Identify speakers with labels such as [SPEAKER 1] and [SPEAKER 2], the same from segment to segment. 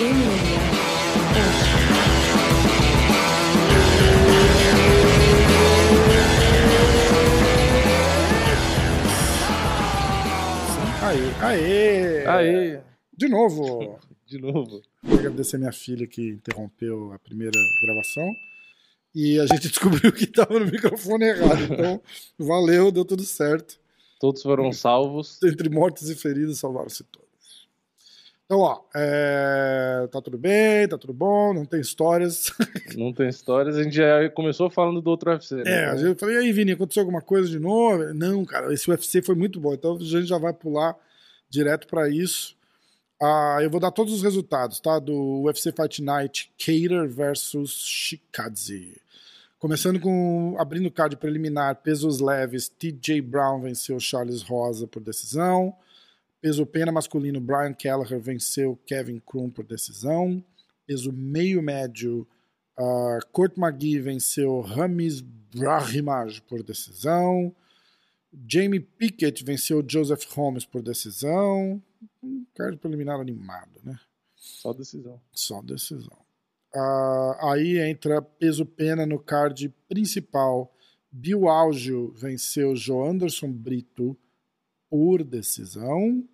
[SPEAKER 1] Grêmio.
[SPEAKER 2] Aê, aê!
[SPEAKER 3] Aí,
[SPEAKER 2] De novo!
[SPEAKER 3] de novo.
[SPEAKER 2] Agradecer a minha filha que interrompeu a primeira gravação. E a gente descobriu que estava no microfone errado. Então, valeu, deu tudo certo.
[SPEAKER 3] Todos foram salvos.
[SPEAKER 2] Entre mortos e feridos, salvaram-se todos. Então, ó, é, tá tudo bem, tá tudo bom, não tem histórias.
[SPEAKER 3] Não tem histórias. A gente já começou falando do outro UFC. né?
[SPEAKER 2] É, a gente falei, e aí, Vini, aconteceu alguma coisa de novo? Não, cara, esse UFC foi muito bom. Então a gente já vai pular direto para isso. Ah, eu vou dar todos os resultados, tá? Do UFC Fight Night Cater versus Shikadze. Começando com abrindo o card preliminar, pesos leves, TJ Brown venceu Charles Rosa por decisão. Peso pena masculino, Brian Kelleher venceu Kevin Krum por decisão. Peso meio médio, Uh, Kurt McGee venceu Ramis Brahimaj por decisão. Jamie Pickett venceu Joseph Holmes por decisão. Um card preliminar animado, né?
[SPEAKER 3] Só decisão.
[SPEAKER 2] Só decisão. Uh, aí entra peso pena no card principal. Bill Algio venceu Joe Anderson Brito por decisão.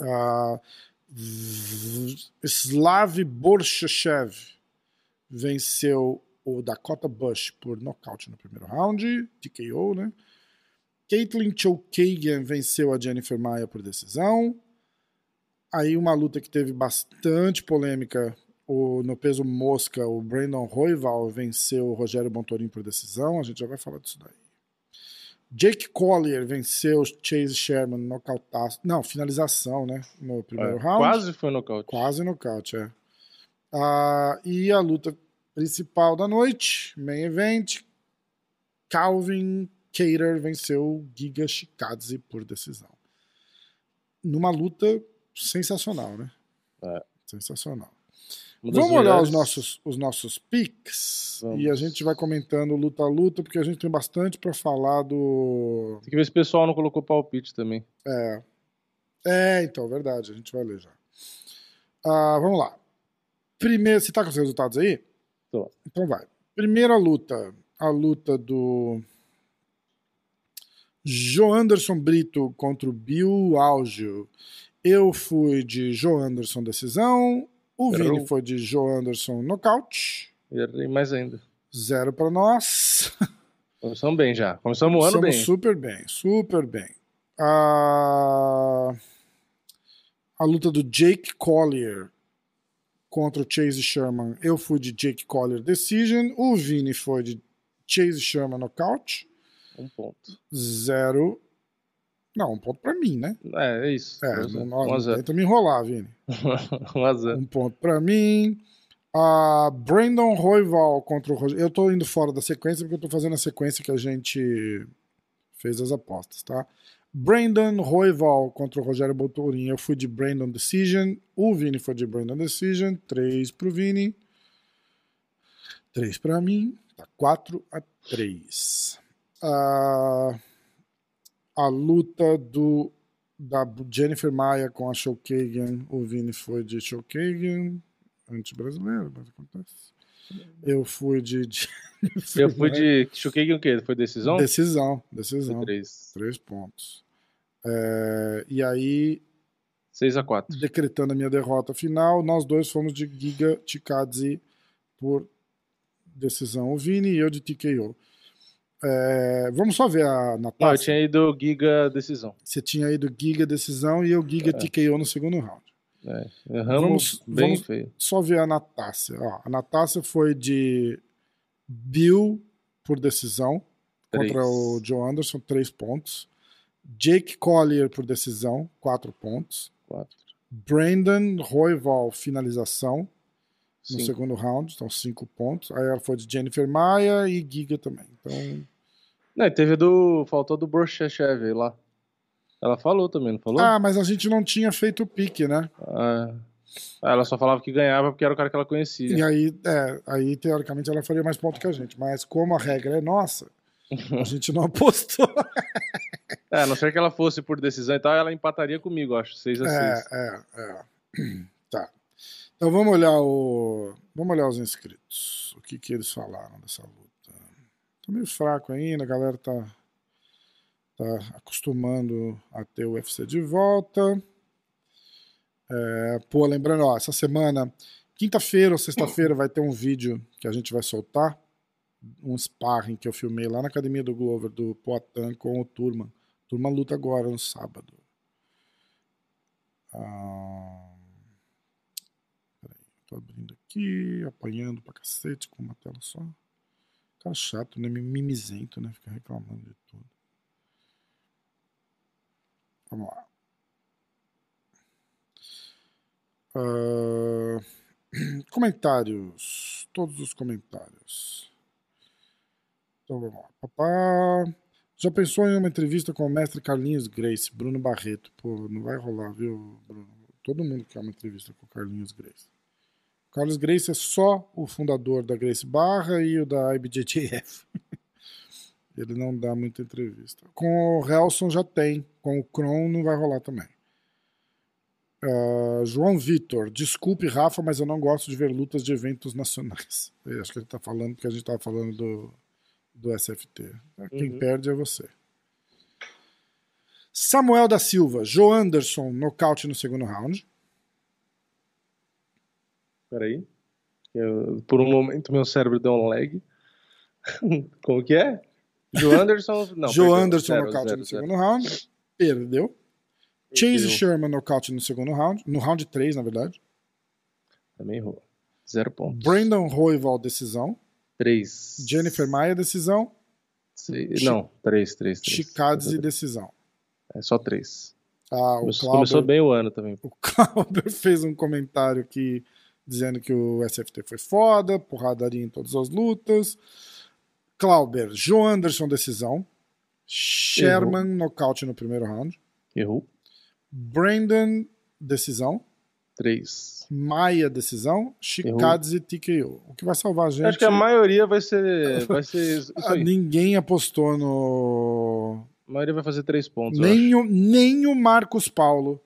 [SPEAKER 2] Uh, Slav Borshachev venceu o Dakota Bush por nocaute no primeiro round, TKO, né? Caitlin Chookagian venceu a Jennifer Maia por decisão. Aí uma luta que teve bastante polêmica o, no peso mosca, o Brandon Royval venceu o Rogério Bontorin por decisão. A gente já vai falar disso daí. Jake Collier venceu Chase Sherman nocautaço. Não, finalização, né? No primeiro
[SPEAKER 3] É,
[SPEAKER 2] round.
[SPEAKER 3] Quase foi nocaute.
[SPEAKER 2] Quase nocaute, é. Ah, e a luta principal da noite, main event, Calvin Cater venceu Giga Shikadze por decisão. Numa luta sensacional, né?
[SPEAKER 3] É.
[SPEAKER 2] Sensacional. Vamos olhar
[SPEAKER 3] melhores-
[SPEAKER 2] os nossos, os nossos picks
[SPEAKER 3] Vamos.
[SPEAKER 2] e a gente vai comentando luta a luta, porque a gente tem bastante para falar do.
[SPEAKER 3] Tem que ver se o pessoal não colocou palpite também.
[SPEAKER 2] É. É, então, verdade, a gente vai ler já. Ah, vamos lá. Primeiro, você tá com os resultados aí?
[SPEAKER 3] Tô.
[SPEAKER 2] Então vai. Primeira luta, a luta do Joe Anderson Brito contra o Bill Algio. Eu fui de Joe Anderson decisão, o
[SPEAKER 3] Errou.
[SPEAKER 2] Vini foi de Joe Anderson nocaute.
[SPEAKER 3] Errei mais ainda.
[SPEAKER 2] Zero para nós.
[SPEAKER 3] Começamos bem já. Começamos o ano
[SPEAKER 2] Somos
[SPEAKER 3] bem.
[SPEAKER 2] super bem, super bem. A, a luta do Jake Collier contra o Chase Sherman. Eu fui de Jake Collier Decision. O Vini foi de Chase Sherman Knockout.
[SPEAKER 3] Um ponto.
[SPEAKER 2] Zero. Não, um ponto pra mim, né?
[SPEAKER 3] É, é isso.
[SPEAKER 2] É, não, não tenta me enrolar, Vini.
[SPEAKER 3] Um.
[SPEAKER 2] Um ponto pra mim. A Brandon Royval contra o Rogério. Eu tô indo fora da sequência porque eu tô fazendo a sequência que a gente fez as apostas, tá? Brandon Royval contra o Rogério Boturin. Eu fui de Brandon Decision. O Vini foi de Brandon Decision. Três pro Vini. Três pra mim. Tá 4 a 3. A, a luta do da Jennifer Maia com a Showkagan. O Vini foi de Showkagan. Anti-brasileiro, mas acontece. Eu fui de. Jennifer
[SPEAKER 3] Eu fui de. Choquei o quê? Foi decisão?
[SPEAKER 2] Decisão,
[SPEAKER 3] Foi
[SPEAKER 2] decisão.
[SPEAKER 3] três.
[SPEAKER 2] Três pontos. É, e aí,
[SPEAKER 3] 6 a 4
[SPEAKER 2] decretando a minha derrota final, nós dois fomos de Giga Chikadze por decisão. O Vini e eu de TKO. É, vamos só ver a
[SPEAKER 3] Não, eu tinha ido Giga decisão.
[SPEAKER 2] Você tinha ido Giga decisão e eu Giga TKO no segundo round.
[SPEAKER 3] É, erramos
[SPEAKER 2] Vamos-
[SPEAKER 3] bem
[SPEAKER 2] vamos-
[SPEAKER 3] feio.
[SPEAKER 2] Só ver a Natácia. Ó, a Natácia foi de Bill por decisão
[SPEAKER 3] Três.
[SPEAKER 2] contra o Joe Anderson, três pontos. Jake Collier por decisão, quatro pontos.
[SPEAKER 3] Quatro.
[SPEAKER 2] Brandon Royval, finalização no
[SPEAKER 3] Cinco.
[SPEAKER 2] segundo round, então cinco pontos. Aí ela foi de Jennifer Maia e Giga também. Então,
[SPEAKER 3] Não, teve do. Faltou do Borchechev lá. Ela falou também, não falou?
[SPEAKER 2] ah, mas a gente não tinha feito o pique, né?
[SPEAKER 3] Ah, ah, ela só falava que ganhava porque era o cara que ela conhecia.
[SPEAKER 2] E aí, é, aí, teoricamente, ela faria mais pontos que a gente. Mas como a regra é nossa, a gente não apostou.
[SPEAKER 3] É, a não ser que ela fosse por decisão e tal, ela empataria comigo, acho. 6 a 6
[SPEAKER 2] É, é, é. Então vamos olhar o. Vamos olhar os inscritos. O que, que eles falaram dessa luta. Tá meio fraco ainda, a galera tá, tá acostumando a ter o UFC de volta. É, pô, lembrando, ó, essa semana, quinta-feira ou sexta-feira, vai ter um vídeo que a gente vai soltar. Um sparring que eu filmei lá na academia do Glover, do Poatan, com o Turma. Turma luta agora no sábado. Ah, tô abrindo aqui, apanhando pra cacete com uma tela só. Cara chato, né? Mimizento, né? Fica reclamando de tudo. Vamos lá. Uh, comentários. Todos os comentários. Então vamos lá. Papá. Já pensou em uma entrevista com o mestre Carlinhos Grace, Bruno Barreto? Pô, não vai rolar, viu, Bruno? Todo mundo quer uma entrevista com o Carlinhos Grace. Carlos Grace é só o fundador da Grace Barra e o da IBJJF. Ele não dá muita entrevista. Com o Helson já tem. Com o Kron não vai rolar também. Uh, João Vitor, desculpe, Rafa, mas eu não gosto de ver lutas de eventos nacionais. Eu acho que ele está falando porque a gente estava falando do, do SFT. Quem uhum. perde é você. Samuel da Silva, Joe Anderson, nocaute no segundo round.
[SPEAKER 3] Peraí. Eu, por um momento meu cérebro deu um lag. Como que é? Joe Anderson. Não,
[SPEAKER 2] Joe Anderson, zero, nocaute zero, no zero. segundo round. Perdeu. Chase Sherman, nocaute no segundo round. No round 3, na verdade.
[SPEAKER 3] Também errou. Zero pontos.
[SPEAKER 2] Brandon Royval, decisão.
[SPEAKER 3] Três.
[SPEAKER 2] Jennifer Maia, decisão.
[SPEAKER 3] Seis, não, três, três. três.
[SPEAKER 2] Chicadze, decisão.
[SPEAKER 3] É só três.
[SPEAKER 2] Ah,
[SPEAKER 3] o Clauber, começou bem o ano também.
[SPEAKER 2] O Clauber fez um comentário aqui dizendo que o SFT foi foda, porradaria em todas as lutas. Clauber, Joe Anderson, decisão. Sherman, Errou. nocaute no primeiro round.
[SPEAKER 3] Errou.
[SPEAKER 2] Brandon, decisão.
[SPEAKER 3] Três.
[SPEAKER 2] Maia, decisão. Chikadze, TKO. O que vai salvar a gente.
[SPEAKER 3] Acho que a maioria vai ser. Vai ser isso
[SPEAKER 2] aí. Ninguém apostou no.
[SPEAKER 3] A maioria vai fazer três pontos.
[SPEAKER 2] Nem, o, nem o Marcos Paulo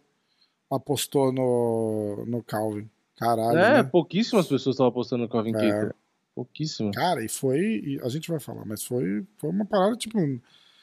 [SPEAKER 2] apostou no, no Calvin. Caralho. É, né?
[SPEAKER 3] pouquíssimas pessoas estavam apostando no Calvin é. Pouquíssimas.
[SPEAKER 2] Cara, e foi. A gente vai falar, mas foi, foi uma parada tipo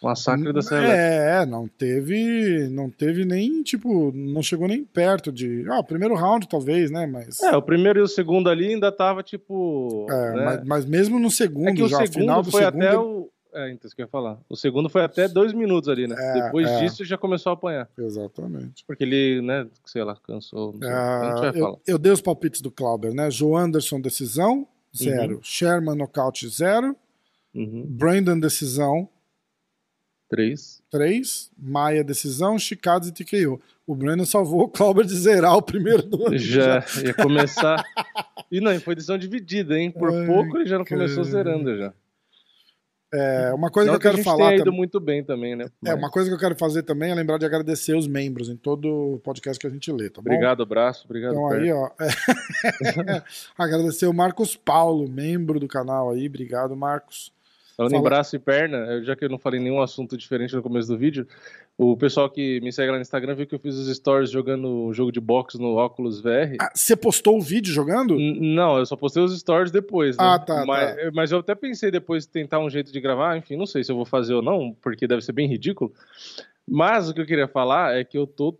[SPEAKER 3] Massacre da Serra
[SPEAKER 2] É, não teve, não teve nem, tipo, não chegou nem perto de, ah, primeiro round talvez, né, mas...
[SPEAKER 3] É, o primeiro e o segundo ali ainda tava, tipo...
[SPEAKER 2] É,
[SPEAKER 3] né?
[SPEAKER 2] mas, mas, mesmo no segundo, é
[SPEAKER 3] que o
[SPEAKER 2] já,
[SPEAKER 3] segundo
[SPEAKER 2] final do
[SPEAKER 3] foi
[SPEAKER 2] segundo...
[SPEAKER 3] até o... É, então, isso que eu ia falar. O segundo foi até dois minutos ali, né? É, Depois é. disso já começou a apanhar.
[SPEAKER 2] Exatamente.
[SPEAKER 3] Porque ele, né, sei lá, cansou. Sei. É,
[SPEAKER 2] eu, eu, dei os palpites do Clauber, né? Joe Anderson, decisão, zero. Uhum. Sherman, nocaute, zero.
[SPEAKER 3] Uhum.
[SPEAKER 2] Brandon, decisão,
[SPEAKER 3] Três.
[SPEAKER 2] Três. Maia, decisão. Chicados e TKO. O Breno salvou o Clauber de zerar o primeiro do ano.
[SPEAKER 3] Já, já. ia começar. e não, foi decisão dividida, hein? Por Ai, pouco ele já não começou zerando já.
[SPEAKER 2] É, uma coisa não que eu quero
[SPEAKER 3] que
[SPEAKER 2] falar.
[SPEAKER 3] Tem ido muito bem também, né?
[SPEAKER 2] Mas... É, uma coisa que eu quero fazer também é lembrar de agradecer os membros em todo o podcast que a gente lê, tá bom?
[SPEAKER 3] Obrigado, abraço, obrigado.
[SPEAKER 2] Então aí, ó. É... agradecer o Marcos Paulo, membro do canal aí. Obrigado, Marcos.
[SPEAKER 3] Falando Fala. em braço e perna, já que eu não falei nenhum assunto diferente no começo do vídeo, o pessoal que me segue lá no Instagram viu que eu fiz os stories jogando um jogo de boxe no óculos VR.
[SPEAKER 2] Ah, você postou o vídeo jogando?
[SPEAKER 3] N não, eu só postei os stories depois. Né?
[SPEAKER 2] Ah, tá
[SPEAKER 3] mas,
[SPEAKER 2] tá.
[SPEAKER 3] mas, eu até pensei depois tentar um jeito de gravar, enfim, não sei se eu vou fazer ou não, porque deve ser bem ridículo. Mas o que eu queria falar é que eu tô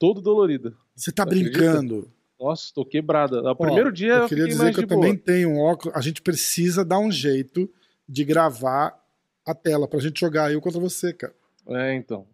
[SPEAKER 3] todo dolorido.
[SPEAKER 2] Você tá brincando?
[SPEAKER 3] Nossa, tô quebrada. O primeiro dia
[SPEAKER 2] eu, eu queria dizer que eu boa. também tenho um óculos. A gente precisa dar um jeito de gravar a tela pra gente jogar eu contra você, cara.
[SPEAKER 3] É, então.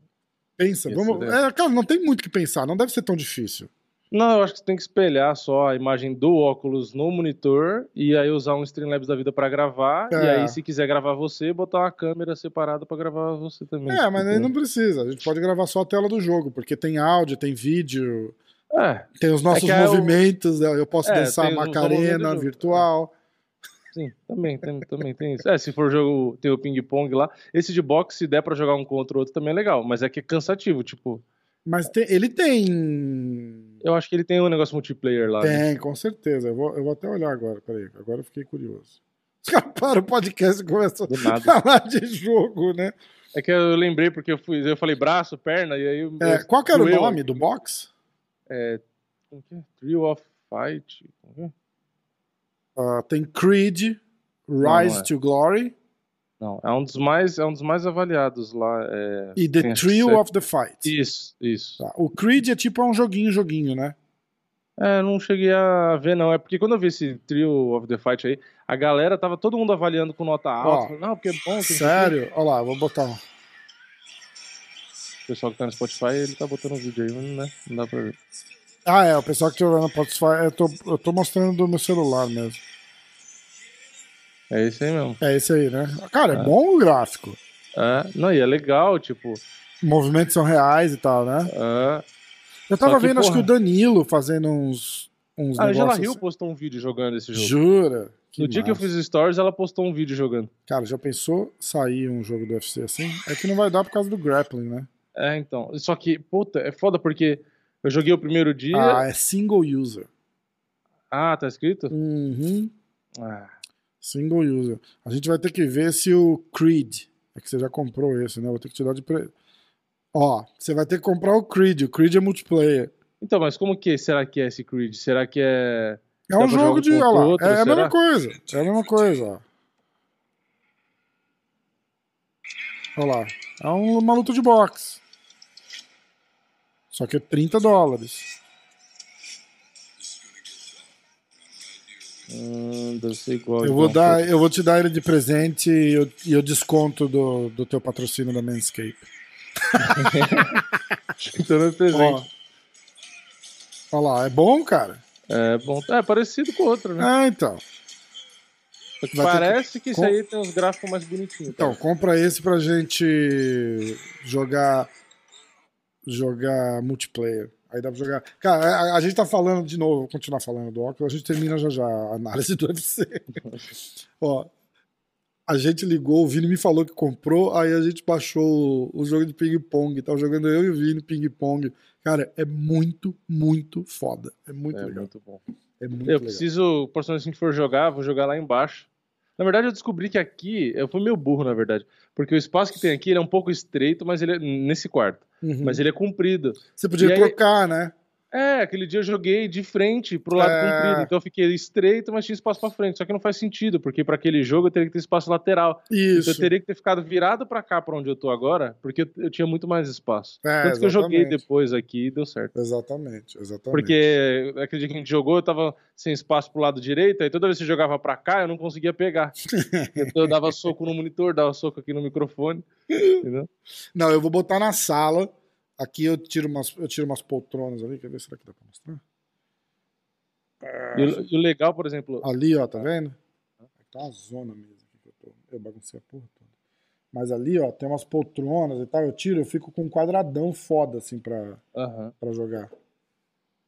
[SPEAKER 2] Pensa, Isso vamos. É, cara, não tem muito o que pensar, não deve ser tão difícil.
[SPEAKER 3] Não, eu acho que você tem que espelhar só a imagem do óculos no monitor e aí usar um Streamlabs da vida para gravar. É. E aí, se quiser gravar você, botar uma câmera separada para gravar você também.
[SPEAKER 2] É, mas aí não precisa. A gente pode gravar só a tela do jogo, porque tem áudio, tem vídeo,
[SPEAKER 3] é.
[SPEAKER 2] tem os nossos é movimentos. Eu... eu posso é, dançar Macarena virtual.
[SPEAKER 3] Sim, também, tem, também tem isso. É, se for jogo, tem o ping-pong lá. Esse de boxe, se der pra jogar um contra o outro, também é legal. Mas é que é cansativo, tipo.
[SPEAKER 2] Mas tem, ele tem.
[SPEAKER 3] Eu acho que ele tem um negócio multiplayer lá.
[SPEAKER 2] Né? Tem, né? com certeza. Eu vou, eu vou até olhar agora, peraí. Agora eu fiquei curioso. Param o podcast e começam a falar de jogo, né?
[SPEAKER 3] É que eu lembrei porque eu fui, eu falei braço, perna, e aí.
[SPEAKER 2] É, qual que era o nome do box?
[SPEAKER 3] É. Como que é? Trio of Fight.
[SPEAKER 2] Uh, tem Creed, Rise não, não é. to Glory.
[SPEAKER 3] Não, é um dos mais, é um dos mais avaliados lá. É...
[SPEAKER 2] E The Thrill of the Fight.
[SPEAKER 3] Isso, isso.
[SPEAKER 2] Tá. O Creed é tipo um joguinho, joguinho, né?
[SPEAKER 3] É, não cheguei a ver, não. É porque quando eu vi esse Trio of the Fight aí, a galera tava todo mundo avaliando com nota alta. Ó, não, porque é bom.
[SPEAKER 2] Sério? Olha lá, vou botar um.
[SPEAKER 3] O pessoal que tá no Spotify, ele tá botando um vídeo aí, né? Não dá pra ver.
[SPEAKER 2] Ah, é, o pessoal que tá no Spotify, eu tô, eu tô mostrando do meu celular mesmo.
[SPEAKER 3] É esse aí mesmo.
[SPEAKER 2] É esse aí, né? Cara, é, é bom o gráfico.
[SPEAKER 3] É, não, e é legal, tipo.
[SPEAKER 2] Movimentos são reais e tal, né?
[SPEAKER 3] É.
[SPEAKER 2] Eu tava que, vendo, porra... acho que o Danilo fazendo uns. uns
[SPEAKER 3] a Angela Hill assim. postou um vídeo jogando esse jogo.
[SPEAKER 2] Jura?
[SPEAKER 3] Que no massa. dia que eu fiz stories, ela postou um vídeo jogando.
[SPEAKER 2] Cara, já pensou sair um jogo do UFC assim? É que não vai dar por causa do grappling, né?
[SPEAKER 3] É, então. Só que, puta, é foda porque eu joguei o primeiro dia.
[SPEAKER 2] Ah, é single user.
[SPEAKER 3] Ah, tá escrito?
[SPEAKER 2] Uhum.
[SPEAKER 3] Ah.
[SPEAKER 2] Single user. A gente vai ter que ver se o Creed. É que você já comprou esse, né? Vou ter que te dar de presente. Ó, você vai ter que comprar o Creed. O Creed é multiplayer.
[SPEAKER 3] Então, mas como que será que é esse Creed? Será que é.
[SPEAKER 2] É um jogo de. Olha lá, outro, é, é a mesma coisa. É a mesma coisa, ó. Olha lá. É uma luta de boxe. Só que é 30 dólares.
[SPEAKER 3] Hum, deve ser igual.
[SPEAKER 2] Eu vou, dar, eu vou te dar ele de presente e eu, e eu desconto do, do teu patrocínio da Manscape.
[SPEAKER 3] então é presente.
[SPEAKER 2] Olha lá, é bom, cara?
[SPEAKER 3] É bom. É parecido com o outro, né?
[SPEAKER 2] Ah, então.
[SPEAKER 3] Parece que, que isso aí tem os gráficos mais bonitinhos.
[SPEAKER 2] Então, tá? compra esse pra gente jogar jogar multiplayer. Aí dá pra jogar. Cara, a, a, gente tá falando de novo, vou continuar falando do óculos, a gente termina já já a análise do UFC. Ó, a gente ligou, o Vini me falou que comprou, aí a gente baixou o, o jogo de ping-pong. Tava jogando eu e o Vini ping-pong. Cara, é muito, muito foda. É muito é legal.
[SPEAKER 3] Muito bom.
[SPEAKER 2] É muito
[SPEAKER 3] eu
[SPEAKER 2] legal.
[SPEAKER 3] preciso, por se a gente for jogar, vou jogar lá embaixo. Na verdade, eu descobri que aqui, eu fui meio burro, na verdade, porque o espaço que tem aqui é um pouco estreito, mas ele é nesse quarto, uhum. mas ele é comprido.
[SPEAKER 2] Você podia e trocar, aí, né?
[SPEAKER 3] É, aquele dia eu joguei de frente pro lado é... comprido, então eu fiquei estreito, mas tinha espaço para frente. Só que não faz sentido, porque para aquele jogo eu teria que ter espaço lateral.
[SPEAKER 2] Isso.
[SPEAKER 3] Então eu teria que ter ficado virado para cá, para onde eu tô agora, porque eu, eu tinha muito mais espaço.
[SPEAKER 2] É,
[SPEAKER 3] Tanto que eu joguei depois aqui e deu certo.
[SPEAKER 2] Exatamente, exatamente.
[SPEAKER 3] Porque aquele dia que a gente jogou, eu tava sem espaço pro lado direito, aí toda vez que você jogava para cá, eu não conseguia pegar. então eu dava soco no monitor, dava soco aqui no microfone. Entendeu?
[SPEAKER 2] Não, eu vou botar na sala Aqui eu tiro umas, eu tiro umas poltronas ali, quer ver? Será que dá pra mostrar?
[SPEAKER 3] E o, legal, por exemplo.
[SPEAKER 2] Ali, ó, tá vendo? Tá uma zona mesmo que eu tô. Eu baguncei a porra toda. Mas ali, ó, tem umas poltronas e tal. Eu tiro, eu fico com um quadradão foda, assim, pra,
[SPEAKER 3] uhum.
[SPEAKER 2] Pra jogar.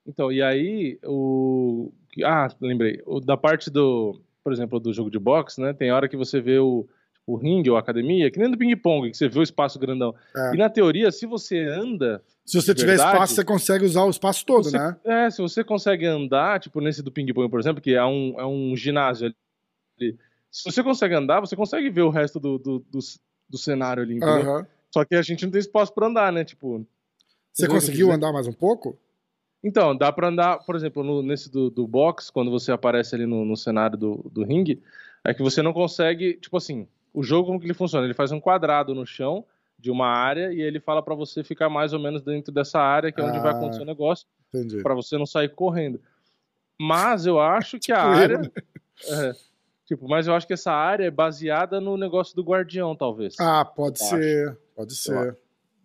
[SPEAKER 3] Então, e aí, o. Ah, lembrei. O, da parte do. Por exemplo, do jogo de boxe, né? Tem hora que você vê o o ringue ou a academia, que nem do ping-pong, que você vê o espaço grandão. É. E na teoria, se você anda.
[SPEAKER 2] Se você tiver verdade, espaço, você consegue usar o espaço todo,
[SPEAKER 3] você,
[SPEAKER 2] né?
[SPEAKER 3] É, se você consegue andar, tipo nesse do ping-pong, por exemplo, que é um, é um ginásio ali. Se você consegue andar, você consegue ver o resto do, do, do, do cenário ali? Uhum. Só que a gente não tem espaço para andar, né? Tipo.
[SPEAKER 2] Você conseguiu andar mais um pouco?
[SPEAKER 3] Então, dá para andar, por exemplo, no, nesse do, do box, quando você aparece ali no, no cenário do, do ringue, é que você não consegue, tipo assim, o jogo como que ele funciona? Ele faz um quadrado no chão de uma área e ele fala para você ficar mais ou menos dentro dessa área que é onde ah, vai acontecer o negócio, para você não sair correndo. Mas eu acho que a tipo área né? é, tipo, mas eu acho que essa área é baseada no negócio do guardião, talvez.
[SPEAKER 2] Ah, pode ser, acho. pode ser.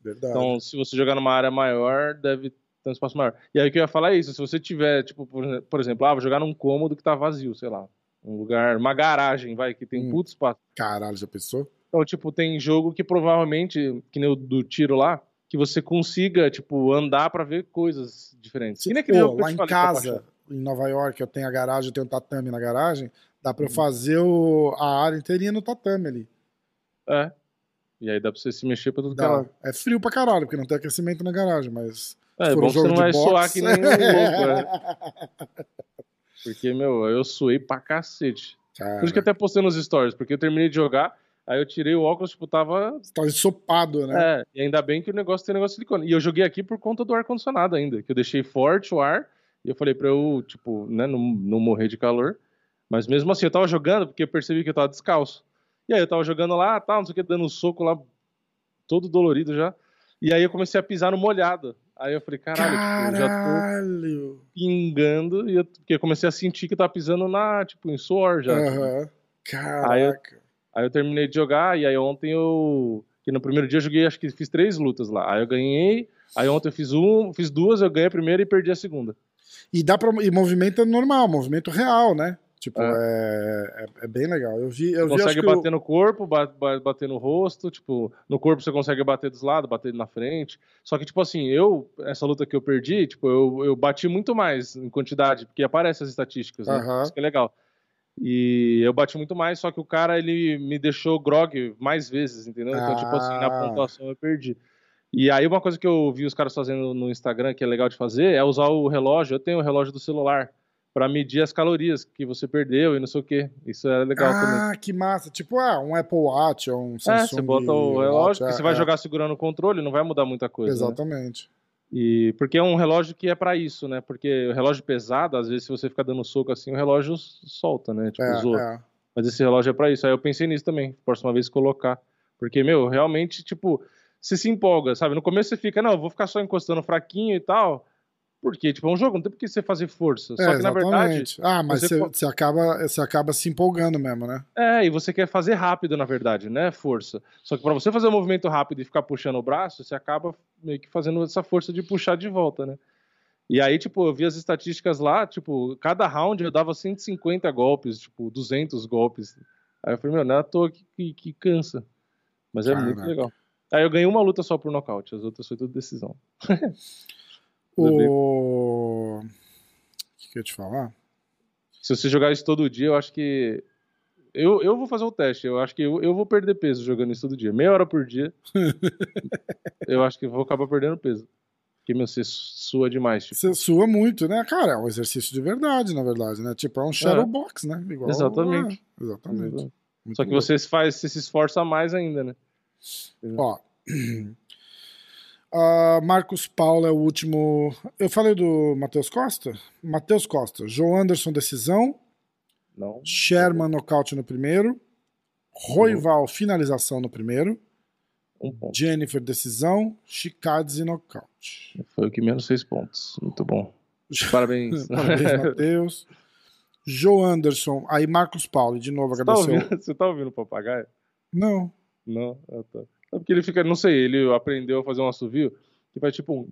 [SPEAKER 2] Verdade.
[SPEAKER 3] Então, se você jogar numa área maior, deve ter um espaço maior. E aí o que eu ia falar é isso, se você tiver, tipo, por exemplo, ah, vou jogar num cômodo que tá vazio, sei lá, um lugar, uma garagem, vai, que tem um hum. puto espaço.
[SPEAKER 2] Caralho, já pensou?
[SPEAKER 3] Então, tipo, tem jogo que provavelmente, que nem o do tiro lá, que você consiga, tipo, andar para ver coisas diferentes.
[SPEAKER 2] Sim, que Pô, lá em casa, em Nova York, eu tenho a garagem, eu tenho um tatame na garagem, dá pra eu uhum. fazer o, a área inteirinha no tatame ali.
[SPEAKER 3] É. E aí dá pra você se mexer pra tudo que é
[SPEAKER 2] É frio pra caralho, porque não tem aquecimento na garagem, mas...
[SPEAKER 3] É, bom que você não vai boxe... soar que nem um louco, é. Porque, meu, eu suei pra cacete. Cara. Por isso que até postei nos stories, porque eu terminei de jogar, aí eu tirei o óculos, tipo, tava.
[SPEAKER 2] Você tava ensopado, né?
[SPEAKER 3] É, e ainda bem que o negócio tem negócio de silicone. E eu joguei aqui por conta do ar-condicionado ainda, que eu deixei forte o ar, E eu falei pra eu, tipo, né, não, não morrer de calor. Mas mesmo assim, eu tava jogando porque eu percebi que eu tava descalço. E aí eu tava jogando lá, tal, não sei o que, dando um soco lá, todo dolorido já. E aí eu comecei a pisar no molhado. Aí eu falei, caralho, tipo, eu já tô pingando. E eu, porque eu comecei a sentir que tava pisando na, tipo, em suor já.
[SPEAKER 2] Aham. Caraca.
[SPEAKER 3] Aí eu, aí eu terminei de jogar, e aí ontem eu. Que no primeiro dia eu joguei, acho que fiz três lutas lá. Aí eu ganhei, aí ontem eu fiz um, fiz duas, eu ganhei a primeira e perdi a segunda.
[SPEAKER 2] E dá pra. E movimento é normal, movimento real, né? Tipo, é, é, é bem legal. Eu vi. Eu
[SPEAKER 3] Você
[SPEAKER 2] vi,
[SPEAKER 3] consegue bater
[SPEAKER 2] eu-
[SPEAKER 3] no corpo, ba- ba- bater no rosto, tipo, no corpo você consegue bater dos lados, bater na frente. Só que, tipo assim, eu, essa luta que eu perdi, tipo, eu, eu bati muito mais em quantidade, porque aparecem as estatísticas, né?
[SPEAKER 2] Aham.
[SPEAKER 3] Isso que é legal. E eu bati muito mais, só que o cara, ele me deixou grog mais vezes, entendeu? Então, tipo assim, na
[SPEAKER 2] Ah.
[SPEAKER 3] pontuação eu perdi. E aí uma coisa que eu vi os caras fazendo no Instagram, que é legal de fazer, é usar o relógio, eu tenho o relógio do celular, pra medir as calorias que você perdeu e não sei o quê. Isso é legal também.
[SPEAKER 2] Ah, que massa. Tipo, ah, um Apple Watch ou um Samsung
[SPEAKER 3] É, você bota o relógio,
[SPEAKER 2] Watch,
[SPEAKER 3] que
[SPEAKER 2] é,
[SPEAKER 3] você vai
[SPEAKER 2] é.
[SPEAKER 3] jogar segurando o controle, não vai mudar muita coisa. né?
[SPEAKER 2] Exatamente.
[SPEAKER 3] E porque é um relógio que é pra isso, né? Porque o relógio pesado, às vezes, se você ficar dando soco assim, o relógio solta, né? Tipo,
[SPEAKER 2] É,
[SPEAKER 3] zoa.
[SPEAKER 2] é.
[SPEAKER 3] Mas esse relógio é pra isso. Aí eu pensei nisso também, próxima vez colocar. Porque, meu, realmente, tipo, você se empolga, sabe? No começo você fica, não, eu vou ficar só encostando fraquinho e tal. Porque, tipo, é um jogo, não tem por que você fazer força. Só
[SPEAKER 2] É,
[SPEAKER 3] que, na verdade.
[SPEAKER 2] Ah, mas
[SPEAKER 3] você
[SPEAKER 2] você, acaba, você acaba se empolgando mesmo, né?
[SPEAKER 3] É, e você quer fazer rápido, na verdade, né? Força. Só que pra você fazer um movimento rápido e ficar puxando o braço, você acaba meio que fazendo essa força de puxar de volta, né? E aí, tipo, eu vi as estatísticas lá, tipo, cada round eu dava 150 golpes, tipo, 200 golpes. Aí eu falei, meu, não é à toa que, que, que cansa. Mas é muito
[SPEAKER 2] Caraca.
[SPEAKER 3] legal. Aí eu ganhei uma luta só por nocaute, as outras foi tudo decisão.
[SPEAKER 2] O... o que, que eu ia te falar?
[SPEAKER 3] Se você jogar isso todo dia, eu acho que. Eu, eu vou fazer o teste. Eu acho que eu, eu vou perder peso jogando isso todo dia. Meia hora por dia. eu acho que vou acabar perdendo peso. Porque, meu, você sua demais. Tipo.
[SPEAKER 2] Você sua muito, né? Cara, é um exercício de verdade, na verdade, né? Tipo, é um shadow box, né? Igual,
[SPEAKER 3] Exatamente.
[SPEAKER 2] é, exatamente. Muito
[SPEAKER 3] Só que você faz, você se esforça mais ainda, né?
[SPEAKER 2] Ó. Ah, Marcos Paulo é o último. Eu falei do Matheus Costa? Matheus Costa. João Anderson, decisão.
[SPEAKER 3] Não.
[SPEAKER 2] Sherman, nocaute no primeiro. Roival, finalização no primeiro.
[SPEAKER 3] Um ponto.
[SPEAKER 2] Jennifer, decisão. Chikadze, nocaute.
[SPEAKER 3] Foi o que menos seis pontos. Muito bom. Parabéns.
[SPEAKER 2] Parabéns, Matheus. Joe Anderson. Aí Marcos Paulo, de novo,
[SPEAKER 3] Você tá,
[SPEAKER 2] agradeceu.
[SPEAKER 3] ouvindo, você tá ouvindo o papagaio?
[SPEAKER 2] Não.
[SPEAKER 3] Não? Ah, tá. É porque ele fica, não sei, ele aprendeu a fazer um assovio que faz tipo um.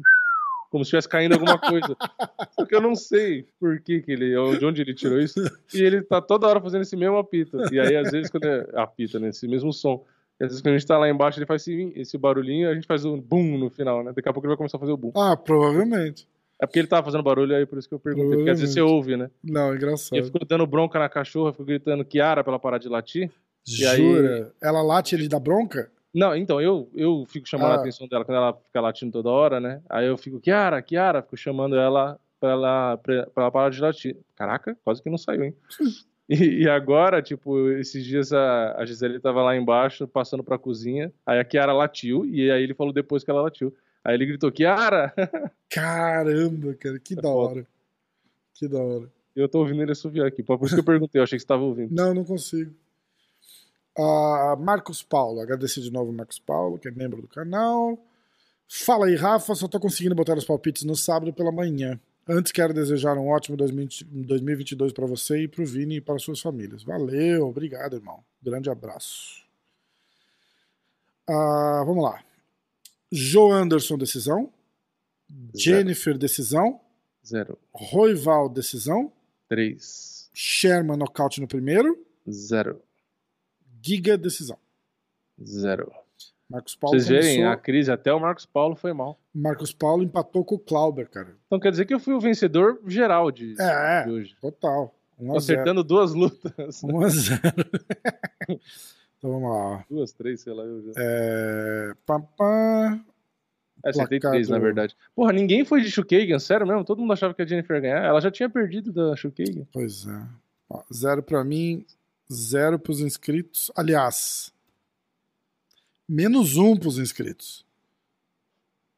[SPEAKER 3] Como se estivesse caindo alguma coisa. Só que eu não sei por que, que ele. De onde ele tirou isso. E ele tá toda hora fazendo esse mesmo apito. E aí, às vezes, quando é. Apita, né? Esse mesmo som. E às vezes, quando a gente tá lá embaixo, ele faz esse, esse barulhinho, a gente faz um boom no final, né? Daqui a pouco ele vai começar a fazer o boom.
[SPEAKER 2] Ah, provavelmente.
[SPEAKER 3] É porque ele tava fazendo barulho aí, por isso que eu perguntei. Porque às vezes você ouve, né?
[SPEAKER 2] Não,
[SPEAKER 3] E eu
[SPEAKER 2] engraçado.
[SPEAKER 3] fico dando bronca na cachorra, fico gritando Kiara pra ela parar de latir. E aí-
[SPEAKER 2] Jura? Ela late ele dá bronca?
[SPEAKER 3] Não, então, eu, eu fico chamando
[SPEAKER 2] Ah.
[SPEAKER 3] a atenção dela quando ela fica latindo toda hora, né? Aí eu fico, Kiara, Kiara, fico chamando ela pra ela, pra, pra ela parar de latir. Caraca, quase que não saiu, hein? E, e agora, tipo, esses dias a, a Gisele tava lá embaixo, passando pra cozinha, aí a Kiara latiu, e aí ele falou depois que ela latiu. Aí ele gritou, Kiara!
[SPEAKER 2] Caramba, cara, que
[SPEAKER 3] É
[SPEAKER 2] da
[SPEAKER 3] foda.
[SPEAKER 2] hora. Que da hora.
[SPEAKER 3] Eu tô ouvindo ele assoviar aqui, por isso que eu perguntei, eu achei que você tava ouvindo.
[SPEAKER 2] Não, não consigo. Ah, Marcos Paulo, agradecer de novo o Marcos Paulo, que é membro do canal. Fala aí, Rafa, só tô conseguindo botar os palpites no sábado pela manhã. Antes quero desejar um ótimo 2020 2022 para você e para o Vini e para suas famílias. Valeu, obrigado, irmão. Grande abraço. Ah, vamos lá. Joe Anderson, decisão. Jennifer, decisão.
[SPEAKER 3] Zero.
[SPEAKER 2] Roival, decisão.
[SPEAKER 3] Três.
[SPEAKER 2] Sherman, nocaute no primeiro.
[SPEAKER 3] Zero.
[SPEAKER 2] Giga, decisão.
[SPEAKER 3] Zero.
[SPEAKER 2] Marcos Paulo
[SPEAKER 3] vocês verem,
[SPEAKER 2] começou-
[SPEAKER 3] a crise, até o Marcos Paulo foi mal.
[SPEAKER 2] Marcos Paulo empatou com o Clauber, cara.
[SPEAKER 3] Então quer dizer que eu fui o vencedor geral de,
[SPEAKER 2] É,
[SPEAKER 3] de hoje.
[SPEAKER 2] Total. 1
[SPEAKER 3] Tô
[SPEAKER 2] a 0.
[SPEAKER 3] acertando duas lutas.
[SPEAKER 2] 1 a 0. então vamos lá.
[SPEAKER 3] Duas, três, sei lá. Eu já...
[SPEAKER 2] É... Pá, pá.
[SPEAKER 3] É, acertei três, na verdade. Porra, ninguém foi de Shukagan, sério mesmo? Todo mundo achava que a Jennifer ia ganhar. Ela já tinha perdido da Shukagan.
[SPEAKER 2] Pois é. Ó, zero pra mim, zero pros inscritos. Aliás, menos um pros inscritos.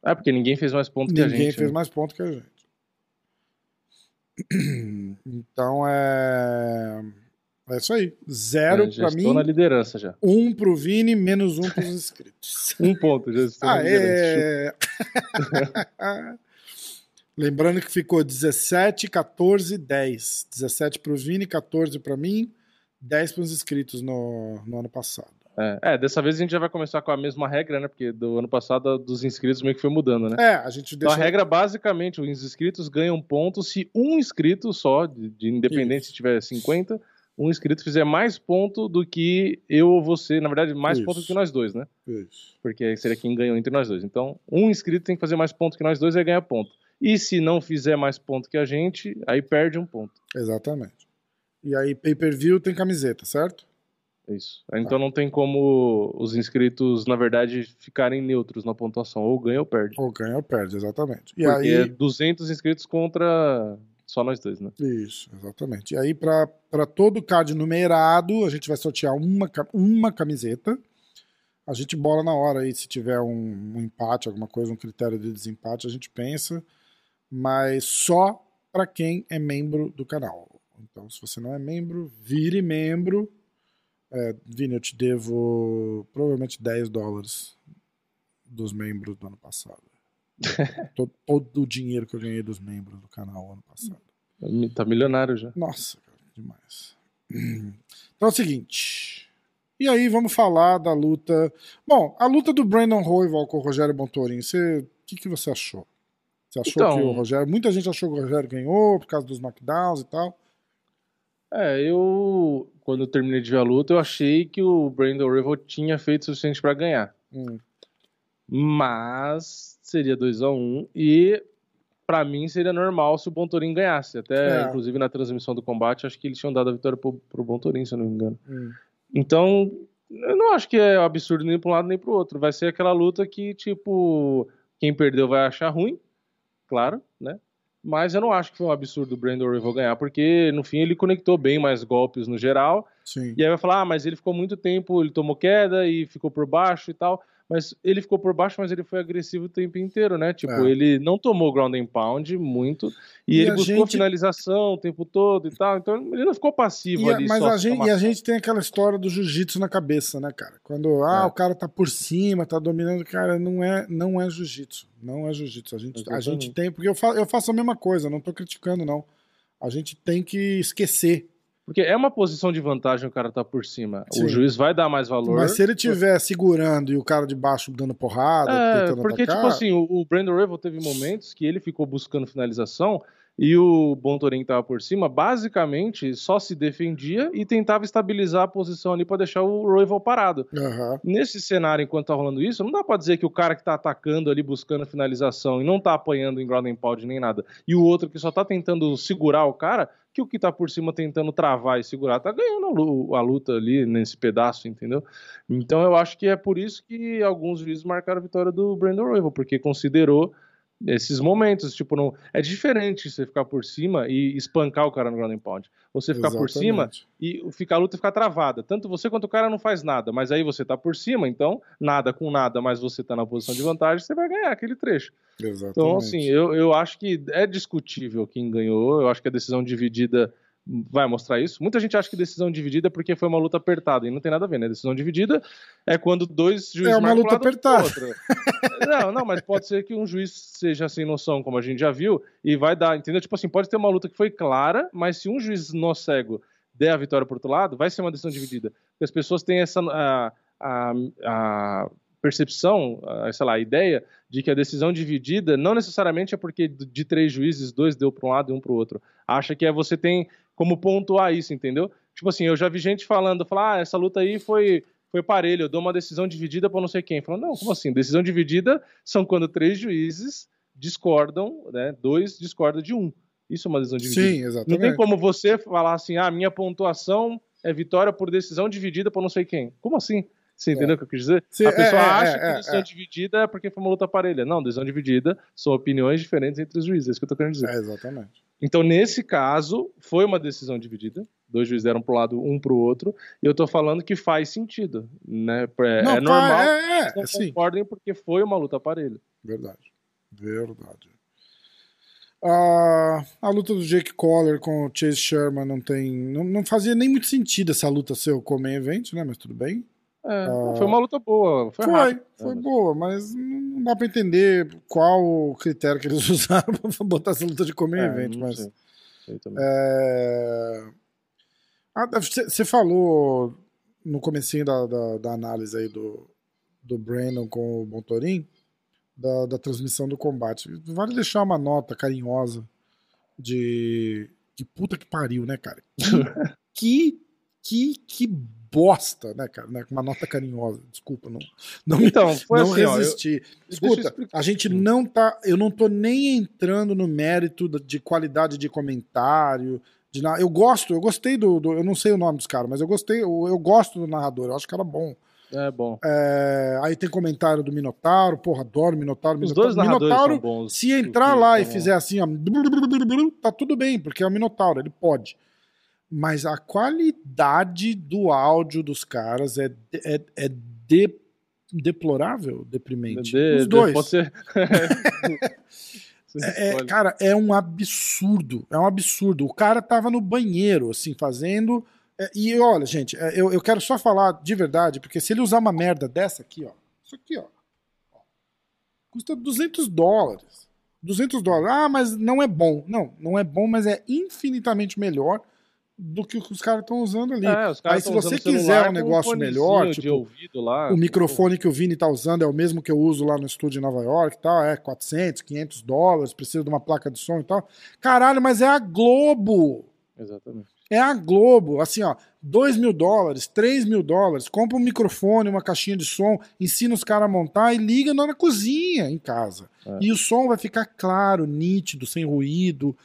[SPEAKER 3] É, porque ninguém fez mais ponto que a
[SPEAKER 2] Ninguém
[SPEAKER 3] gente.
[SPEAKER 2] fez
[SPEAKER 3] né?
[SPEAKER 2] mais ponto que a gente. Então é. É isso aí. Zero
[SPEAKER 3] É, já
[SPEAKER 2] pra
[SPEAKER 3] estou
[SPEAKER 2] mim,
[SPEAKER 3] na liderança já.
[SPEAKER 2] um pro Vini, menos um pros inscritos.
[SPEAKER 3] Um ponto, já estou
[SPEAKER 2] Ah,
[SPEAKER 3] na liderança.
[SPEAKER 2] é. Lembrando que ficou 17, 14, 10. 17 pro Vini, 14 pra mim, 10 pros inscritos no, no ano passado.
[SPEAKER 3] É, é, dessa vez a gente já vai começar com a mesma regra, né? Porque do ano passado dos inscritos meio que foi mudando, né?
[SPEAKER 2] É, a gente
[SPEAKER 3] Então
[SPEAKER 2] deixa.
[SPEAKER 3] a regra basicamente, os inscritos ganham pontos se um inscrito só, de, de independente se tiver 50, um inscrito fizer mais ponto do que eu ou você, na verdade, mais
[SPEAKER 2] Isso.
[SPEAKER 3] ponto do que nós dois, né?
[SPEAKER 2] Isso.
[SPEAKER 3] Porque seria quem ganhou entre nós dois. Então, um inscrito tem que fazer mais ponto que nós dois e aí ganha ponto. E se não fizer mais ponto que a gente, aí perde um ponto.
[SPEAKER 2] Exatamente. E aí, pay-per-view tem camiseta, certo?
[SPEAKER 3] É Isso. Então não tem como os inscritos, na verdade, ficarem neutros na pontuação. Ou ganha ou perde.
[SPEAKER 2] Ou ganha ou perde, exatamente. E
[SPEAKER 3] Porque é
[SPEAKER 2] aí.
[SPEAKER 3] 200 inscritos contra só nós dois, né?
[SPEAKER 2] Isso, exatamente. E aí, para todo card numerado, a gente vai sortear uma, uma camiseta. A gente bola na hora aí, se tiver um, um empate, alguma coisa, um critério de desempate, a gente pensa. Mas só para quem é membro do canal. Então, se você não é membro, vire membro. É, Vini, eu te devo provavelmente 10 dólares dos membros do ano passado. todo, todo o dinheiro que eu ganhei dos membros do canal ano passado.
[SPEAKER 3] Tá milionário já.
[SPEAKER 2] Nossa, cara, demais. Então é o seguinte. E aí, vamos falar da luta. Bom, a luta do Brandon Royval com o Rogério Bontorin. O que, que você achou? Você achou
[SPEAKER 3] Então-
[SPEAKER 2] que o Rogério. Muita gente achou que o Rogério ganhou por causa dos knockdowns e tal.
[SPEAKER 3] É, eu, quando eu terminei de ver a luta, eu achei que o Brandon Rival tinha feito o suficiente pra ganhar.
[SPEAKER 2] Hum,
[SPEAKER 3] Mas seria 2 a 1 um, e pra mim seria normal se o Bontorin ganhasse. Até,
[SPEAKER 2] É.
[SPEAKER 3] inclusive, na transmissão do combate, acho que eles tinham dado a vitória pro, pro Bontorin, se eu não me engano.
[SPEAKER 2] hum.
[SPEAKER 3] Então, eu não acho que é absurdo nem pra um lado nem pro outro. Vai ser aquela luta que, tipo, quem perdeu vai achar ruim, claro, né? Mas eu não acho que foi um absurdo o Brandon Rival ganhar, porque no fim ele conectou bem mais golpes no geral.
[SPEAKER 2] Sim.
[SPEAKER 3] E aí vai falar, ah, mas ele ficou muito tempo, ele tomou queda e ficou por baixo e tal. Mas ele ficou por baixo, mas ele foi agressivo o tempo inteiro, né? Tipo,
[SPEAKER 2] É.
[SPEAKER 3] ele não tomou ground and pound muito. E,
[SPEAKER 2] E
[SPEAKER 3] ele buscou
[SPEAKER 2] gente-
[SPEAKER 3] finalização o tempo todo e tal. Então ele não ficou passivo
[SPEAKER 2] E
[SPEAKER 3] ali.
[SPEAKER 2] mas a gente, e a gente tem aquela história do jiu-jitsu na cabeça, né, cara? Quando ah,
[SPEAKER 3] É.
[SPEAKER 2] o cara tá por cima, tá dominando, cara, não é, não é jiu-jitsu. Não é jiu-jitsu. A gente, a gente tem. Porque eu, fa eu faço a mesma coisa, não tô criticando, não. A gente tem que esquecer.
[SPEAKER 3] Porque é uma posição de vantagem o cara tá por cima.
[SPEAKER 2] Sim.
[SPEAKER 3] O juiz vai dar mais valor.
[SPEAKER 2] Mas se ele estiver segurando e o cara de baixo dando porrada,
[SPEAKER 3] É,
[SPEAKER 2] tentando
[SPEAKER 3] porque,
[SPEAKER 2] atacar,
[SPEAKER 3] tipo assim, o, o Brandon Rival teve momentos que ele ficou buscando finalização e o Bontorin tava por cima, basicamente só se defendia e tentava estabilizar a posição ali pra deixar o Rival parado.
[SPEAKER 2] Aham.
[SPEAKER 3] Nesse cenário, enquanto tá rolando isso, não dá pra dizer que o cara que tá atacando ali, buscando finalização e não tá apanhando em ground and pound nem nada, e o outro que só tá tentando segurar o cara, que o que tá por cima tentando travar e segurar tá ganhando a lu- a luta ali nesse pedaço, entendeu? Então eu acho que é por isso que alguns juízes marcaram a vitória do Brandon Royal, porque considerou esses momentos, tipo, não é diferente você ficar por cima e espancar o cara no ground and pound. Você ficar por cima
[SPEAKER 2] Exatamente.
[SPEAKER 3] e ficar a luta ficar travada. Tanto você quanto o cara não faz nada, mas aí você tá por cima, então nada com nada, mas você tá na posição de vantagem, você vai ganhar aquele trecho.
[SPEAKER 2] Exatamente.
[SPEAKER 3] Então, assim, eu, eu acho que é discutível quem ganhou, eu acho que a decisão dividida vai mostrar isso. Muita gente acha que decisão dividida é porque foi uma luta apertada, e não tem nada a ver, né? Decisão dividida é quando dois juízes
[SPEAKER 2] É uma luta apertada.
[SPEAKER 3] Não, não, mas pode ser que um juiz seja sem noção, como a gente já viu, e vai dar, entendeu? Tipo assim, pode ter uma luta que foi clara, mas se um juiz nó cego der a vitória pro outro lado, vai ser uma decisão dividida. Porque as pessoas têm essa a, a, a percepção, a, sei lá, a ideia de que a decisão dividida não necessariamente é porque de três juízes, dois deu para um lado e um para o outro. Acha que é você tem como pontuar isso, entendeu? Tipo assim, eu já vi gente falando, falar, ah, essa luta aí foi foi parelho, eu dou uma decisão dividida para não sei quem. Falando, não, como assim? Decisão dividida são quando três juízes discordam, né? Dois discordam de um. Isso é uma decisão dividida.
[SPEAKER 2] Sim,
[SPEAKER 3] Não
[SPEAKER 2] exatamente.
[SPEAKER 3] tem como você falar assim, ah, minha pontuação é vitória por decisão dividida por não sei quem. Como assim? Você entendeu o que eu quis dizer?
[SPEAKER 2] Sim,
[SPEAKER 3] a pessoa
[SPEAKER 2] é, é,
[SPEAKER 3] acha
[SPEAKER 2] é,
[SPEAKER 3] que
[SPEAKER 2] é,
[SPEAKER 3] decisão
[SPEAKER 2] é.
[SPEAKER 3] dividida é porque foi uma luta parelha. Não, decisão dividida são opiniões diferentes entre os juízes, é isso que eu tô querendo dizer.
[SPEAKER 2] É, exatamente.
[SPEAKER 3] Então, nesse caso, foi uma decisão dividida. Dois juízes deram pro lado, um pro outro. E eu tô falando que faz sentido, né? É,
[SPEAKER 2] Não,
[SPEAKER 3] é normal
[SPEAKER 2] É, é,
[SPEAKER 3] não
[SPEAKER 2] sim.
[SPEAKER 3] concordem porque foi uma luta parelha.
[SPEAKER 2] Verdade. Verdade. A, a luta do Jake Collar com o Chase Sherman não tem. Não, não fazia nem muito sentido essa luta ser o Comen Event, né? Mas tudo bem.
[SPEAKER 3] É, uh, foi uma luta boa. Foi,
[SPEAKER 2] foi,
[SPEAKER 3] rápido,
[SPEAKER 2] foi boa, mas não dá pra entender qual o critério que eles usaram pra botar essa luta de Comen é, Event. Mas. Sei. Sei é... Ah, você falou no comecinho da, da, da, análise aí do, do Brandon com o Montorim, da, da transmissão do combate. Vale deixar uma nota carinhosa de que puta que pariu, né, cara? Que, que, que, bosta, né, cara? Né? Uma nota carinhosa, desculpa, não, não,
[SPEAKER 3] então, foi
[SPEAKER 2] não
[SPEAKER 3] assim,
[SPEAKER 2] resisti. Eu, Escuta, a gente não tá, eu não tô nem entrando no mérito de qualidade de comentário, de, eu gosto, eu gostei do, do, Eu não sei o nome dos caras, mas eu gostei, eu, eu gosto do narrador, eu acho que era bom.
[SPEAKER 3] É bom.
[SPEAKER 2] É, aí tem comentário do Minotauro, porra, adoro Minotauro.
[SPEAKER 3] Os
[SPEAKER 2] Minotauro.
[SPEAKER 3] dois narradores
[SPEAKER 2] Minotauro,
[SPEAKER 3] bons.
[SPEAKER 2] Se entrar lá e fizer assim, ó, tá tudo bem, porque é o Minotauro, ele pode. Mas a qualidade do áudio dos caras é, é, é de, deplorável, deprimente.
[SPEAKER 3] De,
[SPEAKER 2] Os dois.
[SPEAKER 3] Pode ser...
[SPEAKER 2] É, é, cara, é um absurdo. É um absurdo. O cara tava no banheiro, assim, fazendo. É, e olha, gente, é, eu, eu quero só falar de verdade, porque se ele usar uma merda dessa aqui, ó. Isso aqui, ó. Custa 200 dólares. 200 dólares. Ah, mas não é bom. Não, não é bom, mas é infinitamente melhor do que os caras estão usando ali.
[SPEAKER 3] É,
[SPEAKER 2] Aí, se você quiser um negócio melhor, tipo,
[SPEAKER 3] lá,
[SPEAKER 2] o microfone que o Vini tá usando é o mesmo que eu uso lá no estúdio em Nova York e tal, é 400, 500 dólares, precisa de uma placa de som e tal. Caralho, mas é a Globo!
[SPEAKER 3] Exatamente.
[SPEAKER 2] É a Globo, assim, ó, 2 mil dólares, 3 mil dólares, compra um microfone, uma caixinha de som, ensina os caras a montar e liga na cozinha em casa. É. E o som vai ficar claro, nítido, sem ruído.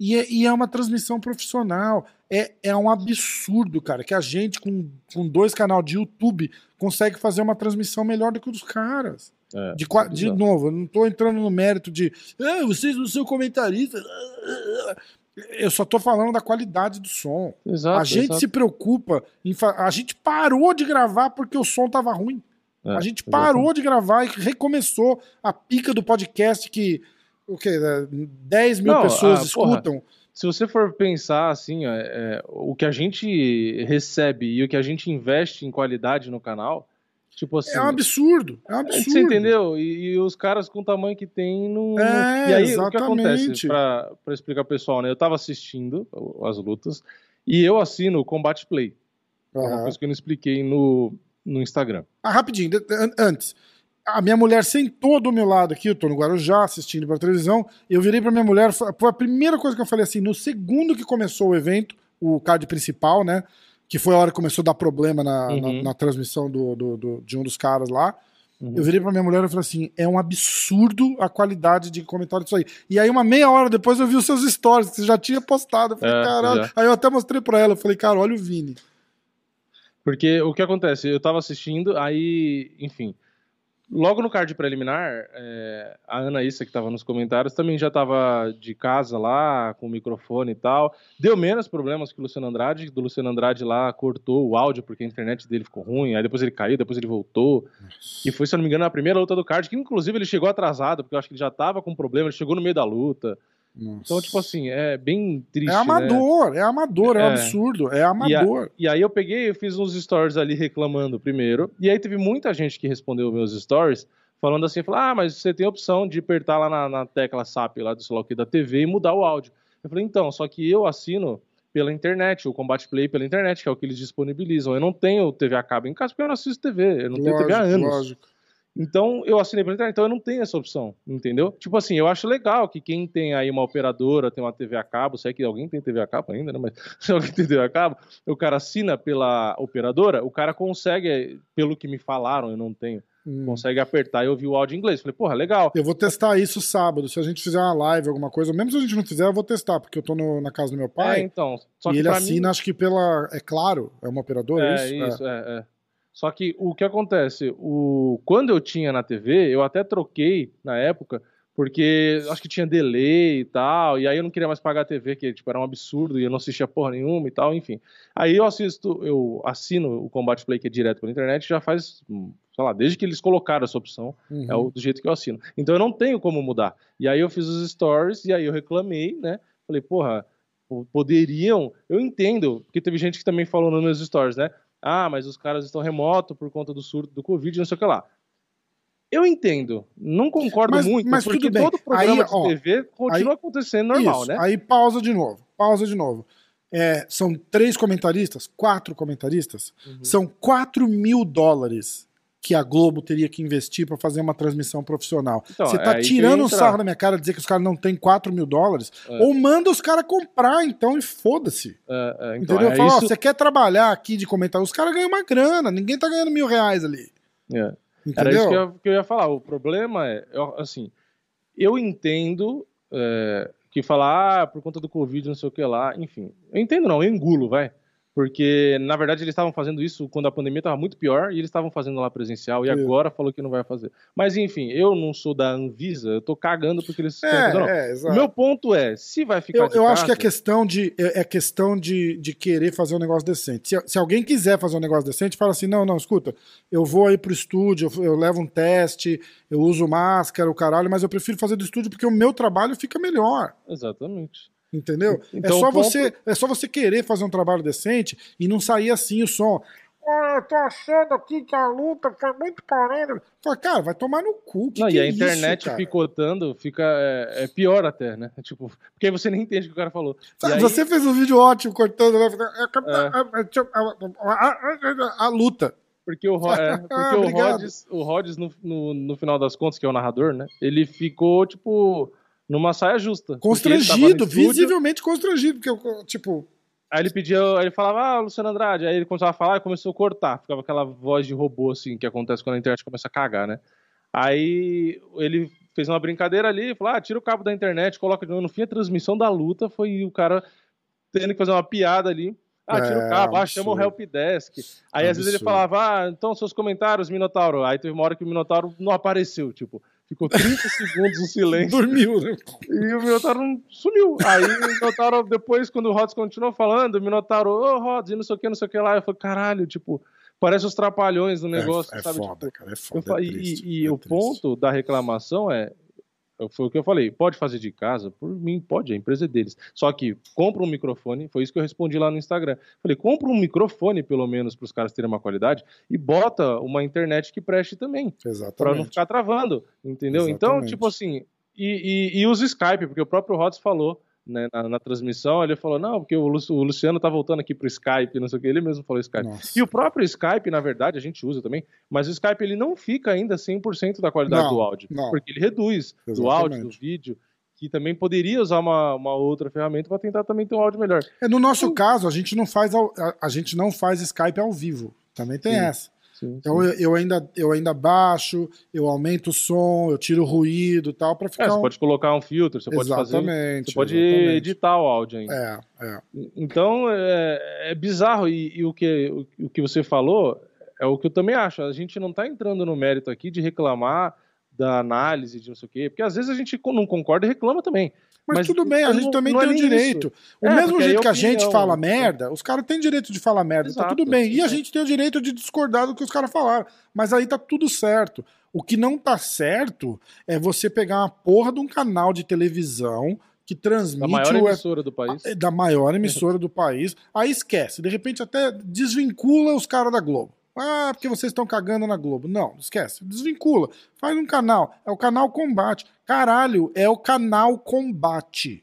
[SPEAKER 2] E é, e é uma transmissão profissional. É, é um absurdo, cara, que a gente, com, com dois canais de YouTube, consegue fazer uma transmissão melhor do que os caras. É, de, de novo, eu não estou entrando no mérito de ah, vocês não são comentaristas. Eu só estou falando da qualidade do som.
[SPEAKER 3] Exato,
[SPEAKER 2] a gente
[SPEAKER 3] exato.
[SPEAKER 2] se preocupa em. A gente parou de gravar porque o som estava ruim.
[SPEAKER 3] É,
[SPEAKER 2] a gente parou de gravar e recomeçou a pica do podcast que o quê? 10 mil não, pessoas escutam. Porra,
[SPEAKER 3] se você for pensar assim, é, é, o que a gente recebe e o que a gente investe em qualidade no canal, tipo assim.
[SPEAKER 2] É um absurdo. É um absurdo.
[SPEAKER 3] Você entendeu? E, e os caras com o tamanho que tem não.
[SPEAKER 2] É,
[SPEAKER 3] e aí
[SPEAKER 2] exatamente.
[SPEAKER 3] o que acontece? Pra, pra explicar pro pessoal, né? Eu tava assistindo as lutas e eu assino o Combat Play. Uhum. É uma coisa que eu não expliquei no, no Instagram.
[SPEAKER 2] Ah, rapidinho, antes a minha mulher sentou do meu lado aqui, eu tô no Guarujá assistindo pra televisão, eu virei pra minha mulher, foi a primeira coisa que eu falei assim, no segundo que começou o evento, o card principal, né, que foi a hora que começou a dar problema na, uhum. na, na, transmissão do, do, do, de um dos caras lá, uhum. eu virei pra minha mulher e falei assim, é um absurdo a qualidade de comentário disso aí. E aí uma meia hora depois eu vi os seus stories, que você já tinha postado, eu falei, é, caralho, é. aí eu até mostrei pra ela, eu falei, cara, olha o Vini.
[SPEAKER 3] Porque o que acontece, eu tava assistindo, aí, enfim... Logo no card preliminar, é, a Ana Issa, que estava nos comentários, também já estava de casa lá, com o microfone e tal. Deu menos problemas que o Luciano Andrade. Do Luciano Andrade lá cortou o áudio porque a internet dele ficou ruim. Aí depois ele caiu, depois ele voltou. Nossa. E foi, se eu não me engano, a primeira luta do card, que inclusive ele chegou atrasado, porque eu acho que ele já estava com problema, ele chegou no meio da luta. Nossa. Então, tipo assim, é bem triste.
[SPEAKER 2] É amador,
[SPEAKER 3] né?
[SPEAKER 2] é amador, é, é um absurdo, é amador.
[SPEAKER 3] E, a, e, aí eu peguei e fiz uns stories ali reclamando primeiro. E aí teve muita gente que respondeu meus stories falando assim: falou, ah, mas você tem a opção de apertar lá na, na tecla SAP lá do celular da TV e mudar o áudio. Eu falei, então, só que eu assino pela internet, o Combat Play pela internet, que é o que eles disponibilizam. Eu não tenho TV a cabo em casa porque eu não assisto TV, eu não lógico, tenho TV há anos. Lógico. Então, eu assinei pela internet, então eu não tenho essa opção, entendeu? Tipo assim, eu acho legal que quem tem aí uma operadora, tem uma TV a cabo, sei que alguém tem TV a cabo ainda, né? Mas se alguém tem TV a cabo, o cara assina pela operadora, o cara consegue, pelo que me falaram, eu não tenho, hum. consegue apertar e ouvir o áudio em inglês. Falei, porra, legal.
[SPEAKER 2] Eu vou testar isso sábado. Se a gente fizer uma live, alguma coisa, mesmo se a gente não fizer, eu vou testar, porque eu tô no, na casa do meu pai.
[SPEAKER 3] É, então.
[SPEAKER 2] e ele assina, mim... acho que pela. É claro, é uma operadora,
[SPEAKER 3] é,
[SPEAKER 2] isso?
[SPEAKER 3] isso, é, é. é. Só que o que acontece, o quando eu tinha na TV, eu até troquei na época, porque acho que tinha delay e tal, e aí eu não queria mais pagar a TV, que tipo, era um absurdo, e eu não assistia porra nenhuma e tal, enfim. Aí eu assisto, eu assino o Combat Play, que é direto pela internet, já faz, sei lá, desde que eles colocaram essa opção, uhum. é o, do jeito que eu assino. Então eu não tenho como mudar. E aí eu fiz os stories, e aí eu reclamei, né? Falei, porra, poderiam, eu entendo, porque teve gente que também falou nos meus stories, né? Ah, mas os caras estão remoto por conta do surto do Covid, não sei o que lá. Eu entendo, não concordo
[SPEAKER 2] mas,
[SPEAKER 3] muito,
[SPEAKER 2] mas
[SPEAKER 3] porque todo programa
[SPEAKER 2] aí,
[SPEAKER 3] de ó, TV continua
[SPEAKER 2] aí,
[SPEAKER 3] acontecendo normal,
[SPEAKER 2] isso,
[SPEAKER 3] né?
[SPEAKER 2] Aí pausa de novo, pausa de novo. É, são três comentaristas, quatro comentaristas, uhum. são quatro mil dólares que a Globo teria que investir para fazer uma transmissão profissional. Então, Você tá é tirando um sarro na minha cara dizer que os caras não têm 4 mil dólares? É. Ou manda os caras comprar, então, e foda-se. É, é então, Entendeu? É Fala, isso... ó, você quer trabalhar aqui de comentar? Os caras ganham uma grana, ninguém tá ganhando mil reais ali.
[SPEAKER 3] É. Era isso que eu, que eu, ia falar. O problema é, eu, assim, eu entendo que falar ah, por conta do Covid, não sei o que lá, enfim. Eu entendo não, eu engulo, vai. Porque, na verdade, eles estavam fazendo isso quando a pandemia estava muito pior e eles estavam fazendo lá presencial e é. agora falou que não vai fazer. Mas, enfim, eu não sou da Anvisa, eu tô cagando porque eles
[SPEAKER 2] é, fazendo. É,
[SPEAKER 3] o meu ponto é, se vai ficar
[SPEAKER 2] Eu, eu casa... acho que é questão, de, é, é questão de, de querer fazer um negócio decente. Se, se, alguém quiser fazer um negócio decente, fala assim, não, não, escuta, eu vou aí pro estúdio, eu, eu levo um teste, eu uso máscara, o caralho, mas eu prefiro fazer do estúdio porque o meu trabalho fica melhor.
[SPEAKER 3] Exatamente.
[SPEAKER 2] Entendeu? É então, é, só você, é só você querer fazer um trabalho decente e não sair assim o som. Ah, eu tô achando aqui que a luta foi muito parada. Fala, cara, vai tomar no cu. Que
[SPEAKER 3] não,
[SPEAKER 2] que
[SPEAKER 3] e
[SPEAKER 2] é
[SPEAKER 3] a internet
[SPEAKER 2] isso,
[SPEAKER 3] picotando fica é, é, pior até, né? Tipo, porque aí você nem entende o que o cara falou.
[SPEAKER 2] Sabe, você fez um vídeo ótimo cortando né? a, a, luta.
[SPEAKER 3] Porque o, é, porque ah, o Rhodes, o Rhodes no, no, no final das contas, que é o narrador, né? Ele ficou, tipo numa saia justa.
[SPEAKER 2] Constrangido, visivelmente constrangido, porque tipo.
[SPEAKER 3] Aí ele pedia, ele falava, ah, Luciano Andrade. Aí ele começava a falar e começou a cortar. Ficava aquela voz de robô, assim, que acontece quando a internet começa a cagar, né? Aí ele fez uma brincadeira ali, falou, ah, tira o cabo da internet, coloca de novo. No fim, a transmissão da luta foi o cara tendo que fazer uma piada ali. Ah, tira é, o cabo, ah, chama o helpdesk. Aí absurdo. às vezes ele falava, ah, então seus comentários, Minotauro. Aí teve uma hora que o Minotauro não apareceu, tipo. Ficou 30 segundos o silêncio.
[SPEAKER 2] Dormiu, né?
[SPEAKER 3] E o Minotauro sumiu. Aí o Minotauro, depois, quando o Rods continuou falando, o Minotauro, ô oh, Rods, e não sei o que, não sei o que lá. Eu falei, caralho, tipo, parece os trapalhões do é, negócio,
[SPEAKER 2] é, é
[SPEAKER 3] sabe?
[SPEAKER 2] Foda,
[SPEAKER 3] tipo,
[SPEAKER 2] cara, é foda,
[SPEAKER 3] eu, é triste, e, e é o ponto da reclamação é, foi o que eu falei, pode fazer de casa? Por mim, pode, a empresa é deles. Só que compra um microfone, foi isso que eu respondi lá no Instagram. Falei, compra um microfone, pelo menos, para os caras terem uma qualidade, e bota uma internet que preste também.
[SPEAKER 2] Exatamente.
[SPEAKER 3] Para não ficar travando, entendeu? Exatamente. Então, tipo assim, e, e, e os Skype, porque o próprio Rods falou né, na, na, transmissão, ele falou, não, porque o, o Luciano tá voltando aqui pro Skype, não sei o que, ele mesmo falou Skype. Nossa. E o próprio Skype, na verdade, a gente usa também, mas o Skype ele não fica ainda 100% da qualidade
[SPEAKER 2] não,
[SPEAKER 3] do áudio,
[SPEAKER 2] não.
[SPEAKER 3] porque ele reduz Exatamente. do áudio, do vídeo, que também poderia usar uma, uma outra ferramenta para tentar também ter um áudio melhor.
[SPEAKER 2] É, no nosso então, caso, a gente não faz a, a, gente não faz Skype ao vivo, também tem sim. essa. Sim, então Eu, eu, ainda, eu ainda baixo, eu aumento o som, eu tiro o ruído e tal, para ficar. É,
[SPEAKER 3] você
[SPEAKER 2] um...
[SPEAKER 3] pode colocar um filtro, você
[SPEAKER 2] exatamente,
[SPEAKER 3] pode fazer. Você
[SPEAKER 2] pode
[SPEAKER 3] exatamente. editar o áudio ainda.
[SPEAKER 2] É, é.
[SPEAKER 3] Então é, é bizarro, e, e, o, que, o, o que você falou é o que eu também acho. A gente não está entrando no mérito aqui de reclamar da análise de não sei o quê, porque às vezes a gente não concorda e reclama também.
[SPEAKER 2] Mas, Mas tudo bem, a gente não, também não tem é o direito. Isso. O é, mesmo jeito que a gente fala merda, os caras têm direito de falar merda, Exato, tá tudo bem. E a gente tem o direito de discordar do que os caras falaram. Mas aí tá tudo certo. O que não tá certo é você pegar uma porra de um canal de televisão que transmite. Da
[SPEAKER 3] maior emissora do país.
[SPEAKER 2] Da maior emissora do país. Aí esquece. De repente até desvincula os caras da Globo. Ah, porque vocês estão cagando na Globo. Não, esquece. Desvincula. Faz um canal. É o canal Combate. Caralho, é o canal Combate.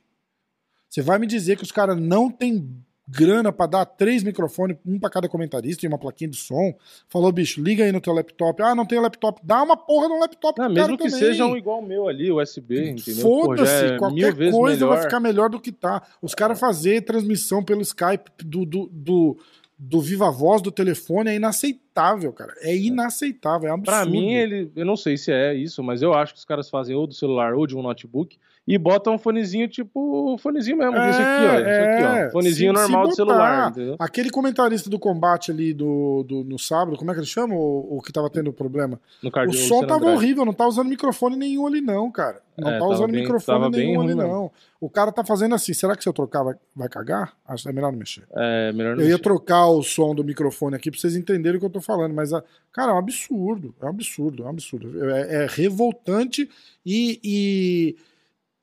[SPEAKER 2] Você vai me dizer que os caras não têm grana para dar três microfones, um para cada comentarista e uma plaquinha de som. Falou, bicho, liga aí no teu laptop. Ah, não tem laptop. Dá uma porra no laptop.
[SPEAKER 3] Não, mesmo que também. seja um igual o meu ali, USB, entendeu?
[SPEAKER 2] Foda-se,
[SPEAKER 3] é
[SPEAKER 2] qualquer coisa melhor. vai ficar melhor do que tá. Os caras fazer transmissão pelo Skype do, do, do do viva voz do telefone é inaceitável, cara. É inaceitável, é absurdo.
[SPEAKER 3] Pra mim, ele, eu não sei se é isso, mas eu acho que os caras fazem ou do celular ou de um notebook e bota um fonezinho tipo fonezinho mesmo, é, esse aqui, ó. Esse aqui, ó. É, fonezinho se, normal se de celular. Entendeu?
[SPEAKER 2] Aquele comentarista do combate ali do, do, no sábado, como é que ele chama? O, o que tava tendo problema? No o som tava horrível, não tá usando microfone nenhum ali, não, cara. Não é, tá usando bem, microfone nenhum ali, não. O cara tá fazendo assim, será que se eu trocar vai, vai cagar? Acho que é melhor não mexer.
[SPEAKER 3] É, melhor não
[SPEAKER 2] Eu
[SPEAKER 3] ia
[SPEAKER 2] mexer. trocar o som do microfone aqui pra vocês entenderem o que eu tô falando, mas, cara, é um absurdo, é um absurdo, é um absurdo. É, é revoltante e, e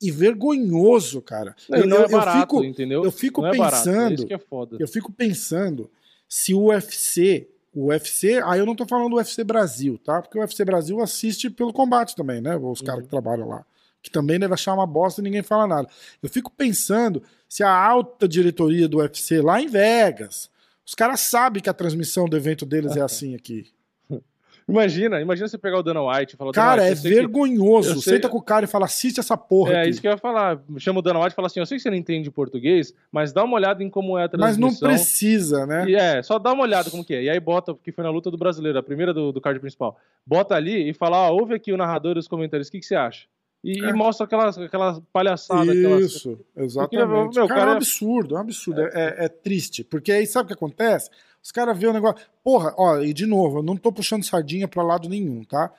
[SPEAKER 2] e vergonhoso, cara.
[SPEAKER 3] Não, eu, não é barato, eu fico, entendeu?
[SPEAKER 2] Eu fico não pensando, é é eu fico pensando se o UFC, o UFC, aí eu não tô falando do UFC Brasil, tá? Porque o UFC Brasil assiste pelo combate também, né? Os uhum. caras que trabalham lá, que também deve achar uma bosta e ninguém fala nada. Eu fico pensando se a alta diretoria do UFC lá em Vegas, os caras sabem que a transmissão do evento deles é assim aqui.
[SPEAKER 3] Imagina, imagina você pegar o Dana White e falar...
[SPEAKER 2] Cara, é vergonhoso. Sei... Senta com o cara e fala, assiste essa porra
[SPEAKER 3] É, aqui. isso que eu ia falar. Chama o Dana White e fala assim, eu sei que você não entende português, mas dá uma olhada em como é a transmissão.
[SPEAKER 2] Mas não precisa, né?
[SPEAKER 3] E é, só dá uma olhada como que é. E aí bota, porque foi na luta do brasileiro, a primeira do, do card principal. Bota ali e fala, ó, ouve aqui o narrador e os comentários, o que, que você acha? E, é. e, mostra aquela, aquela palhaçada.
[SPEAKER 2] Isso, aquelas... exatamente. Meu, cara, cara, é um absurdo, é um absurdo. É, é, é, triste. Porque aí sabe o que acontece? Os caras vê o negócio. Porra, ó, e de novo, eu não tô puxando sardinha pra lado nenhum, tá?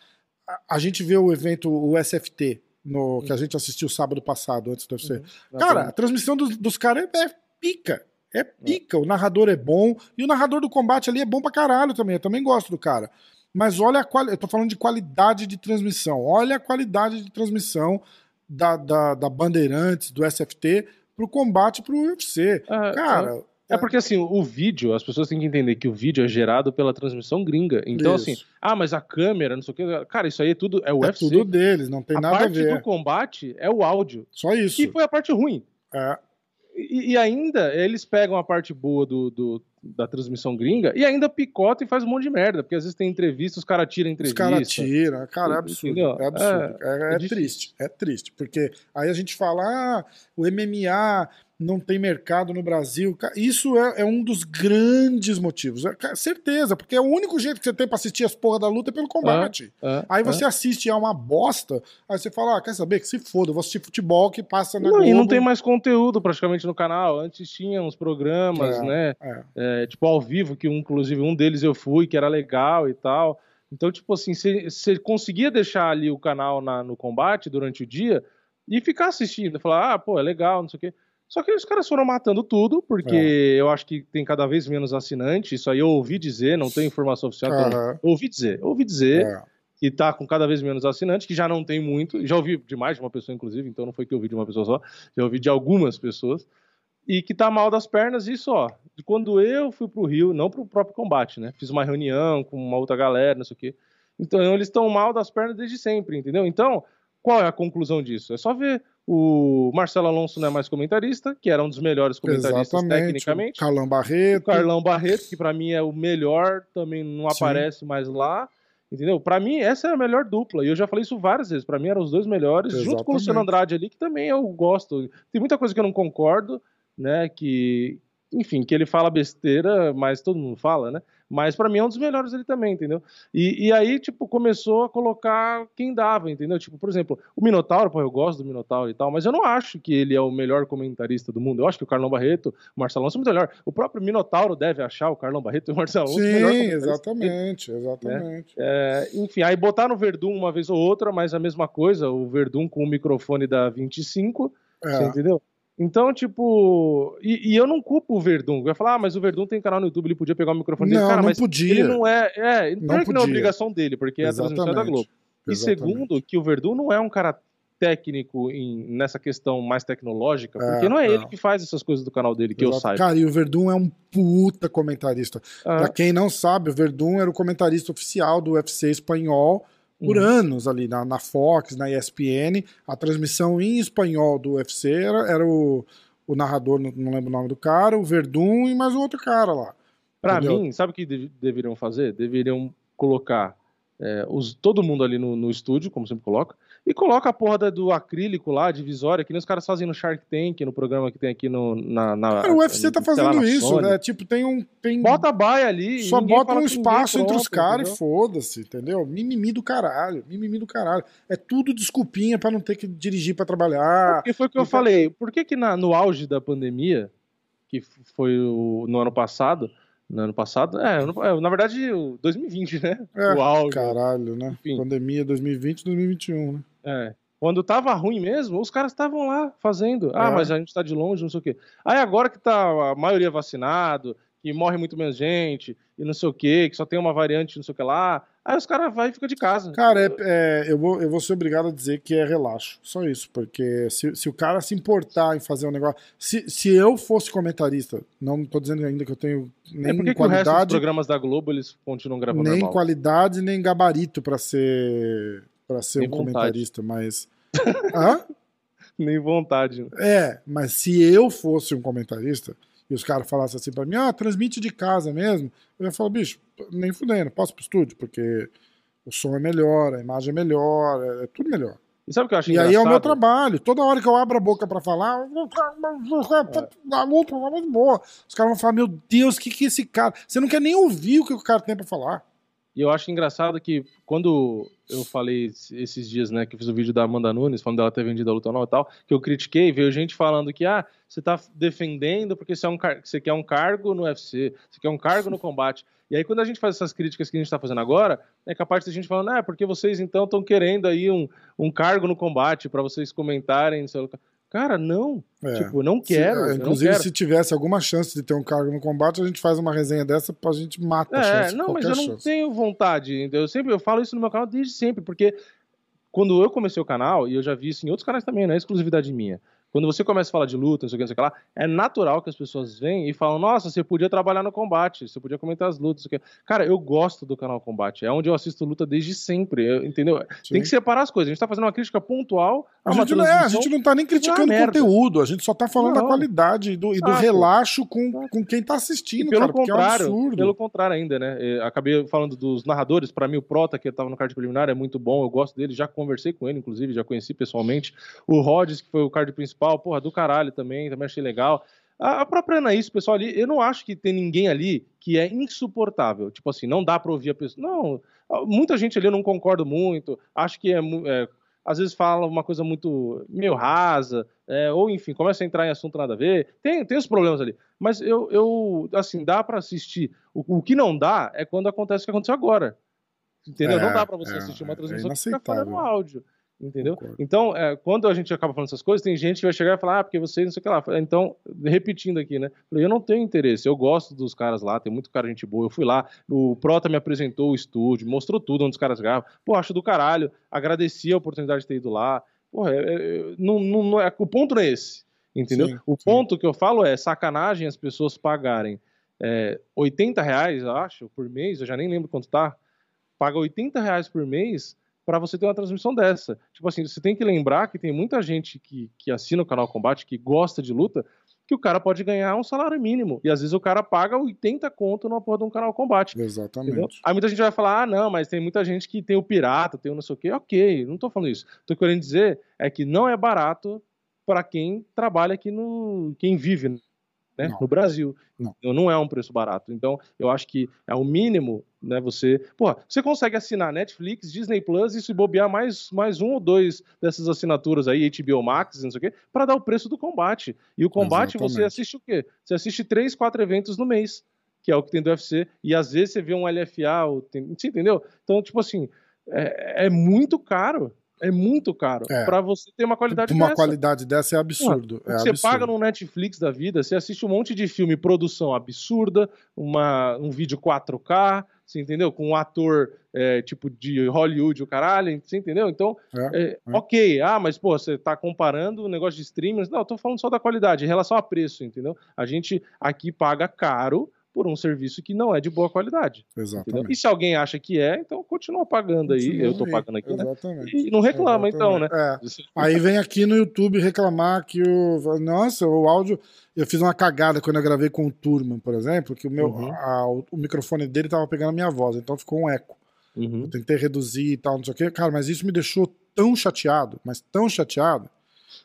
[SPEAKER 2] A, a gente vê o evento, o SFT, no, que a gente assistiu sábado passado, antes do UFC. Uhum. Cara, a transmissão dos, dos caras é, é pica. É pica. O narrador é bom. E o narrador do combate ali é bom pra caralho também. Eu também gosto do cara. Mas olha a qualidade. Eu tô falando de qualidade de transmissão. Olha a qualidade de transmissão da, da, da Bandeirantes, do SFT, pro combate pro UFC. Ah, cara.
[SPEAKER 3] É porque assim, o vídeo, as pessoas têm que entender que o vídeo é gerado pela transmissão gringa. Então, isso. assim, ah, mas a câmera, não sei o que. Cara, isso aí é tudo. É o é UFC.
[SPEAKER 2] tudo deles, não tem a nada a ver. A
[SPEAKER 3] parte do combate é o áudio.
[SPEAKER 2] Só isso.
[SPEAKER 3] Que foi a parte ruim.
[SPEAKER 2] É.
[SPEAKER 3] E, e, ainda eles pegam a parte boa do, do, da transmissão gringa e ainda picota e faz um monte de merda. Porque às vezes tem entrevista, os caras tiram entrevista.
[SPEAKER 2] Os caras tiram. Cara, é absurdo. É absurdo. É, é, é triste. É triste. Porque aí a gente fala, ah, o MMA não tem mercado no Brasil. Isso é, é um dos grandes motivos. É, certeza, porque é o único jeito que você tem pra assistir as porra da luta é pelo combate. É, é aí você é. assiste a uma bosta, aí você fala, ah, quer saber? Que se foda, eu vou assistir futebol que passa na
[SPEAKER 3] não, Globo. E não tem mais conteúdo praticamente no canal. Antes tinha uns programas, né? tipo, ao vivo, que inclusive um deles eu fui, que era legal e tal. Então, tipo assim, você conseguia deixar ali o canal na, no combate durante o dia e ficar assistindo, falar, ah, pô, é legal, não sei o quê. Só que os caras foram matando tudo, porque é. eu acho que tem cada vez menos assinante. Isso aí eu ouvi dizer, não tenho informação oficial. Uhum. ouvi dizer, ouvi dizer é. que tá com cada vez menos assinante, que já não tem muito. Já ouvi de mais de uma pessoa, inclusive, então não foi que eu ouvi de uma pessoa só, já ouvi de algumas pessoas. E que tá mal das pernas, isso ó. Quando eu fui pro Rio, não pro próprio combate, né? Fiz uma reunião com uma outra galera, não sei o quê. Então eles estão mal das pernas desde sempre, entendeu? Então, qual é a conclusão disso? É só ver o Marcelo Alonso não é mais comentarista, que era um dos melhores comentaristas Exatamente. tecnicamente.
[SPEAKER 2] O Carlão Barreto.
[SPEAKER 3] O Carlão Barreto, que para mim é o melhor, também não Sim. aparece mais lá. Entendeu? Para mim, essa é a melhor dupla. E eu já falei isso várias vezes. Para mim, eram os dois melhores, Exatamente. junto com o Luciano Andrade ali, que também eu gosto. Tem muita coisa que eu não concordo, né? Que, enfim, que ele fala besteira, mas todo mundo fala, né? Mas para mim é um dos melhores ele também, entendeu? E, e, aí, tipo, começou a colocar quem dava, entendeu? Tipo, por exemplo, o Minotauro, pô, eu gosto do Minotauro e tal, mas eu não acho que ele é o melhor comentarista do mundo. Eu acho que o Carlão Barreto, o Marcelo são muito melhor. O próprio Minotauro deve achar o Carlão Barreto e o Marcelo Sim,
[SPEAKER 2] melhor exatamente, exatamente.
[SPEAKER 3] Né? É, enfim, aí botaram o Verdun uma vez ou outra, mas a mesma coisa, o Verdun com o microfone da 25, é. você entendeu? Então, tipo. E, e, eu não culpo o Verdun. Vai falar, ah, mas o Verdun tem canal no YouTube, ele podia pegar o microfone
[SPEAKER 2] não,
[SPEAKER 3] dele. Cara,
[SPEAKER 2] não
[SPEAKER 3] mas
[SPEAKER 2] podia.
[SPEAKER 3] ele não é. É, não, que não é obrigação dele, porque Exatamente. é a transmissão da Globo. E Exatamente. segundo, que o Verdun não é um cara técnico em, nessa questão mais tecnológica, porque é, não é, é, ele que faz essas coisas do canal dele, que Exato. eu saiba.
[SPEAKER 2] Cara, e o Verdun é um puta comentarista. Ah. Pra quem não sabe, o Verdun era o comentarista oficial do UFC espanhol por uhum. anos ali na, na, Fox, na ESPN. A transmissão em espanhol do UFC era, era o o narrador, não, lembro o nome do cara, o Verdun e mais um outro cara lá.
[SPEAKER 3] Pra entendeu? mim, sabe o que deveriam fazer? Deveriam colocar é, os, todo mundo ali no, no, estúdio, como sempre coloca, e coloca a porra do acrílico lá, divisória, que nem os caras fazem no Shark Tank, no programa que tem aqui no, na, na
[SPEAKER 2] Cara, o UFC tá fazendo isso, né? Tipo, tem um. Tem...
[SPEAKER 3] Bota a baia ali.
[SPEAKER 2] Só bota um espaço entre os caras e foda-se, entendeu? Mimimi do caralho. Mimimi do caralho. É tudo desculpinha para não ter que dirigir para trabalhar.
[SPEAKER 3] Porque foi o que eu então... falei. Por que, que na, no auge da pandemia, que foi o, no ano passado, no ano passado, é, é na verdade, 2020, né?
[SPEAKER 2] É, o auge. Caralho, né? Enfim. Pandemia 2020, 2021, né?
[SPEAKER 3] É. Quando tava ruim mesmo, os caras estavam lá fazendo. Ah, é. mas a gente tá de longe, não sei o quê. Aí agora que tá a maioria vacinado, que morre muito menos gente, e não sei o quê, que só tem uma variante, não sei o que lá. Aí os caras vai e fica de casa.
[SPEAKER 2] Cara, é, é, eu, vou, eu vou ser obrigado a dizer que é relaxo. Só isso. Porque se, se o cara se importar em fazer um negócio. Se, se eu fosse comentarista, não tô dizendo ainda que eu tenho nem é porque qualidade. Que o resto dos
[SPEAKER 3] programas da Globo eles continuam gravando.
[SPEAKER 2] Nem
[SPEAKER 3] normal.
[SPEAKER 2] qualidade, nem gabarito para ser para ser Nem um vontade. comentarista, mas. Hã?
[SPEAKER 3] Nem vontade. Né?
[SPEAKER 2] É, mas se eu fosse um comentarista e os caras falassem assim pra mim, ah, transmite de casa mesmo, eu ia falar, bicho, nem fudendo, posso pro estúdio, porque o som é melhor, a imagem é melhor, é, é tudo melhor.
[SPEAKER 3] E sabe o que eu acho
[SPEAKER 2] E
[SPEAKER 3] engraçado?
[SPEAKER 2] aí é o meu trabalho. Toda hora que eu abro a boca pra falar, é. luta, muito boa. Os caras vão falar, meu Deus, o que que esse cara... Você não quer nem ouvir o que o cara tem pra falar.
[SPEAKER 3] E eu acho engraçado que quando eu falei esses dias, né, que eu fiz o vídeo da Amanda Nunes, falando dela ter vendido a luta nova e tal, que eu critiquei, veio gente falando que, ah, você tá defendendo porque você, é um você quer um cargo no UFC, você quer um cargo no combate. E aí, quando a gente faz essas críticas que a gente está fazendo agora, é capaz de a gente falando, ah, porque vocês então estão querendo aí um, um cargo no combate para vocês comentarem. Seu... Cara, não. É. Tipo, não quero.
[SPEAKER 2] Se, inclusive,
[SPEAKER 3] não quero.
[SPEAKER 2] se tivesse alguma chance de ter um cargo no combate, a gente faz uma resenha dessa, a gente mata
[SPEAKER 3] é,
[SPEAKER 2] a chance.
[SPEAKER 3] Não, mas eu
[SPEAKER 2] chance.
[SPEAKER 3] não tenho vontade. Eu sempre eu falo isso no meu canal desde sempre, porque quando eu comecei o canal, e eu já vi isso em outros canais também, não é exclusividade minha. Quando você começa a falar de luta, não sei o que, não sei o que lá, é natural que as pessoas vêm e falam: Nossa, você podia trabalhar no combate, você podia comentar as lutas. Não sei o que. Cara, eu gosto do canal Combate, é onde eu assisto luta desde sempre, entendeu? Sim. Tem que separar as coisas. A gente tá fazendo uma crítica pontual.
[SPEAKER 2] A, gente, não, é, a gente não tá nem criticando o conteúdo, a gente só tá falando não. da qualidade e do, e do relaxo com, com quem tá assistindo,
[SPEAKER 3] pelo
[SPEAKER 2] cara,
[SPEAKER 3] contrário,
[SPEAKER 2] é um.
[SPEAKER 3] Pelo contrário ainda, né? Eu acabei falando dos narradores, para mim o Prota, que tava no card preliminar, é muito bom, eu gosto dele, já conversei com ele, inclusive, já conheci pessoalmente. O Rhodes, que foi o card principal, porra, do caralho também, também achei legal. A, a própria Anaís, pessoal ali, eu não acho que tem ninguém ali que é insuportável. Tipo assim, não dá pra ouvir a pessoa. Não, muita gente ali eu não concordo muito, acho que é, é às vezes fala uma coisa muito meio rasa, é, ou enfim, começa a entrar em assunto nada a ver. Tem, tem os problemas ali. Mas eu, eu assim, dá para assistir. O, o, que não dá é quando acontece o que aconteceu agora. Entendeu? É, não dá para você é, assistir uma transmissão é que fica fora no áudio. Entendeu? Concordo. Então, é, quando a gente acaba falando essas coisas, tem gente que vai chegar e falar, ah, porque vocês não sei o que lá. Então, repetindo aqui, né? Eu não tenho interesse, eu gosto dos caras lá, tem muito cara gente boa. Eu fui lá, o Prota me apresentou o estúdio, mostrou tudo onde os caras gravam. Pô, acho do caralho, agradeci a oportunidade de ter ido lá. Pô, é, é, não, não, não é, o ponto não é esse, entendeu? Sim, o sim. ponto que eu falo é sacanagem as pessoas pagarem é, 80 reais, eu acho, por mês, eu já nem lembro quanto tá, paga 80 reais por mês para você ter uma transmissão dessa. Tipo assim, você tem que lembrar que tem muita gente que, que assina o canal Combate, que gosta de luta, que o cara pode ganhar um salário mínimo. E às vezes o cara paga 80 conto numa porra de um canal Combate.
[SPEAKER 2] Exatamente.
[SPEAKER 3] Entendeu? Aí muita gente vai falar, ah, não, mas tem muita gente que tem o pirata, tem o não sei o quê. Ok, não tô falando isso. Tô querendo dizer é que não é barato para quem trabalha aqui no. quem vive né, no Brasil. Não. Então, não é um preço barato. Então, eu acho que é o mínimo, né? Você. Porra, você consegue assinar Netflix, Disney Plus e se bobear mais, mais um ou dois dessas assinaturas aí, HBO Max, não sei o quê, para dar o preço do combate. E o combate Exatamente. você assiste o quê? Você assiste três, quatro eventos no mês, que é o que tem do UFC, e às vezes você vê um LFA, ou tem... você entendeu? Então, tipo assim, é, é muito caro. É muito caro. É. para você ter uma qualidade
[SPEAKER 2] uma dessa. qualidade dessa é absurdo. é
[SPEAKER 3] você
[SPEAKER 2] absurdo.
[SPEAKER 3] paga no Netflix da vida, você assiste um monte de filme, produção absurda, uma, um vídeo 4K, você entendeu? Com um ator é, tipo de Hollywood, o caralho, você entendeu? Então, é, é, é. ok, ah, mas pô, você tá comparando o negócio de streamers. Não, eu tô falando só da qualidade, em relação a preço, entendeu? A gente aqui paga caro por um serviço que não é de boa qualidade.
[SPEAKER 2] Exatamente. Entendeu?
[SPEAKER 3] E se alguém acha que é, então continua pagando aí. Continua eu estou pagando aqui, né? Exatamente. Né? E não reclama, então, né?
[SPEAKER 2] É. Aí vem aqui no YouTube reclamar que o. Nossa, o áudio. Eu fiz uma cagada quando eu gravei com o Turman, por exemplo, que o meu uhum. a, o microfone dele estava pegando a minha voz, então ficou um eco.
[SPEAKER 3] Uhum.
[SPEAKER 2] Eu tentei reduzir e tal, não sei o quê. Cara, mas isso me deixou tão chateado, mas tão chateado.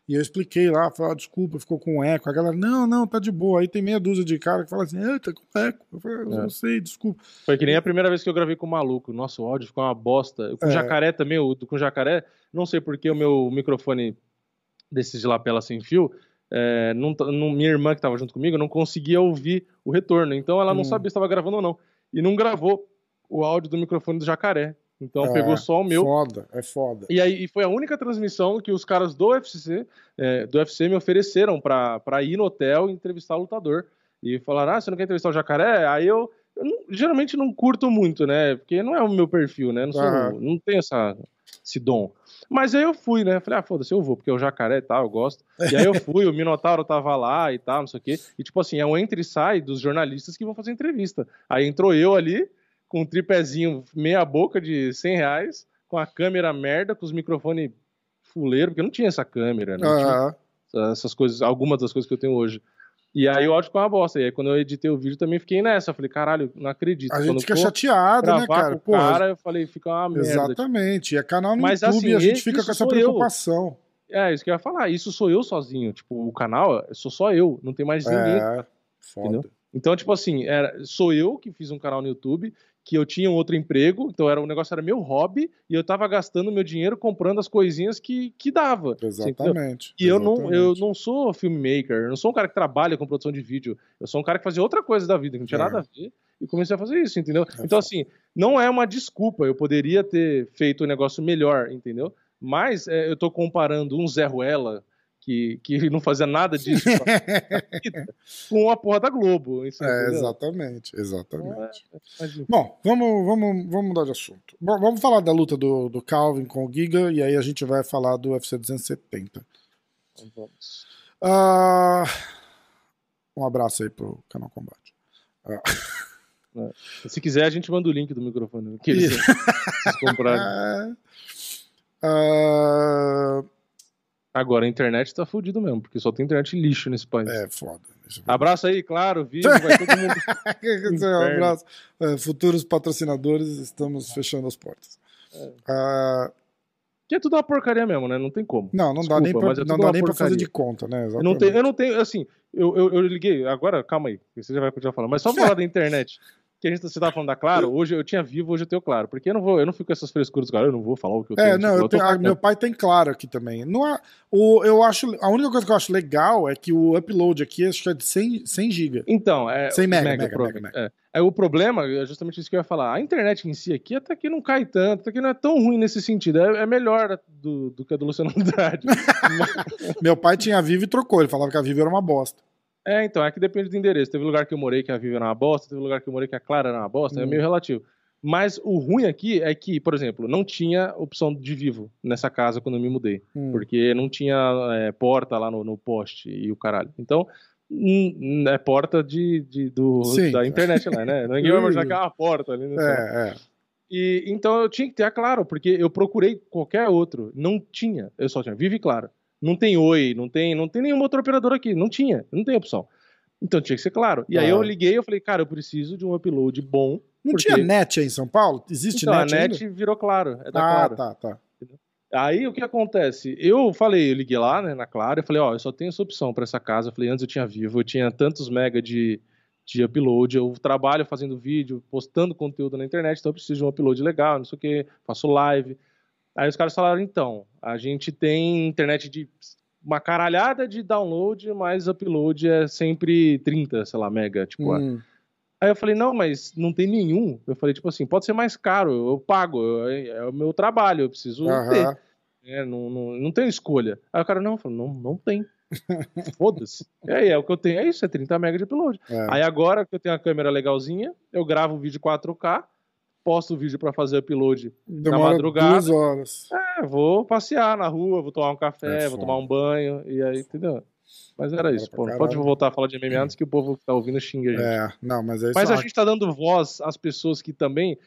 [SPEAKER 2] E eu expliquei lá, falei, ah, desculpa, ficou com eco. A galera, não, não, tá de boa. Aí tem meia dúzia de cara que fala assim, ah, tá com eco. Eu falei, eu
[SPEAKER 3] É.
[SPEAKER 2] não sei, desculpa.
[SPEAKER 3] Foi que nem a primeira vez que eu gravei com o maluco. Nossa, o áudio ficou uma bosta. Com o
[SPEAKER 2] É.
[SPEAKER 3] jacaré também, o, com jacaré, não sei porque o meu microfone desses de lapela sem fio, é, não, não- minha irmã que tava junto comigo não conseguia ouvir o retorno. Então ela não
[SPEAKER 2] Hum.
[SPEAKER 3] sabia se estava gravando ou não. E não gravou o áudio do microfone do jacaré. Então
[SPEAKER 2] É,
[SPEAKER 3] pegou só o meu.
[SPEAKER 2] Foda, é foda.
[SPEAKER 3] E aí e foi a única transmissão que os caras do UFC, é, do UFC me ofereceram pra pra ir no hotel e entrevistar o lutador. E falaram: ah, você não quer entrevistar o jacaré? Aí eu, eu não- geralmente não curto muito, né? Porque não é o meu perfil, né? Não, sou, não tenho essa, esse dom. Mas aí eu fui, né? Falei, ah, foda-se, eu vou, porque é o jacaré e tal, eu gosto. E aí eu fui, o Minotauro tava lá e tal, não sei o quê. E tipo assim, é um entra e sai dos jornalistas que vão fazer entrevista. Aí entrou eu ali, com um tripézinho meia boca de 100 reais, com a câmera merda, com os microfones fuleiro, porque não tinha essa câmera, né? Tinha
[SPEAKER 2] Aham.
[SPEAKER 3] essas coisas, algumas das coisas que eu tenho hoje. E aí o áudio ficou uma bosta. E aí quando eu editei o vídeo também fiquei nessa. Eu falei, caralho, não acredito.
[SPEAKER 2] A
[SPEAKER 3] quando
[SPEAKER 2] gente fica chateado, né, cara?
[SPEAKER 3] com
[SPEAKER 2] Pô,
[SPEAKER 3] o cara, eu falei, fica uma merda.
[SPEAKER 2] exatamente. É canal no
[SPEAKER 3] Mas,
[SPEAKER 2] YouTube
[SPEAKER 3] assim,
[SPEAKER 2] e a gente fica com essa
[SPEAKER 3] sou eu.
[SPEAKER 2] preocupação.
[SPEAKER 3] É, isso que eu ia falar. Isso sou eu sozinho. Tipo, o canal, sou só eu. Não tem mais ninguém.
[SPEAKER 2] É, foda.
[SPEAKER 3] Entendeu? Então, tipo assim, era, sou eu que fiz um canal no YouTube, que eu tinha um outro emprego, então era, o negócio era meu hobby, e eu tava gastando meu dinheiro comprando as coisinhas que, que dava. entendeu?
[SPEAKER 2] Exatamente.
[SPEAKER 3] E eu não, eu
[SPEAKER 2] exatamente.
[SPEAKER 3] não sou filmmaker, eu não sou um cara que trabalha com produção de vídeo. Eu sou um cara que fazia outra coisa da vida, que não tinha
[SPEAKER 2] É.
[SPEAKER 3] nada a ver, e comecei a fazer isso, entendeu?
[SPEAKER 2] É
[SPEAKER 3] então, assim, não é uma desculpa, eu poderia ter feito o negócio melhor, entendeu? Mas é, eu tô comparando um Zé Ruela, que, que não fazia nada disso, com a porra da Globo. Isso,
[SPEAKER 2] É, exatamente, exatamente.
[SPEAKER 3] Enfim,
[SPEAKER 2] Bom, vamos, vamos, vamos mudar de assunto. Bom, vamos falar da luta do, do Calvin com o Giga e aí a gente vai falar do UFC 270.
[SPEAKER 3] então vamos.
[SPEAKER 2] Ah, um abraço aí pro canal Combate.
[SPEAKER 3] Se quiser, a gente manda o link do microfone. Que eles, eles compraram.
[SPEAKER 2] Ah, ah,
[SPEAKER 3] Agora a internet tá fudido mesmo, porque só tem internet lixo nesse país.
[SPEAKER 2] é foda. Isso
[SPEAKER 3] Abraço aí, claro, vídeo, vai todo mundo.
[SPEAKER 2] um
[SPEAKER 3] Inferno.
[SPEAKER 2] abraço. É, futuros patrocinadores, estamos fechando as portas.
[SPEAKER 3] É.
[SPEAKER 2] Ah,
[SPEAKER 3] Que é tudo uma porcaria mesmo, né? Não tem como.
[SPEAKER 2] não, não
[SPEAKER 3] Desculpa,
[SPEAKER 2] dá nem pra,
[SPEAKER 3] é
[SPEAKER 2] não dá nem pra fazer de conta, né?
[SPEAKER 3] Eu não, tenho,
[SPEAKER 2] Exatamente.
[SPEAKER 3] eu não tenho, assim, eu, eu, eu liguei, agora, calma aí, você já vai continuar falando, mas só falar da internet, que a gente, você tava falando da Claro, hoje eu tinha Vivo, hoje eu tenho Claro, porque eu não vou, eu não fico com essas frescuras, cara, eu não vou falar o que eu tenho.
[SPEAKER 2] É,
[SPEAKER 3] tipo,
[SPEAKER 2] não, eu
[SPEAKER 3] tô
[SPEAKER 2] tenho- ah,
[SPEAKER 3] falando.
[SPEAKER 2] meu pai tem claro aqui também. Não há- o, eu acho, a única coisa que eu acho legal é que o upload aqui acho que é de 100, 100 GB.
[SPEAKER 3] Então, é.
[SPEAKER 2] 100 mega, mega,
[SPEAKER 3] provavelmente,
[SPEAKER 2] mega,
[SPEAKER 3] É. É, o problema é justamente isso que eu ia falar. A internet em si aqui até que não cai tanto, até que não é tão ruim nesse sentido. É, é melhor do, do que a do Luciano Andrade.
[SPEAKER 2] Meu pai tinha a Vivo e trocou. Ele falava que a Vivo era uma bosta.
[SPEAKER 3] É, então, é que depende do endereço. Teve lugar que eu morei que a Vivo era uma bosta, teve lugar que eu morei que a Clara era uma bosta, é
[SPEAKER 2] Hum.
[SPEAKER 3] meio relativo. Mas o ruim aqui é que, por exemplo, não tinha opção de Vivo nessa casa quando eu me mudei.
[SPEAKER 2] Hum.
[SPEAKER 3] Porque não tinha é, porta lá no, no poste e o caralho. Então, hum, é porta de, de- do,
[SPEAKER 2] Sim.
[SPEAKER 3] da internet lá, né? Ninguém vai imaginar que é uma porta ali. Né?
[SPEAKER 2] É, é.
[SPEAKER 3] E, então eu tinha que ter a Claro, porque eu procurei qualquer outro. Não tinha. Eu só tinha Vive Claro. Não tem Oi, não tem, não tem nenhum outro operador aqui. Não tinha, não tem opção. Então tinha que ser claro. E aí
[SPEAKER 2] Ah.
[SPEAKER 3] eu liguei eu falei, cara, eu preciso de um upload bom.
[SPEAKER 2] Não
[SPEAKER 3] Porque-
[SPEAKER 2] tinha net aí em São Paulo? Existe
[SPEAKER 3] Então,
[SPEAKER 2] net
[SPEAKER 3] a
[SPEAKER 2] ainda?
[SPEAKER 3] net virou claro. É da
[SPEAKER 2] Ah,
[SPEAKER 3] Claro.
[SPEAKER 2] tá, tá.
[SPEAKER 3] Aí o que acontece? Eu falei, eu liguei lá, né, na Claro, eu falei, ó, eu só tenho essa opção pra essa casa. Eu falei, antes eu tinha Vivo, eu tinha tantos mega de, de upload, eu trabalho fazendo vídeo, postando conteúdo na internet, então eu preciso de um upload legal, não sei o que, faço live. Aí os caras falaram, então, a gente tem internet de uma caralhada de download, mas upload é sempre 30, sei lá, mega, tipo,
[SPEAKER 2] Hum,
[SPEAKER 3] Aí eu falei, não, mas não tem nenhum. Eu falei, tipo assim, pode ser mais caro, eu pago, eu- é o meu trabalho, eu preciso ter. É, não, não, não tenho escolha. Aí o cara, não, falou, não, não tem. Foda-se. E aí, é o que eu tenho, é isso, é 30 MB de upload.
[SPEAKER 2] É.
[SPEAKER 3] Aí agora que eu tenho a câmera legalzinha, eu gravo o vídeo 4K, posto o vídeo pra fazer upload.
[SPEAKER 2] Demora
[SPEAKER 3] madrugada.
[SPEAKER 2] duas horas.
[SPEAKER 3] É, vou passear na rua, vou tomar um café,
[SPEAKER 2] É
[SPEAKER 3] vou tomar um banho, e aí, entendeu? Mas era isso, pô. Não pode voltar a falar de MMA antes que o povo que tá ouvindo xinga a gente.
[SPEAKER 2] É, não, mas é isso.
[SPEAKER 3] Mas a gente tá dando voz às pessoas que também,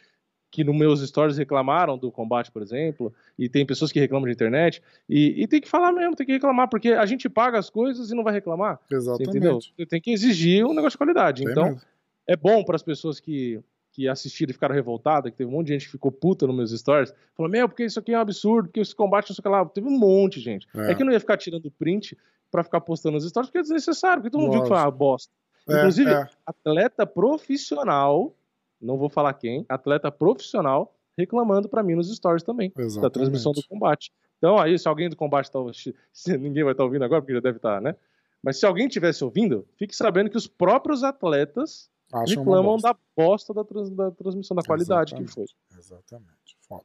[SPEAKER 3] que nos meus stories reclamaram do combate, por exemplo, e tem pessoas que reclamam de internet, e, e tem que falar mesmo, tem que reclamar, porque a gente paga as coisas e não vai reclamar, entendeu?
[SPEAKER 2] Exatamente.
[SPEAKER 3] Você tem que exigir um negócio de qualidade.
[SPEAKER 2] Tem
[SPEAKER 3] então,
[SPEAKER 2] mesmo.
[SPEAKER 3] é bom para as pessoas que, que assistiram e ficaram revoltados, que teve um monte de gente que ficou puta nos meus stories, falou, meu, porque isso aqui é um absurdo, porque esse combate não sei o que lá. Teve um monte, gente. É, é que eu não ia ficar tirando print para ficar postando as stories, porque é desnecessário, porque todo mundo viu que foi uma bosta. É, Inclusive, é. atleta profissional, não vou falar quem, atleta profissional reclamando para mim nos stories também, Exatamente. da transmissão do combate. Então, aí, se alguém do combate tá. Ninguém vai estar tá ouvindo agora, porque já deve estar, tá, né? Mas se alguém tivesse ouvindo, fique sabendo que os próprios atletas Acham reclamam da bosta da, trans, da transmissão, da qualidade Exatamente. que foi.
[SPEAKER 2] Exatamente. Foda.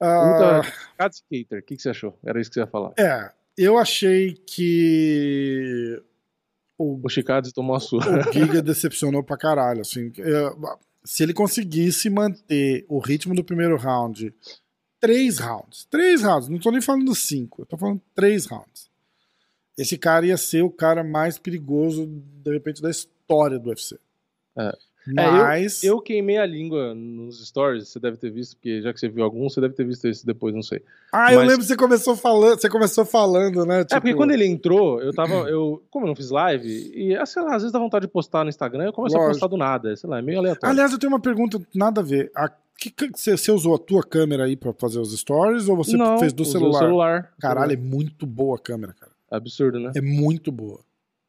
[SPEAKER 3] Uh... Skater, o que, que você achou? Era isso que você ia falar.
[SPEAKER 2] É, eu achei que
[SPEAKER 3] o, o Chicades tomou a sua.
[SPEAKER 2] O Giga decepcionou pra caralho. Assim, eu, se ele conseguisse manter o ritmo do primeiro round, três rounds, três rounds, não tô nem falando cinco, eu tô falando três rounds. Esse cara ia ser o cara mais perigoso, de repente, da história do UFC.
[SPEAKER 3] É. Mas. É, eu, eu, queimei a língua nos stories, você deve ter visto, porque já que você viu alguns, você deve ter visto esse depois, não sei.
[SPEAKER 2] Ah, Mas... eu lembro que você começou falando, você começou falando, né?
[SPEAKER 3] Tipo... É, porque tipo quando ele entrou, eu tava. Eu, como eu não fiz live, e ah, sei lá, às vezes dá vontade de postar no Instagram, eu começo Lógico. a postar do nada, sei lá, é meio aleatório.
[SPEAKER 2] Aliás, eu tenho uma pergunta, nada a ver. A, que, você, você, usou a tua câmera aí pra fazer os stories ou você não, fez do celular?
[SPEAKER 3] celular?
[SPEAKER 2] Caralho, é muito boa a câmera, cara.
[SPEAKER 3] Absurdo, né?
[SPEAKER 2] É muito boa.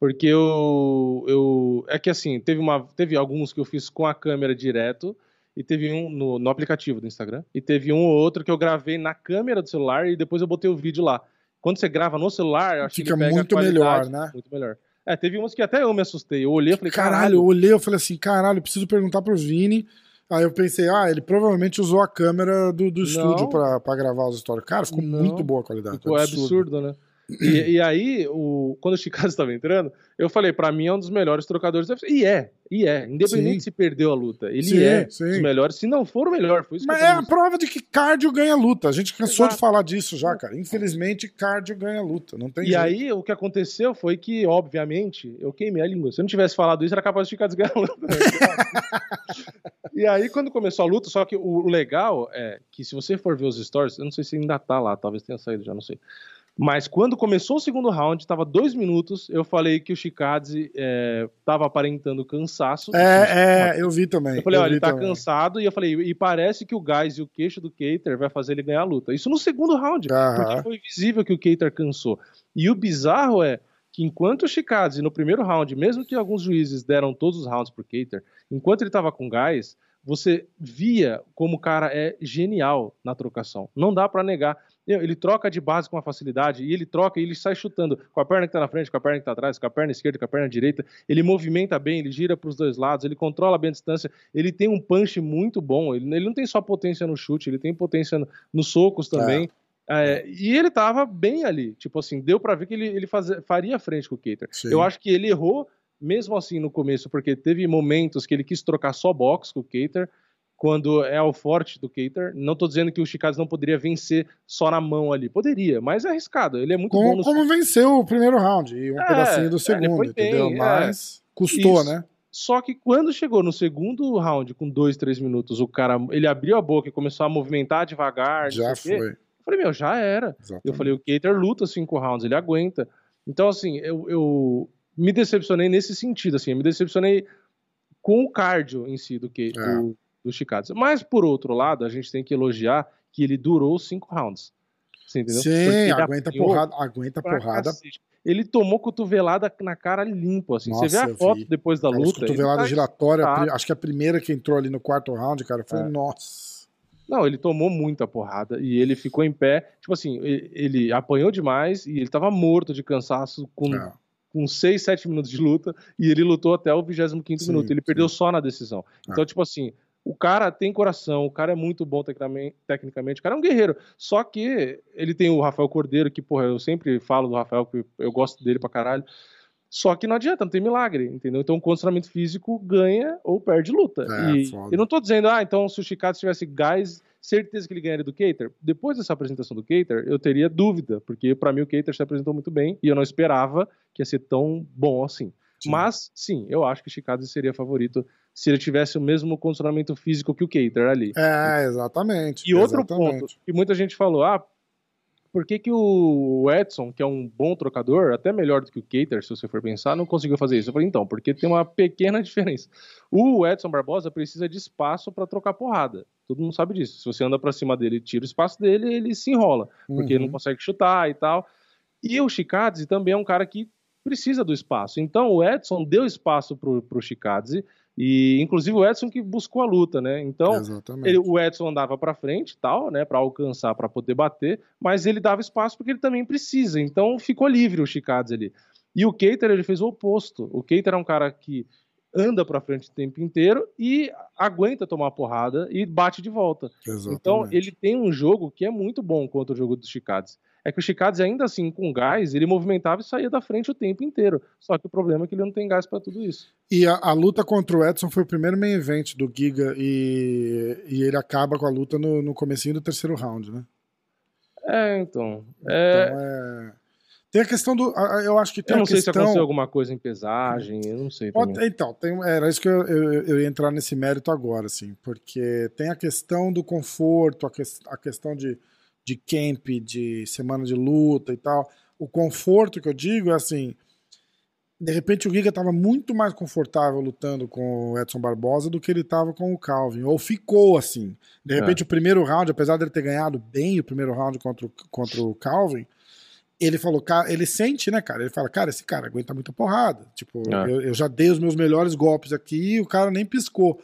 [SPEAKER 3] Porque eu, eu. É que assim, teve, uma, teve alguns que eu fiz com a câmera direto, e teve um no, no aplicativo do Instagram, e teve um ou outro que eu gravei na câmera do celular e depois eu botei o vídeo lá. Quando você grava no celular, eu acho
[SPEAKER 2] Fica
[SPEAKER 3] que
[SPEAKER 2] muito melhor, né?
[SPEAKER 3] Muito melhor. É, teve umas que até eu me assustei. Eu olhei e falei,
[SPEAKER 2] caralho. Caralho, eu olhei, eu falei assim, caralho, preciso perguntar pro Vini. Aí eu pensei, ah, ele provavelmente usou a câmera do, do estúdio pra, pra gravar os stories. Cara, ficou não. muito boa a qualidade.
[SPEAKER 3] Ficou é absurdo, absurdo né? E, e, aí, o, quando o Chicago estava entrando, eu falei, para mim é um dos melhores trocadores do UFC. E é, e é. Independente sim. se perdeu a luta. Ele sim, é sim. um dos melhores, se não for o melhor. Foi isso
[SPEAKER 2] Mas é a prova de que cardio ganha luta. A gente cansou Exato. de falar disso já, cara. Infelizmente, cardio ganha luta. Não tem
[SPEAKER 3] E jeito. aí, o que aconteceu foi que, obviamente, eu queimei a língua. Se eu não tivesse falado isso, era capaz de ganhar a luta. e aí, quando começou a luta, só que o legal é que se você for ver os stories, eu não sei se ainda tá lá, talvez tenha saído já, não sei. Mas quando começou o segundo round, estava dois minutos, eu falei que o Chikadze estava é, aparentando cansaço.
[SPEAKER 2] É, é, eu vi também.
[SPEAKER 3] Eu falei, olha, ele tá também. cansado, e eu falei, e parece que o gás e o queixo do Keiter vai fazer ele ganhar a luta. Isso no segundo round, porque foi visível que o Keiter cansou. E o bizarro é que enquanto o Chikadze, no primeiro round, mesmo que alguns juízes deram todos os rounds pro Keiter, enquanto ele estava com gás, você via como o cara é genial na trocação. Não dá para negar. Ele troca de base com uma facilidade e ele troca e ele sai chutando com a perna que está na frente, com a perna que está atrás, com a perna esquerda, com a perna direita. Ele movimenta bem, ele gira para os dois lados, ele controla bem a distância. Ele tem um punch muito bom. Ele, ele não tem só potência no chute, ele tem potência nos no socos também. É. É, e ele estava bem ali. Tipo assim, deu para ver que ele, ele faria frente com o Keiter. Eu acho que ele errou mesmo assim no começo, porque teve momentos que ele quis trocar só box com o Keiter quando é o forte do Keiter. Não estou dizendo que o Chicago não poderia vencer só na mão ali. Poderia, mas é arriscado. Ele é muito
[SPEAKER 2] como,
[SPEAKER 3] bom no...
[SPEAKER 2] Como venceu o primeiro round e um é, pedacinho do é, segundo, entendeu? Bem, é. mas custou, Isso. né?
[SPEAKER 3] Só que quando chegou no segundo round, com dois, três minutos, o cara ele abriu a boca e começou a movimentar devagar.
[SPEAKER 2] Já foi.
[SPEAKER 3] Eu falei, meu, já era. Exatamente. Eu falei, o Keiter luta cinco rounds, ele aguenta. Então, assim, eu, eu me decepcionei nesse sentido, assim, eu me decepcionei com o cardio em si do que é. do, do Chicago. Mas, por outro lado, a gente tem que elogiar que ele durou cinco rounds. Você entendeu?
[SPEAKER 2] Sim, aguenta porrada, aguenta porrada.
[SPEAKER 3] Ele tomou cotovelada na cara limpo, assim. Nossa, Você vê a foto vi. depois da luta.
[SPEAKER 2] Cotovelada tá giratória, acho que a primeira que entrou ali no quarto round, cara, foi, é. nossa.
[SPEAKER 3] Não, ele tomou muita porrada e ele ficou em pé. Tipo assim, ele apanhou demais e ele tava morto de cansaço com é com 6, 7 minutos de luta e ele lutou até o 25 minuto. Ele sim. perdeu só na decisão. Ah. Então, tipo assim, o cara tem coração, o cara é muito bom tecnicamente, o cara é um guerreiro. Só que ele tem o Rafael Cordeiro, que, porra, eu sempre falo do Rafael, que eu gosto dele pra caralho. Só que não adianta, não tem milagre, entendeu? Então o condicionamento físico ganha ou perde luta. É, e eu não tô dizendo, ah, então se o Chicago tivesse gás, certeza que ele ganharia do Cater. Depois dessa apresentação do Cater, eu teria dúvida, porque para mim o Cater se apresentou muito bem e eu não esperava que ia ser tão bom assim. Sim. Mas, sim, eu acho que o Chicago seria favorito se ele tivesse o mesmo condicionamento físico que o Cater ali.
[SPEAKER 2] É, exatamente.
[SPEAKER 3] E outro
[SPEAKER 2] exatamente.
[SPEAKER 3] ponto, que muita gente falou, ah, por que, que o Edson, que é um bom trocador, até melhor do que o Cater, se você for pensar, não conseguiu fazer isso? Eu falei, então, porque tem uma pequena diferença. O Edson Barbosa precisa de espaço para trocar porrada. Todo mundo sabe disso. Se você anda para cima dele e tira o espaço dele, ele se enrola, porque uhum. ele não consegue chutar e tal. E o Chicadze também é um cara que precisa do espaço. Então o Edson deu espaço pro, pro Chicadze e inclusive o Edson que buscou a luta, né? Então ele, o Edson andava para frente, tal, né, para alcançar, para poder bater, mas ele dava espaço porque ele também precisa. Então ficou livre o Chicadze ali. E o Keiter ele fez o oposto. O Keiter é um cara que anda para frente o tempo inteiro e aguenta tomar porrada e bate de volta. Exatamente. Então ele tem um jogo que é muito bom contra o jogo dos Chicades é que o Chicades, ainda assim, com gás, ele movimentava e saía da frente o tempo inteiro. Só que o problema é que ele não tem gás para tudo isso.
[SPEAKER 2] E a, a, luta contra o Edson foi o primeiro main event do Giga e, e ele acaba com a luta no, no comecinho do terceiro round, né?
[SPEAKER 3] É, então. É... Então
[SPEAKER 2] é... Tem a questão do. Eu acho que tem
[SPEAKER 3] Eu não
[SPEAKER 2] sei
[SPEAKER 3] questão... se aconteceu alguma coisa em pesagem, eu não sei.
[SPEAKER 2] Então, tem... era isso que eu, eu, eu, ia entrar nesse mérito agora, assim, porque tem a questão do conforto, a, que... a questão de de camp, de semana de luta e tal. O conforto que eu digo é assim. De repente o Giga estava muito mais confortável lutando com o Edson Barbosa do que ele estava com o Calvin. Ou ficou assim. De repente é. o primeiro round, apesar dele ter ganhado bem o primeiro round contra o, contra o Calvin, ele falou, ele sente, né, cara? Ele fala, cara, esse cara aguenta muita porrada. Tipo, é. eu, eu, já dei os meus melhores golpes aqui e o cara nem piscou.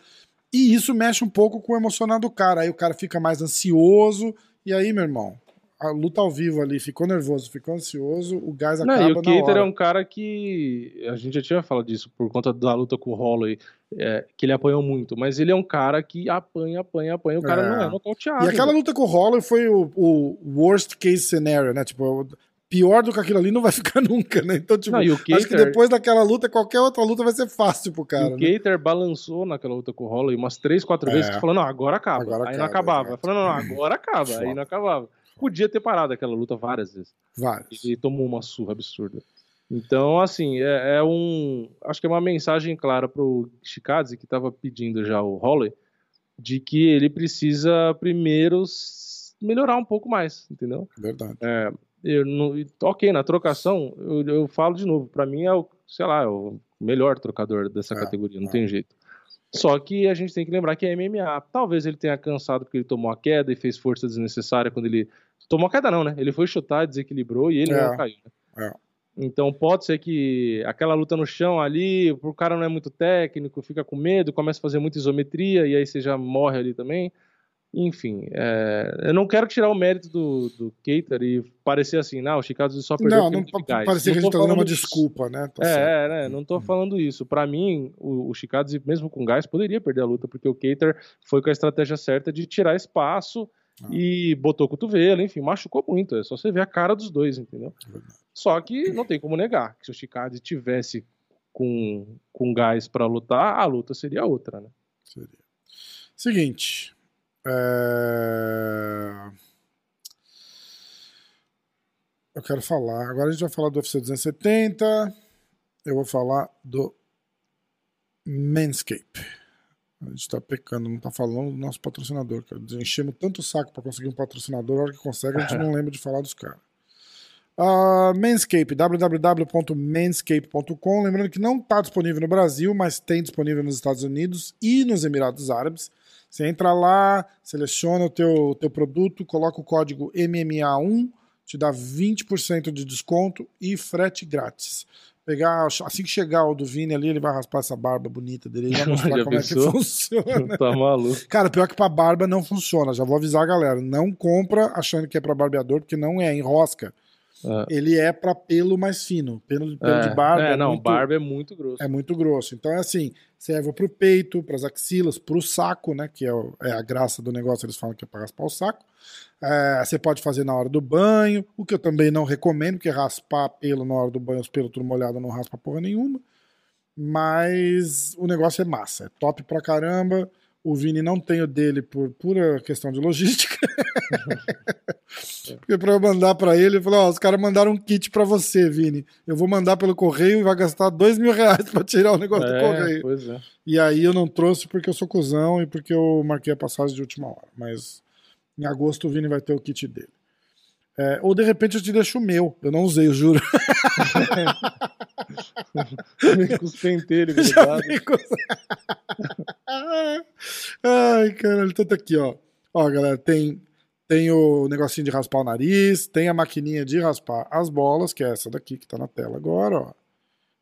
[SPEAKER 2] E isso mexe um pouco com o emocional do cara. Aí o cara fica mais ansioso e aí, meu irmão, a luta ao vivo ali, ficou nervoso, ficou ansioso, o gás acaba Não, e
[SPEAKER 3] o Keiter é um cara que, a gente já tinha falado disso por conta da luta com o Holloway, é, que ele apanhou muito, mas ele é um cara que apanha, apanha, apanha, o cara é. não é nocauteado.
[SPEAKER 2] E aquela luta com o Holloway foi o, o worst case scenario, né, tipo, pior do que aquilo ali não vai ficar nunca, né? Então, tipo, não, Cater, acho que depois daquela luta, qualquer outra luta vai ser fácil pro cara.
[SPEAKER 3] o né? balançou naquela luta com o Holloway umas três, quatro é. vezes, falando, não, agora acaba. Agora aí acaba, não acabava. Falando, não, agora acaba. aí não acabava. Podia ter parado aquela luta várias vezes.
[SPEAKER 2] Várias.
[SPEAKER 3] E tomou uma surra absurda. Então, assim, é, é um. Acho que é uma mensagem clara pro Shikadze, que tava pedindo já o Holloway, de que ele precisa primeiro melhorar um pouco mais, entendeu?
[SPEAKER 2] Verdade.
[SPEAKER 3] É, eu não, ok, na trocação, eu, eu falo de novo, para mim é o, sei lá, é o melhor trocador dessa é, categoria, não é. tem jeito. Só que a gente tem que lembrar que é MMA. Talvez ele tenha cansado porque ele tomou a queda e fez força desnecessária quando ele. Tomou a queda, não, né? Ele foi chutar, desequilibrou e ele é, não caiu. Né? É. Então pode ser que aquela luta no chão ali, o cara não é muito técnico, fica com medo, começa a fazer muita isometria e aí você já morre ali também. Enfim, é, eu não quero tirar o mérito do, do Keiter e parecer assim, não, o Chicago só perdeu
[SPEAKER 2] Não, não parecer que a gente tá dando uma desculpa, né?
[SPEAKER 3] Tá é, é, né? Não tô falando isso. Para mim, o, o Chicago, mesmo com gás, poderia perder a luta, porque o Keiter foi com a estratégia certa de tirar espaço ah. e botou o cotovelo, enfim, machucou muito. É só você ver a cara dos dois, entendeu? É só que não tem como negar que se o Chicago tivesse com, com gás para lutar, a luta seria outra, né? Seria.
[SPEAKER 2] Seguinte, é... Eu quero falar. Agora a gente vai falar do UFC 270. Eu vou falar do Manscape. A gente tá pecando, não tá falando do nosso patrocinador, cara. Enchemos tanto o saco para conseguir um patrocinador, a hora que consegue, a gente não lembra de falar dos caras. Uh, Manscape, www.manscape.com. Lembrando que não está disponível no Brasil, mas tem disponível nos Estados Unidos e nos Emirados Árabes. Você entra lá, seleciona o teu, teu produto, coloca o código MMA1, te dá 20% de desconto e frete grátis. Pegar, assim que chegar o do Vini ali, ele vai raspar essa barba bonita dele e vai mostrar como pensou? é que funciona.
[SPEAKER 3] tá maluco.
[SPEAKER 2] Cara, pior que pra barba não funciona. Já vou avisar a galera. Não compra achando que é pra barbeador, porque não é, enrosca. É. Ele é para pelo mais fino. Pelo, pelo é. de barba.
[SPEAKER 3] É, é não, muito, barba é muito grosso.
[SPEAKER 2] É muito grosso. Então é assim: serve pro peito, pras axilas, pro saco, né? Que é, o, é a graça do negócio, eles falam que é pra raspar o saco. É, você pode fazer na hora do banho, o que eu também não recomendo, porque raspar pelo na hora do banho, os pelos tudo molhado não raspa porra nenhuma. Mas o negócio é massa, é top pra caramba. O Vini não tem o dele por pura questão de logística. Porque para eu mandar para ele, ele falou: Ó, os caras mandaram um kit para você, Vini. Eu vou mandar pelo correio e vai gastar dois mil reais para tirar o negócio é, do correio.
[SPEAKER 3] Pois é.
[SPEAKER 2] E aí eu não trouxe porque eu sou cuzão e porque eu marquei a passagem de última hora. Mas em agosto o Vini vai ter o kit dele. É, ou de repente eu te deixo o meu. Eu não usei, eu juro.
[SPEAKER 3] com os pentelhos grudados.
[SPEAKER 2] vem com- Ai, caralho, tanto aqui, ó. Ó, galera, tem, tem o negocinho de raspar o nariz, tem a maquininha de raspar as bolas, que é essa daqui que tá na tela agora, ó.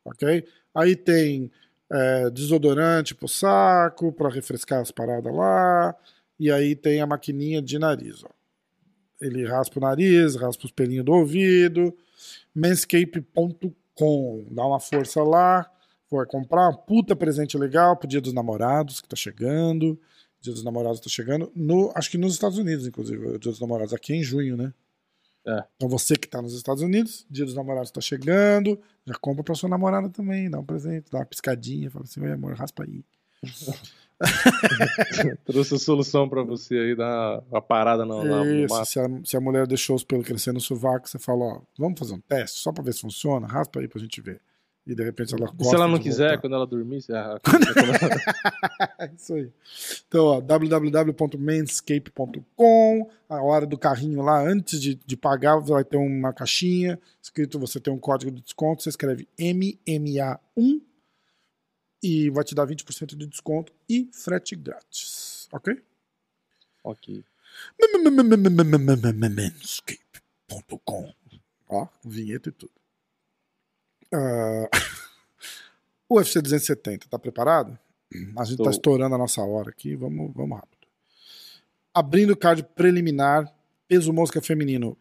[SPEAKER 2] Ok? Aí tem é, desodorante pro saco, pra refrescar as paradas lá. E aí tem a maquininha de nariz, ó. Ele raspa o nariz, raspa os pelinhos do ouvido. Manscape.com. Dá uma força lá. Vai comprar um puta presente legal pro Dia dos Namorados, que tá chegando. Dia dos Namorados tá chegando. No, acho que nos Estados Unidos, inclusive. O Dia dos Namorados aqui é em junho, né?
[SPEAKER 3] É.
[SPEAKER 2] Então você que tá nos Estados Unidos, Dia dos Namorados tá chegando. Já compra pra sua namorada também. Dá um presente, dá uma piscadinha. Fala assim, oi amor, raspa aí.
[SPEAKER 3] Trouxe a solução pra você aí, dar uma parada na, no
[SPEAKER 2] Isso, se, a, se a mulher deixou os pelos crescer no sovaco, você fala, ó, vamos fazer um teste só pra ver se funciona, raspa aí pra gente ver. E de repente ela
[SPEAKER 3] E
[SPEAKER 2] gosta
[SPEAKER 3] se ela não quiser,
[SPEAKER 2] voltar.
[SPEAKER 3] quando ela dormir, você-
[SPEAKER 2] isso aí. Então, ó, www.manscape.com, a hora do carrinho lá, antes de, de pagar, vai ter uma caixinha, escrito, você tem um código de desconto, você escreve MMA1 e vai te dar 20% de desconto e frete grátis, ok?
[SPEAKER 3] ok.
[SPEAKER 2] Manscape.com. Ó, vinheta e tudo. Ah, UFC 270, tá preparado? A gente
[SPEAKER 3] Tô.
[SPEAKER 2] tá estourando a nossa hora aqui, vamos, vamos rápido. Abrindo o card preliminar, peso mosca feminino.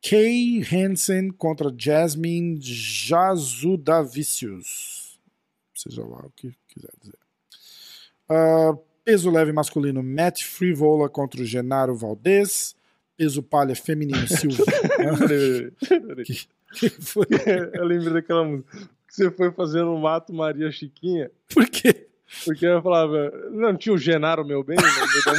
[SPEAKER 2] Kay Hansen contra Jasmine Jazudavicius. Seja lá o que quiser dizer. Ah, peso leve masculino, Matt Frivola contra o Genaro Valdez. Peso palha feminino, Silvio. Que foi?
[SPEAKER 3] Eu lembrei daquela música. Você foi fazendo o Mato Maria Chiquinha,
[SPEAKER 2] Por quê?
[SPEAKER 3] porque eu falava, não tinha o Genaro, meu bem? da música?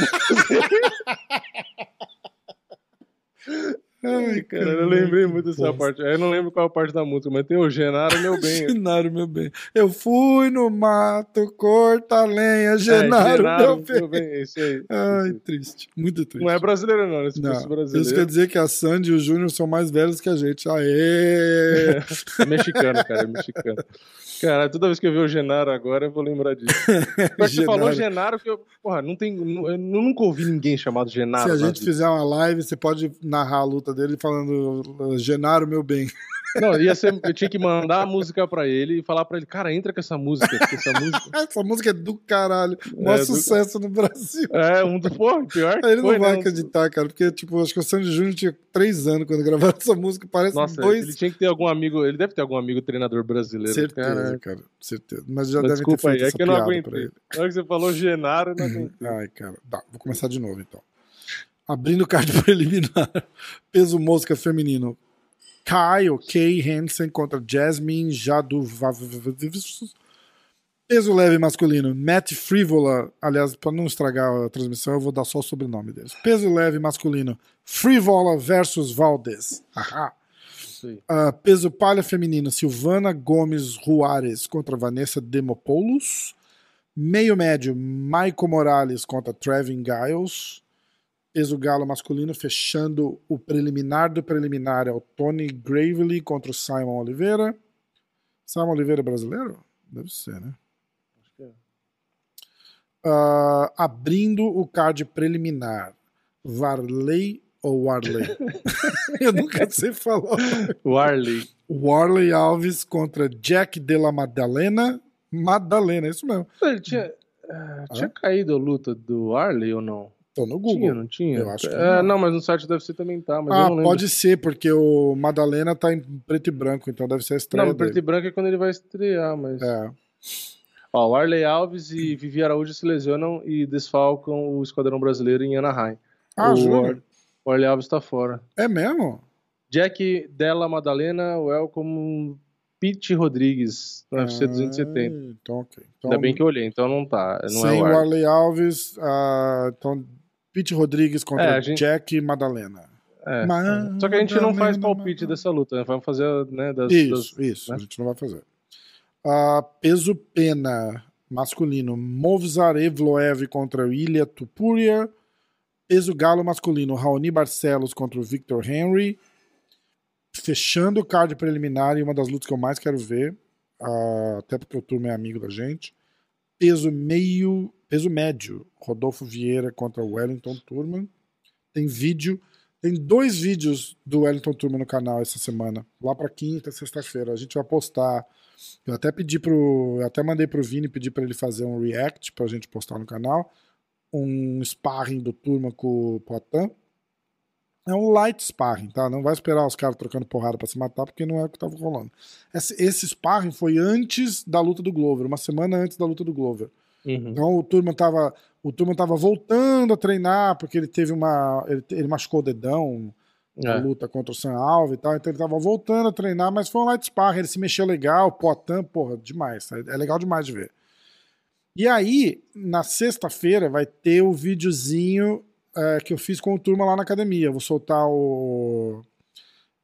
[SPEAKER 2] Ai,
[SPEAKER 3] Cara, eu lembrei muito dessa parte. Aí eu não lembro qual a parte da música, mas tem o Genaro, meu bem.
[SPEAKER 2] Genaro, meu bem. Eu fui no mato, corta lenha, Genaro,
[SPEAKER 3] É,
[SPEAKER 2] meu bem.
[SPEAKER 3] meu bem. Esse aí.
[SPEAKER 2] Ai,
[SPEAKER 3] Esse
[SPEAKER 2] triste. Muito triste.
[SPEAKER 3] Não é brasileiro, não. né? Se
[SPEAKER 2] Não,
[SPEAKER 3] fosse
[SPEAKER 2] Isso
[SPEAKER 3] brasileiro.
[SPEAKER 2] quer dizer que a Sandy e o Júnior são mais velhos que a gente. Aê!
[SPEAKER 3] É mexicano, cara, é mexicano. Cara, toda vez que eu ver o Genaro agora, eu vou lembrar disso. Mas você falou Genaro que eu. Porra, não tem. Eu nunca ouvi ninguém chamado Genaro.
[SPEAKER 2] Se a gente
[SPEAKER 3] vida.
[SPEAKER 2] fizer uma live, você pode narrar a luta dele falando Genaro, meu bem.
[SPEAKER 3] Não, ia ser, eu tinha que mandar a música pra ele e falar pra ele, cara, entra com essa música, essa música.
[SPEAKER 2] Essa música é do caralho. Maior
[SPEAKER 3] É, do-
[SPEAKER 2] sucesso no Brasil.
[SPEAKER 3] É, um do. Porra, pior.
[SPEAKER 2] Ele não
[SPEAKER 3] foi,
[SPEAKER 2] vai
[SPEAKER 3] né?
[SPEAKER 2] acreditar, cara, porque, tipo, acho que o Sandy Júnior tinha três anos quando gravaram essa música. Parece
[SPEAKER 3] Nossa,
[SPEAKER 2] dois.
[SPEAKER 3] ele tinha que ter algum amigo. Ele deve ter algum amigo treinador brasileiro.
[SPEAKER 2] Certeza,
[SPEAKER 3] Cara,
[SPEAKER 2] cara, certeza. Mas já
[SPEAKER 3] Mas
[SPEAKER 2] devem ter
[SPEAKER 3] desculpa aí,
[SPEAKER 2] feito
[SPEAKER 3] é que eu não aguentei. Na hora que você falou Genaro, eu não aguentei.
[SPEAKER 2] Ai, cara. Tá, vou começar de novo, então. Abrindo o card preliminar. Peso mosca feminino. Kyle Kay Hansen contra Jasmine Jadu. Peso leve masculino. Matt Frivola. Aliás, para não estragar a transmissão, eu vou dar só o sobrenome deles. Peso leve masculino. Frivola versus Valdez. Haha. Ah, peso palha feminino, Silvana Gomes Ruares contra Vanessa Demopoulos. Meio médio, Michael Morales contra Trevin Giles. Peso galo masculino, fechando o preliminar do preliminar, é o Tony Gravely contra o Simon Oliveira. Simon Oliveira é brasileiro? Deve ser, né?
[SPEAKER 3] Acho que é.
[SPEAKER 2] Ah, abrindo o card preliminar, Varley ou Warley? Eu nunca sei falar.
[SPEAKER 3] O Arley.
[SPEAKER 2] Warley Alves contra Jack Della Madalena. Madalena, é isso mesmo.
[SPEAKER 3] Ele tinha. ah, tinha caído a luta do Arley ou não?
[SPEAKER 2] Tô no
[SPEAKER 3] Tinha,
[SPEAKER 2] Google.
[SPEAKER 3] não tinha?
[SPEAKER 2] Eu acho que
[SPEAKER 3] É,
[SPEAKER 2] não.
[SPEAKER 3] não, mas no site deve ser também tá, mas
[SPEAKER 2] ah,
[SPEAKER 3] não
[SPEAKER 2] pode ser, porque o Madalena tá em preto e branco, então deve ser a
[SPEAKER 3] Não,
[SPEAKER 2] estreia
[SPEAKER 3] mas preto e branco é quando ele vai estrear, mas.
[SPEAKER 2] É.
[SPEAKER 3] Ó, o Arley Alves e Vivi Araújo se lesionam e desfalcam o Esquadrão Brasileiro em Anaheim.
[SPEAKER 2] Ah,
[SPEAKER 3] o,
[SPEAKER 2] juro?
[SPEAKER 3] O Arley Alves tá fora.
[SPEAKER 2] É mesmo?
[SPEAKER 3] Jack Della Madalena, welcome Pete Rodrigues no UFC 270.
[SPEAKER 2] Ah, então, ok. Então,
[SPEAKER 3] Ainda bem que eu olhei, então não tá. Não
[SPEAKER 2] sem
[SPEAKER 3] é o Arley.
[SPEAKER 2] Alves, ah, então Pete Rodrigues contra
[SPEAKER 3] É, gente-
[SPEAKER 2] Jack Madalena.
[SPEAKER 3] É.
[SPEAKER 2] Madalena,
[SPEAKER 3] Só que a gente não faz
[SPEAKER 2] Madalena.
[SPEAKER 3] palpite dessa luta, né? Vamos fazer, né, das,
[SPEAKER 2] Isso,
[SPEAKER 3] das-
[SPEAKER 2] isso,
[SPEAKER 3] né?
[SPEAKER 2] a gente não vai fazer. Ah, peso pena masculino, Movzar Evloev contra Ilya Tupuria. Peso galo masculino, Raoni Barcelos contra o Victor Henry. Fechando o card preliminar e uma das lutas que eu mais quero ver. Uh, até porque o turma é amigo da gente. Peso meio, peso médio, Rodolfo Vieira contra Wellington Turman. Tem vídeo, tem dois vídeos do Wellington Turman no canal essa semana, lá para quinta, sexta-feira. A gente vai postar. Eu até pedi pro, eu até mandei pro Vini pedir para ele fazer um react pra gente postar no canal, um sparring do Turman com o Potan. É um light sparring, tá? Não vai esperar os caras trocando porrada para se matar, porque não é o que tava rolando. Esse, esse sparring foi antes da luta do Glover, uma semana antes da luta do Glover. Uhum. Então o Turman tava, o Turman tava voltando a treinar, porque ele teve uma. Ele, ele machucou o dedão na é. luta contra o Sam Alves e tal, então ele tava voltando a treinar, mas foi um light sparring, ele se mexeu legal, Potan, porra, demais. É legal demais de ver. E aí, na sexta-feira, vai ter o videozinho é, que eu fiz com o turma lá na academia. vou soltar o.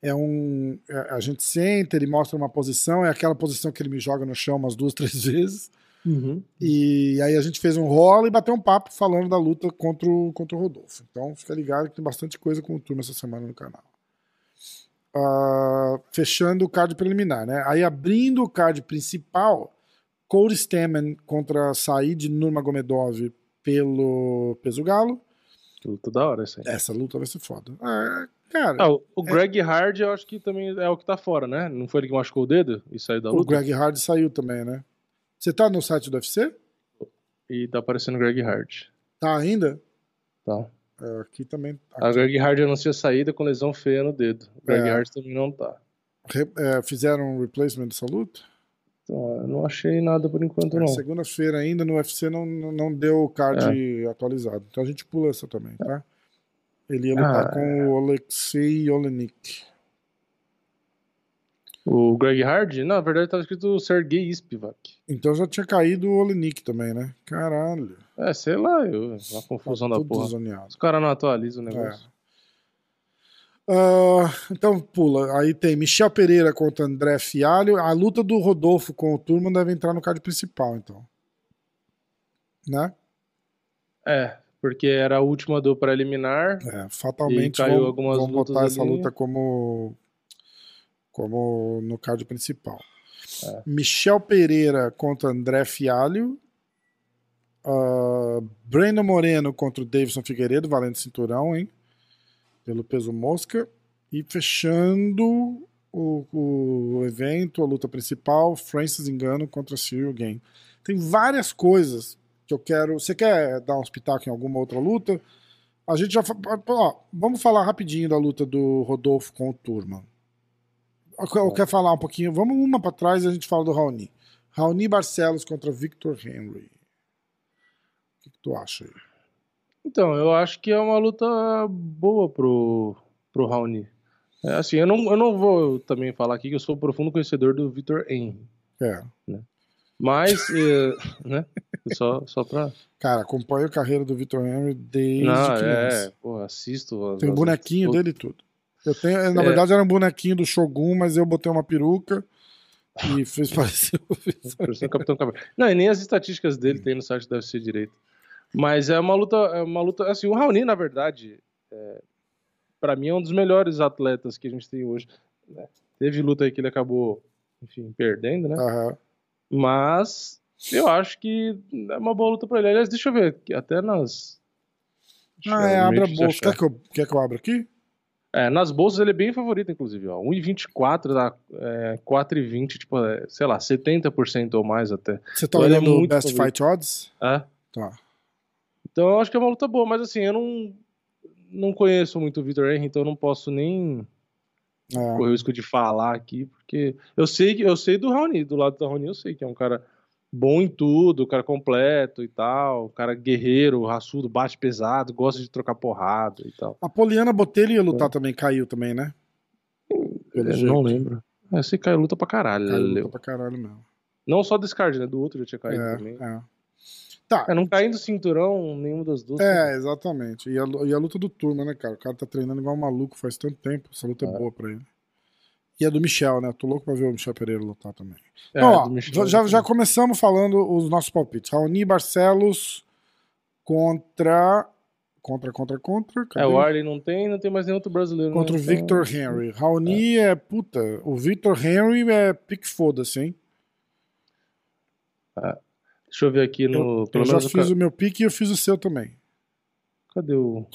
[SPEAKER 2] É um. É, a gente senta, ele mostra uma posição, é aquela posição que ele me joga no chão umas duas, três vezes. Uhum. E aí a gente fez um rola e bateu um papo falando da luta contra o, contra o Rodolfo. Então fica ligado que tem bastante coisa com o turma essa semana no canal. Uh, fechando o card preliminar, né? Aí abrindo o card principal, Cody Stamen contra Said Nurmagomedov pelo peso galo.
[SPEAKER 3] Luta da hora essa aí.
[SPEAKER 2] Essa luta vai ser foda. É, cara.
[SPEAKER 3] Ah, o, é... Greg Hard eu acho que também é o que tá fora, né? Não foi ele que machucou o dedo e saiu da luta?
[SPEAKER 2] O Greg Hard saiu também, né? Você tá no site do UFC?
[SPEAKER 3] E tá aparecendo Greg Hard.
[SPEAKER 2] Tá ainda?
[SPEAKER 3] Tá.
[SPEAKER 2] É, aqui também.
[SPEAKER 3] Aqui. A Greg Hard anuncia saída com lesão feia no dedo. O Greg é. Hard também não tá.
[SPEAKER 2] Re, é, fizeram um replacement dessa luta?
[SPEAKER 3] Então, eu não achei nada por enquanto, é, não.
[SPEAKER 2] Segunda-feira ainda no UFC não, não deu o card é. atualizado. Então a gente pula essa também, tá? Ele ia lutar ah, com o Alexei Olenik.
[SPEAKER 3] O Greg Hard? Não, na verdade estava escrito Sergei Spivak.
[SPEAKER 2] Então já tinha caído o Olenik também, né? Caralho.
[SPEAKER 3] É, sei lá, eu, uma confusão tá da porra. Desoneado. Os caras não atualizam o negócio. É.
[SPEAKER 2] Uh, então pula. Aí tem Michel Pereira contra André Fialho. A luta do Rodolfo com o Turman deve entrar no card principal, então. Né?
[SPEAKER 3] É, porque era a última do preliminar.
[SPEAKER 2] É, fatalmente caiu vão, algumas vão botar ali. essa luta como, como no card principal. É. Michel Pereira contra André Fialho. Uh, Breno Moreno contra o Davidson Figueiredo, valendo cinturão, hein? pelo peso mosca. E fechando o, o evento, a luta principal, Francis Engano contra Cyril Game. Tem várias coisas que eu quero. Você quer dar um espetáculo em alguma outra luta? A gente já. Ó, vamos falar rapidinho da luta do Rodolfo com o Turma. Eu, quero falar um pouquinho. Vamos uma para trás e a gente fala do Raoni. Raoni Barcelos contra Victor Henry. O que, que tu acha aí?
[SPEAKER 3] Então, eu acho que é uma luta boa pro, pro Raoni. É, assim, eu não, eu não vou também falar aqui que eu sou profundo conhecedor do Victor Henry.
[SPEAKER 2] É.
[SPEAKER 3] Né? Mas, é, né? Só, só pra.
[SPEAKER 2] Cara, acompanho a carreira do Victor Henry desde não, criança.
[SPEAKER 3] É, pô, assisto.
[SPEAKER 2] Tem um bonequinho dele e tudo. Eu tenho, na é. verdade, era um bonequinho do Shogun, mas eu botei uma peruca e fez parecer o
[SPEAKER 3] Capitão Cabelo. Não, e nem as estatísticas dele tem no site deve ser direito. Mas é uma luta, é uma luta. Assim, o Raoni, na verdade, é, para mim é um dos melhores atletas que a gente tem hoje. Né? Teve luta aí que ele acabou, enfim, perdendo, né?
[SPEAKER 2] Uhum.
[SPEAKER 3] Mas eu acho que é uma boa luta para ele. Aliás, deixa eu ver, até nas.
[SPEAKER 2] Ah, é, abre a bolsa. Quer que, eu, quer que eu abra aqui?
[SPEAKER 3] É, nas bolsas ele é bem favorito, inclusive. Ó. 1,24 dá é, 4,20, tipo, é, sei lá, 70% ou mais até.
[SPEAKER 2] Você tá então, olhando o Best favorito. Fight Odds?
[SPEAKER 3] É.
[SPEAKER 2] Tá.
[SPEAKER 3] Então eu acho que é uma luta boa, mas assim, eu não, não conheço muito o Victor Henry, então eu não posso nem é. correr o risco de falar aqui, porque eu sei que eu sei do Raoni, do lado do Raoni eu sei que é um cara bom em tudo, cara completo e tal, cara guerreiro, raçudo, bate pesado, gosta de trocar porrada e tal.
[SPEAKER 2] A Poliana Botelho ia lutar é. também, caiu também, né?
[SPEAKER 3] Pelo eu não lembro. É, se caiu luta pra caralho.
[SPEAKER 2] Caiu luta pra caralho mesmo.
[SPEAKER 3] Não só desse card, né? Do outro já tinha caído é, também.
[SPEAKER 2] É. Tá.
[SPEAKER 3] É, não caindo cinturão, nenhuma das duas.
[SPEAKER 2] É, né? exatamente. E a, e a luta do turno, né, cara? O cara tá treinando igual um maluco faz tanto tempo. Essa luta é, é boa pra ele. E a do Michel, né? Tô louco pra ver o Michel Pereira lutar também. É, então, ó, Michel, já, já começamos falando os nossos palpites. Raoni Barcelos contra Contra, contra, contra.
[SPEAKER 3] É,
[SPEAKER 2] Cadê?
[SPEAKER 3] o Arley não tem, não tem mais nenhum outro brasileiro. né?
[SPEAKER 2] Contra o
[SPEAKER 3] Então,
[SPEAKER 2] Victor Henry. Raoni é. puta. O Victor Henry é pique foda-se, hein?
[SPEAKER 3] Deixa eu ver aqui no.
[SPEAKER 2] Eu,
[SPEAKER 3] pelo
[SPEAKER 2] eu já fiz o meu pique e eu fiz o seu também.
[SPEAKER 3] Cadê o.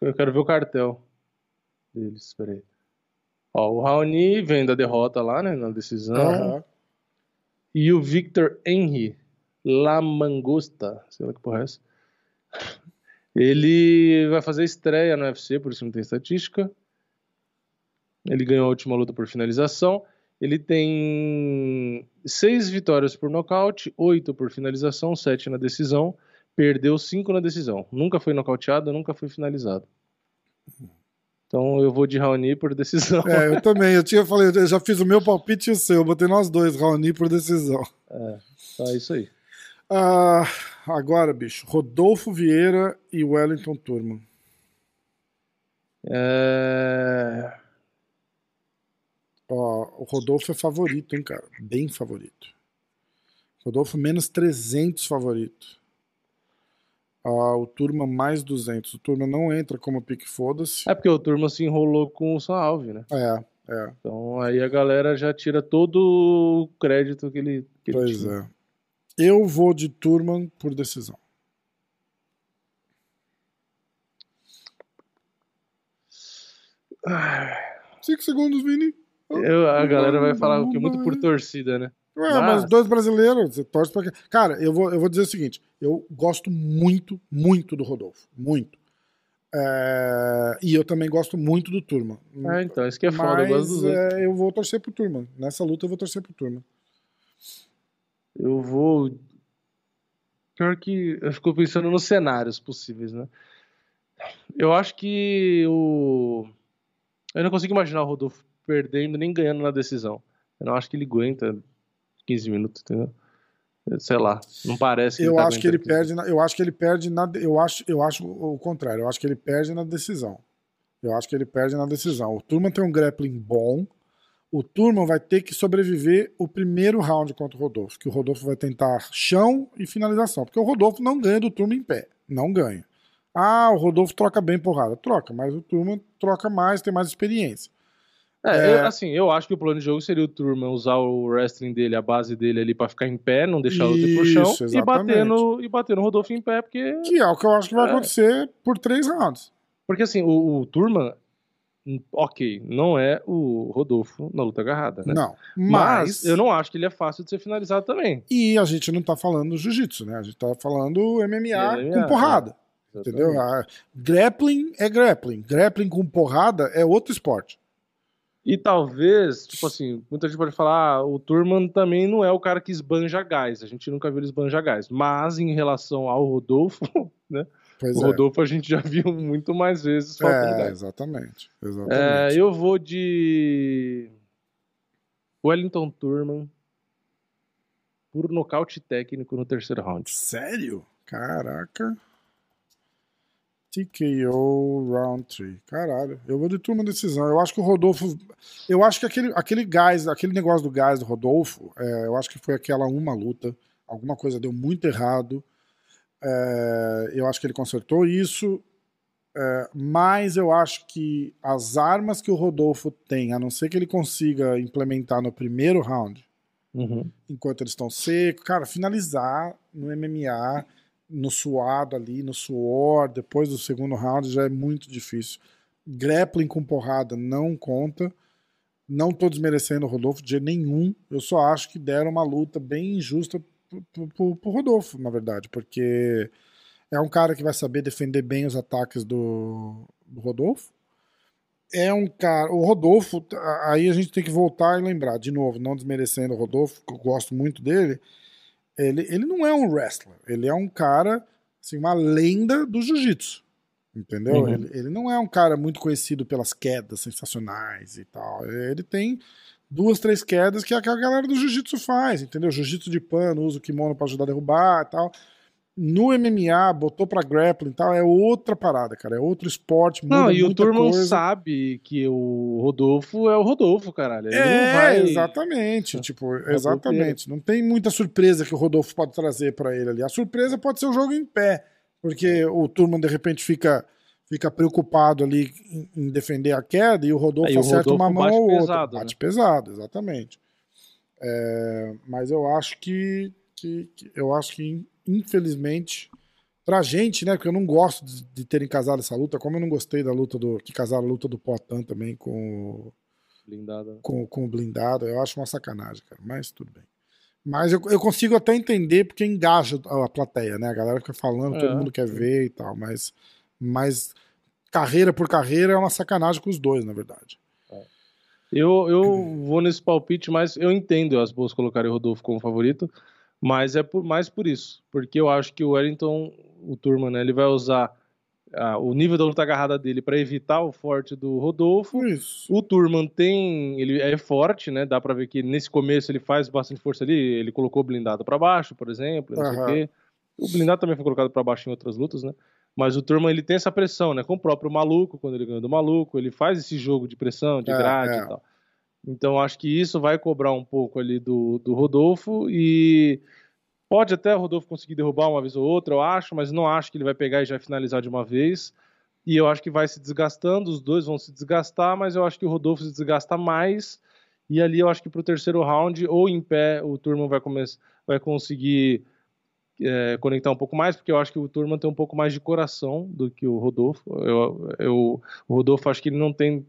[SPEAKER 3] Eu quero ver o cartel deles, espera aí. Ó, o Raoni vem da derrota lá, né, na decisão.
[SPEAKER 2] Aham.
[SPEAKER 3] E o Victor Henry Lamangosta, sei lá que porra é essa. Ele vai fazer estreia no UFC, por isso não tem estatística. Ele ganhou a última luta por finalização. Ele tem seis vitórias por nocaute, oito por finalização, sete na decisão. Perdeu cinco na decisão. Nunca foi nocauteado, nunca foi finalizado. Então eu vou de Raoni por decisão.
[SPEAKER 2] É, eu também. Eu tinha falei, eu já fiz o meu palpite e o seu. Eu botei nós dois, Raoni por decisão.
[SPEAKER 3] Tá, é isso aí.
[SPEAKER 2] Ah, agora, bicho, Rodolfo Vieira e Wellington Turman.
[SPEAKER 3] É...
[SPEAKER 2] Ó, o Rodolfo é favorito, hein, cara? Bem favorito. Rodolfo menos 300 favorito. Ah, o Turma mais 200. O Turma não entra como pique foda-se.
[SPEAKER 3] é porque o turma se enrolou com o Salve, né?
[SPEAKER 2] É, é.
[SPEAKER 3] Então aí a galera já tira todo o crédito que ele, que ele
[SPEAKER 2] Pois
[SPEAKER 3] tinha.
[SPEAKER 2] é. Eu vou de Turman por decisão. Cinco segundos, Vini.
[SPEAKER 3] Eu- a galera vai falar que é muito por torcida, né?
[SPEAKER 2] Ué, mas
[SPEAKER 3] Mas-
[SPEAKER 2] dois brasileiros, você torce pra? Cara, eu vou, eu vou dizer o seguinte: eu gosto muito, muito do Rodolfo. Muito. É, E eu também gosto muito do Turma.
[SPEAKER 3] Ah, então, isso que é foda, eu gosto dos
[SPEAKER 2] Mas é, eu vou torcer pro Turma. Nessa luta eu vou torcer pro Turma.
[SPEAKER 3] Eu vou. Pior que eu fico pensando nos cenários possíveis, né? Eu acho que o. Eu não consigo imaginar o Rodolfo perdendo nem ganhando na decisão. Eu não acho que ele aguenta 15 minutos, entendeu? Sei lá, não parece que
[SPEAKER 2] Eu
[SPEAKER 3] ele tá
[SPEAKER 2] acho que ele
[SPEAKER 3] aguentando 15
[SPEAKER 2] perde, na, eu acho que ele perde na, eu acho, eu acho o contrário. Eu acho que ele perde na decisão. Eu acho que ele perde na decisão. O Turman tem um grappling bom. O Turman vai ter que sobreviver o primeiro round contra o Rodolfo, que o Rodolfo vai tentar chão e finalização, porque o Rodolfo não ganha do Turman em pé, não ganha. Ah, o Rodolfo troca bem porrada, troca, mas o Turman troca mais, tem mais experiência.
[SPEAKER 3] É,
[SPEAKER 2] É.
[SPEAKER 3] eu- assim, eu acho que o plano de jogo seria o Turman usar o wrestling dele, a base dele ali pra ficar em pé, não deixar o outro ir pro chão
[SPEAKER 2] Isso,
[SPEAKER 3] e bater, no, e bater no Rodolfo em pé, porque.
[SPEAKER 2] Que é o que eu acho que vai
[SPEAKER 3] É.
[SPEAKER 2] acontecer por três rounds.
[SPEAKER 3] Porque assim, o, o Turman, ok, não é o Rodolfo na luta agarrada, né?
[SPEAKER 2] Não,
[SPEAKER 3] Mas,
[SPEAKER 2] mas
[SPEAKER 3] eu não acho que ele é fácil de ser finalizado também.
[SPEAKER 2] E a gente não tá falando jiu-jitsu, né? A gente tá falando MMA,
[SPEAKER 3] MMA,
[SPEAKER 2] com porrada. Entendeu? A- grappling é grappling. Grappling com porrada é outro esporte.
[SPEAKER 3] E talvez, tipo assim, muita gente pode falar, ah, o Turman também não é o cara que esbanja gás. A gente nunca viu ele esbanjar gás. Mas em relação ao Rodolfo, né?
[SPEAKER 2] Pois
[SPEAKER 3] o
[SPEAKER 2] é.
[SPEAKER 3] Rodolfo a gente já viu muito mais vezes faltando
[SPEAKER 2] É,
[SPEAKER 3] gás.
[SPEAKER 2] exatamente.
[SPEAKER 3] É,
[SPEAKER 2] Exatamente.
[SPEAKER 3] eu vou de Wellington Turman por nocaute técnico no terceiro round.
[SPEAKER 2] Sério? Caraca. TKO round 3. Caralho. Eu vou de turma decisão. Eu acho que o Rodolfo. Eu acho que aquele, aquele gás, aquele negócio do gás do Rodolfo, é, eu acho que foi aquela uma luta. Alguma coisa deu muito errado. É, eu acho que ele consertou isso. É, mas eu acho que as armas que o Rodolfo tem, a não ser que ele consiga implementar no primeiro round,
[SPEAKER 3] Uhum.
[SPEAKER 2] enquanto eles estão secos. Cara, finalizar no MMA, no suado ali, no suor, depois do segundo round já é muito difícil. Grappling com porrada não conta. Não tô desmerecendo o Rodolfo de nenhum. Eu só acho que deram uma luta bem injusta pro, pro- Rodolfo, na verdade, porque é um cara que vai saber defender bem os ataques do, do Rodolfo. É um cara. O Rodolfo, aí a gente tem que voltar e lembrar, de novo, não desmerecendo o Rodolfo, que eu gosto muito dele. Ele, ele não é um wrestler, ele é um cara, assim, uma lenda do jiu-jitsu. Entendeu?
[SPEAKER 3] Uhum.
[SPEAKER 2] Ele, ele não é um cara muito conhecido pelas quedas sensacionais e tal. Ele tem duas, três quedas que é a galera do jiu-jitsu faz, entendeu? Jiu-jitsu de pano, usa o kimono pra ajudar a derrubar e tal. No MMA, botou pra grappling e tal, é outra parada, cara. É outro esporte, muda
[SPEAKER 3] Não, e o Turman
[SPEAKER 2] coisa.
[SPEAKER 3] sabe que o Rodolfo é o Rodolfo, caralho. Ele
[SPEAKER 2] É,
[SPEAKER 3] vai...
[SPEAKER 2] exatamente. Tipo, exatamente. Não tem muita surpresa que o Rodolfo pode trazer pra ele ali. A surpresa pode ser o jogo em pé. Porque o Turman, de repente, fica, fica preocupado ali em, defender a queda e o Rodolfo
[SPEAKER 3] Aí o
[SPEAKER 2] acerta
[SPEAKER 3] Rodolfo
[SPEAKER 2] uma mão
[SPEAKER 3] bate
[SPEAKER 2] ou outra.
[SPEAKER 3] pesado,
[SPEAKER 2] bate pesado, exatamente. É, mas eu acho que, que- que- eu acho que infelizmente pra gente, né, porque eu não gosto de, de terem casado essa luta, como eu não gostei da luta do que casaram a luta do Potan também com, o-
[SPEAKER 3] Blindada.
[SPEAKER 2] com, com o blindado, eu acho uma sacanagem, cara, mas tudo bem. Mas eu, eu consigo até entender porque engaja a, a plateia, né? A galera fica falando, todo
[SPEAKER 3] É,
[SPEAKER 2] mundo quer ver e tal, mas, mas carreira por carreira é uma sacanagem com os dois, na verdade.
[SPEAKER 3] Eu, eu vou nesse palpite, mas eu entendo as boas colocarem o Rodolfo como favorito, mas é por, mais por isso, porque eu acho que o Wellington, o Turman, né, ele vai usar ah, o nível da luta agarrada dele para evitar o forte do Rodolfo.
[SPEAKER 2] Isso.
[SPEAKER 3] O Turman tem, ele é forte, né? Dá pra ver que nesse começo ele faz bastante força ali. Ele colocou o blindado pra baixo, por exemplo, não sei o quê. O blindado também foi colocado pra baixo em outras lutas, né? Mas o Turman ele tem essa pressão, né? Com o próprio maluco, quando ele ganha do maluco, ele faz esse jogo de pressão, de
[SPEAKER 2] É,
[SPEAKER 3] grade
[SPEAKER 2] é.
[SPEAKER 3] e tal. Então acho que isso vai cobrar um pouco ali do, do Rodolfo e pode até o Rodolfo conseguir derrubar uma vez ou outra, eu acho, mas não acho que ele vai pegar e já finalizar de uma vez. E eu acho que vai se desgastando, os dois vão se desgastar, mas eu acho que o Rodolfo se desgasta mais. E ali eu acho que pro terceiro round, ou em pé, o Turman vai, vai conseguir é, conectar um pouco mais, porque eu acho que o Turman tem um pouco mais de coração do que o Rodolfo. Eu, eu, o Rodolfo acho que ele não tem.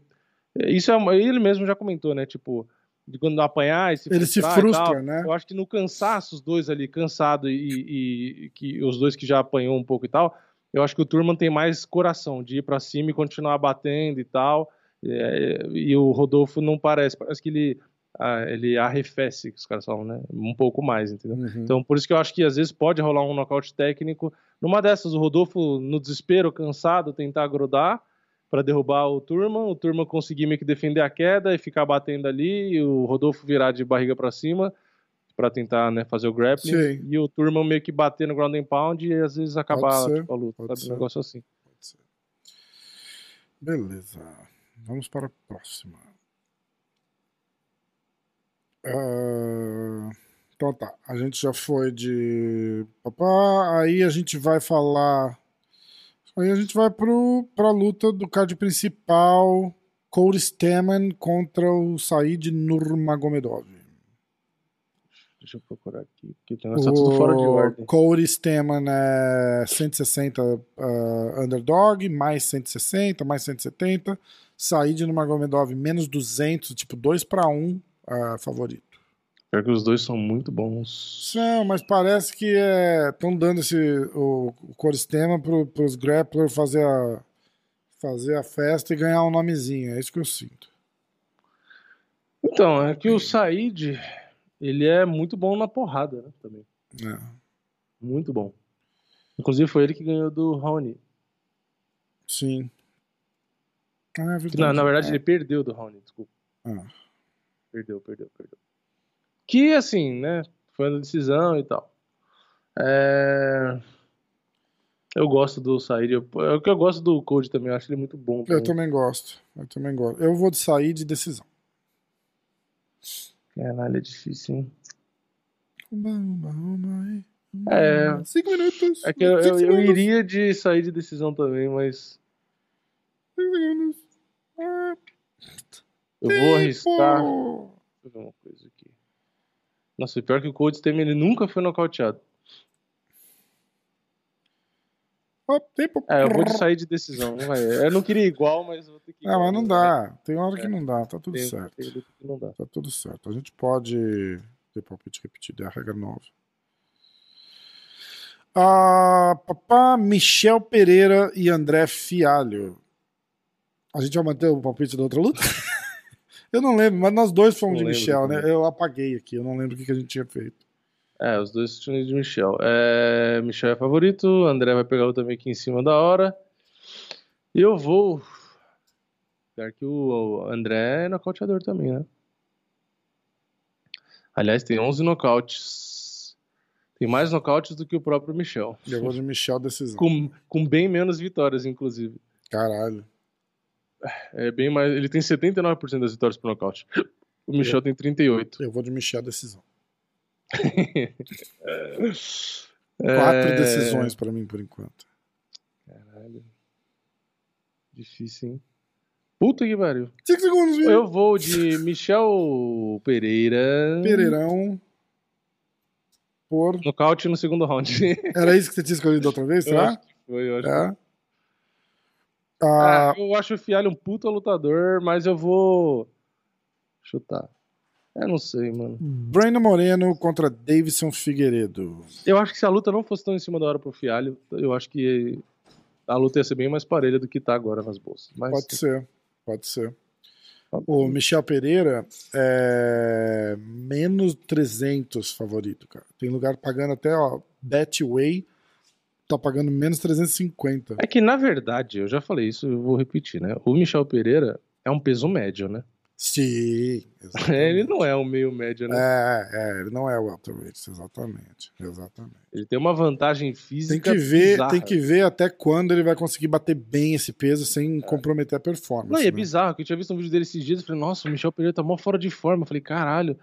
[SPEAKER 3] Isso é, ele mesmo já comentou, né? Tipo, de quando apanhar se
[SPEAKER 2] Ele se frustra, né?
[SPEAKER 3] Eu acho que no cansaço, os dois ali, cansado e, e- e que os dois que já apanhou um pouco e tal, eu acho que o Turman tem mais coração de ir pra cima e continuar batendo e tal. É, e o Rodolfo não parece, parece que ele, ah, ele arrefece, que os caras falam, né? Um pouco mais, entendeu?
[SPEAKER 2] Uhum.
[SPEAKER 3] Então, por isso que eu acho que às vezes pode rolar um nocaute técnico. Numa dessas, o Rodolfo, no desespero, cansado, tentar grudar para derrubar o Turman, o Turman conseguir meio que defender a queda e ficar batendo ali, e o Rodolfo virar de barriga para cima para tentar né, fazer o grappling,
[SPEAKER 2] Sim.
[SPEAKER 3] e o Turman meio que bater no ground and pound e às vezes acabar tipo, a luta,
[SPEAKER 2] pode
[SPEAKER 3] sabe?
[SPEAKER 2] ser.
[SPEAKER 3] Um negócio assim.
[SPEAKER 2] Beleza. Vamos para a próxima. Ah, então tá. A gente já foi de. Papá, aí a gente vai falar. Aí a gente vai pro, pra luta do card principal. Cody Stamen contra o Said Nurmagomedov.
[SPEAKER 3] Deixa eu procurar aqui, porque tem tá tudo fora de ordem.
[SPEAKER 2] Cody Stamen é 160 ah, underdog, mais 160, mais 170. Said Nurmagomedov menos 200, tipo 2 para 1 ah, favorito.
[SPEAKER 3] Pior que os dois são muito bons.
[SPEAKER 2] Não, mas parece que estão dando esse, o, o Stamen pro, pros grapplers fazer a, fazer a festa e ganhar um nomezinho. É isso que eu sinto.
[SPEAKER 3] Então, é que o Said, ele é muito bom na porrada, né, também.
[SPEAKER 2] É.
[SPEAKER 3] Muito bom. Inclusive foi ele que ganhou do Raoni.
[SPEAKER 2] Sim. Ah, é verdade.
[SPEAKER 3] Na, na verdade,
[SPEAKER 2] É.
[SPEAKER 3] ele perdeu do Raoni, desculpa.
[SPEAKER 2] Ah.
[SPEAKER 3] Perdeu, perdeu, perdeu. Que, assim, né, foi na decisão e tal. É... Eu gosto do Said. eu- É o que eu gosto do Code também, eu acho ele muito bom.
[SPEAKER 2] Eu
[SPEAKER 3] também.
[SPEAKER 2] também gosto. Eu também gosto. Eu vou de sair de decisão.
[SPEAKER 3] Caralho, é difícil, hein? É.
[SPEAKER 2] Cinco minutos.
[SPEAKER 3] É que eu, eu, eu iria de sair de decisão também, mas
[SPEAKER 2] cinco. Ah,
[SPEAKER 3] eu vou arriscar. Deixa eu ver uma coisa aqui. Nossa, pior que o Cold Stem, ele nunca foi nocauteado.
[SPEAKER 2] Tempo.
[SPEAKER 3] É, eu vou sair de decisão. Não vai. Eu não queria igual, mas vou ter que.
[SPEAKER 2] Ah, mas não dá. Tem hora que
[SPEAKER 3] É.
[SPEAKER 2] não dá. Tá tudo
[SPEAKER 3] Tem-
[SPEAKER 2] certo.
[SPEAKER 3] tem que não dá.
[SPEAKER 2] Tá tudo certo. A gente pode ter palpite repetido. É a regra nova. Ah, papá Michel Pereira e André Fialho. A gente vai manter o palpite da outra luta? eu não lembro, mas nós dois fomos
[SPEAKER 3] Não
[SPEAKER 2] de Michel, né? Eu apaguei aqui, eu não lembro o que a gente tinha feito.
[SPEAKER 3] É, os dois tinham de Michel. É, Michel é favorito, André vai pegar o também aqui em cima da hora. E eu vou. Pior que o André é nocauteador também, né? Aliás, tem 11 nocautes. Tem mais nocautes do que o próprio Michel.
[SPEAKER 2] Eu vou de Michel decisão.
[SPEAKER 3] Com, com bem menos vitórias, inclusive.
[SPEAKER 2] Caralho.
[SPEAKER 3] É bem mais. Ele tem 79% das vitórias por nocaute. O Michel tem 38%.
[SPEAKER 2] Eu vou de Michel decisão.
[SPEAKER 3] É...
[SPEAKER 2] Quatro decisões pra mim por enquanto.
[SPEAKER 3] Caralho. Difícil, hein? Puta que pariu.
[SPEAKER 2] 5 segundos, viu?
[SPEAKER 3] Eu vou de Michel Pereira.
[SPEAKER 2] Pereirão. Por.
[SPEAKER 3] Nocaute no segundo round.
[SPEAKER 2] Era isso que você tinha escolhido outra vez,
[SPEAKER 3] Eu
[SPEAKER 2] será?
[SPEAKER 3] acho que Foi, eu acho.
[SPEAKER 2] É.
[SPEAKER 3] Ah,
[SPEAKER 2] Ah,
[SPEAKER 3] eu acho o Fialho um puta lutador, mas eu vou chutar. Eu não sei, mano.
[SPEAKER 2] Brandon Moreno contra Davidson Figueiredo.
[SPEAKER 3] Eu acho que se a luta não fosse tão em cima da hora pro Fialho, eu acho que a luta ia ser bem mais parelha do que tá agora nas bolsas. Mas
[SPEAKER 2] Pode ser, pode ser. O Michel Pereira é menos 300 favorito, cara. Tem lugar pagando até, ó, Betway tá pagando menos 350.
[SPEAKER 3] é que na verdade, eu já falei isso, eu vou repetir, né? O Michel Pereira é um peso médio, né?
[SPEAKER 2] Sim, exatamente.
[SPEAKER 3] Ele não é um meio médio, né?
[SPEAKER 2] É, é, ele não é o welterweight, exatamente, exatamente.
[SPEAKER 3] Ele tem uma vantagem
[SPEAKER 2] Tem
[SPEAKER 3] física
[SPEAKER 2] que ver,
[SPEAKER 3] bizarra.
[SPEAKER 2] tem que ver até quando ele vai conseguir bater bem esse peso sem comprometer a performance.
[SPEAKER 3] Não, e é
[SPEAKER 2] né?
[SPEAKER 3] bizarro, que eu tinha visto um vídeo dele esses dias e falei, nossa, o Michel Pereira tá mó fora de forma. Eu falei, caralho.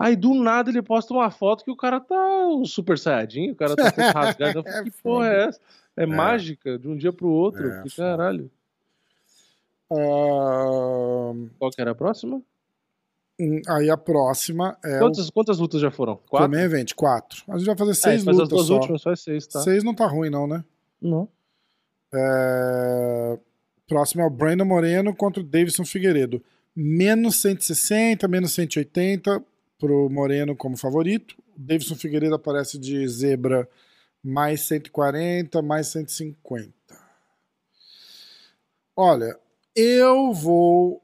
[SPEAKER 3] Aí do nada ele posta uma foto que o cara tá o super saiyajin, o cara tá todo rasgado. Eu
[SPEAKER 2] É
[SPEAKER 3] que porra é essa? É,
[SPEAKER 2] É.
[SPEAKER 3] mágica, de um dia pro outro.
[SPEAKER 2] É,
[SPEAKER 3] que
[SPEAKER 2] foda.
[SPEAKER 3] caralho.
[SPEAKER 2] Ah,
[SPEAKER 3] Qual que era a próxima?
[SPEAKER 2] hum, aí a próxima é
[SPEAKER 3] Quantas, quantas lutas já foram?
[SPEAKER 2] o
[SPEAKER 3] Quatro?
[SPEAKER 2] Main Event, quatro. A gente vai fazer
[SPEAKER 3] É,
[SPEAKER 2] seis
[SPEAKER 3] as
[SPEAKER 2] lutas
[SPEAKER 3] duas
[SPEAKER 2] só.
[SPEAKER 3] últimas, faz seis, tá?
[SPEAKER 2] Seis não tá ruim não, né?
[SPEAKER 3] Não.
[SPEAKER 2] É, Próximo é o Brandon Moreno contra o Davidson Figueiredo. Menos 160, menos 180 pro Moreno como favorito. O Davidson Figueiredo aparece de zebra mais 140, mais 150. Olha, eu vou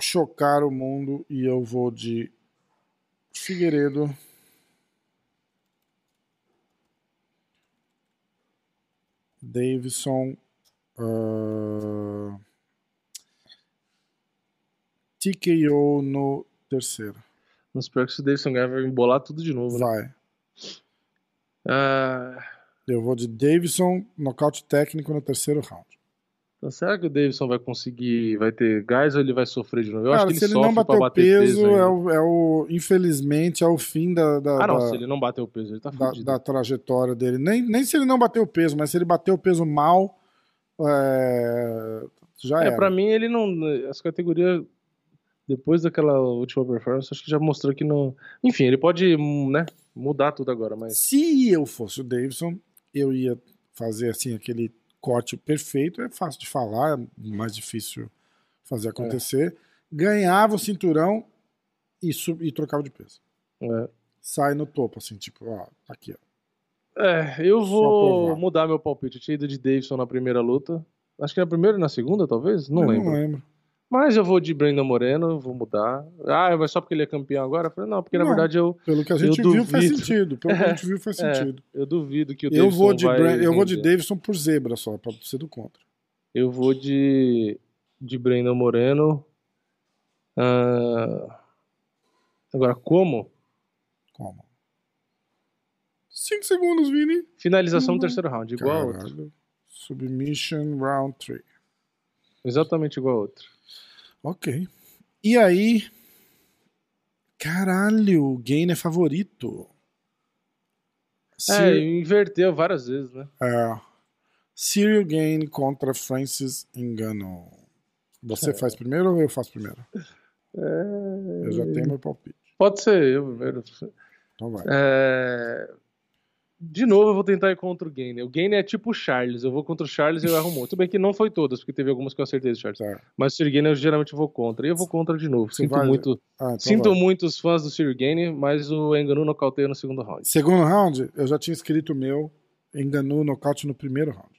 [SPEAKER 2] chocar o mundo e eu vou de Figueiredo. Davidson. ah, TKO no terceiro.
[SPEAKER 3] Não espero que se o Davidson ganhar vai embolar tudo de novo, né?
[SPEAKER 2] Vai.
[SPEAKER 3] Ah,
[SPEAKER 2] Eu vou de Davidson, nocaute técnico no terceiro round.
[SPEAKER 3] então será que o Davidson vai conseguir, vai ter gás ou ele vai sofrer de novo? Eu
[SPEAKER 2] Cara,
[SPEAKER 3] acho que ele
[SPEAKER 2] se ele não bater
[SPEAKER 3] bater
[SPEAKER 2] peso,
[SPEAKER 3] ainda.
[SPEAKER 2] é, o, é o. Infelizmente, é o fim da, da,
[SPEAKER 3] Ah, não,
[SPEAKER 2] da-
[SPEAKER 3] se ele não bater o peso, ele tá
[SPEAKER 2] da- da trajetória dele. Nem, nem se ele não bater o peso, mas se ele bater o peso mal, é, já
[SPEAKER 3] É,
[SPEAKER 2] era.
[SPEAKER 3] pra mim ele não. Essa categoria, depois daquela última performance, acho que já mostrou que não. Enfim, ele pode, né, mudar tudo agora, mas.
[SPEAKER 2] Se eu fosse o Davidson, eu ia fazer assim aquele corte perfeito. É fácil de falar, é mais difícil fazer acontecer. Ganhava o cinturão e, sub, e trocava de peso.
[SPEAKER 3] É,
[SPEAKER 2] Sai no topo, assim, tipo, ó, aqui, ó.
[SPEAKER 3] É, eu vou mudar meu palpite. Eu tinha ido de Davidson na primeira luta. Acho que na primeira e na segunda, talvez? Não
[SPEAKER 2] Eu
[SPEAKER 3] lembro.
[SPEAKER 2] Não lembro.
[SPEAKER 3] Mas eu vou de Brandon Moreno, vou mudar. Ah, mas só porque ele é campeão agora? Eu falei, não, porque na
[SPEAKER 2] Não.
[SPEAKER 3] verdade eu,
[SPEAKER 2] Pelo que a gente viu, faz sentido. Pelo que a gente viu, faz
[SPEAKER 3] É.
[SPEAKER 2] sentido.
[SPEAKER 3] eu duvido que o
[SPEAKER 2] Eu
[SPEAKER 3] Davidson
[SPEAKER 2] vou, de
[SPEAKER 3] vai
[SPEAKER 2] eu vou de. Davidson por zebra só, pra ser do contra.
[SPEAKER 3] Eu vou de, de Brandon Moreno. Ah, Agora, como?
[SPEAKER 2] Como? Cinco segundos, Vini.
[SPEAKER 3] Finalização
[SPEAKER 2] Uhum.
[SPEAKER 3] no terceiro round, igual a outro.
[SPEAKER 2] Caralho. Submission round 3.
[SPEAKER 3] Exatamente igual a outro.
[SPEAKER 2] Ok. E aí. Caralho, o Gain é favorito.
[SPEAKER 3] É,
[SPEAKER 2] Cyril,
[SPEAKER 3] inverteu várias vezes, né?
[SPEAKER 2] é. Cyril Gain contra Francis Engano. Você
[SPEAKER 3] É.
[SPEAKER 2] faz primeiro ou eu faço primeiro?
[SPEAKER 3] É...
[SPEAKER 2] Eu já tenho meu palpite.
[SPEAKER 3] Pode ser eu primeiro.
[SPEAKER 2] Então vai.
[SPEAKER 3] É, De novo, eu vou tentar ir contra o Gainer. O Gainer é tipo o Charles. Eu vou contra o Charles e eu erro muito. Tudo bem que não foi todas, porque teve algumas que eu acertei do Charles.
[SPEAKER 2] Tá.
[SPEAKER 3] Mas o Sir Gainer eu geralmente vou contra. E eu vou contra de novo. Sinto
[SPEAKER 2] vai-
[SPEAKER 3] muito.
[SPEAKER 2] Ah, então
[SPEAKER 3] Sinto
[SPEAKER 2] vai.
[SPEAKER 3] muitos fãs do Sir Gainer, mas o Enganu nocauteia no segundo round.
[SPEAKER 2] Segundo round, eu já tinha escrito o meu. Enganou o nocaute no primeiro round.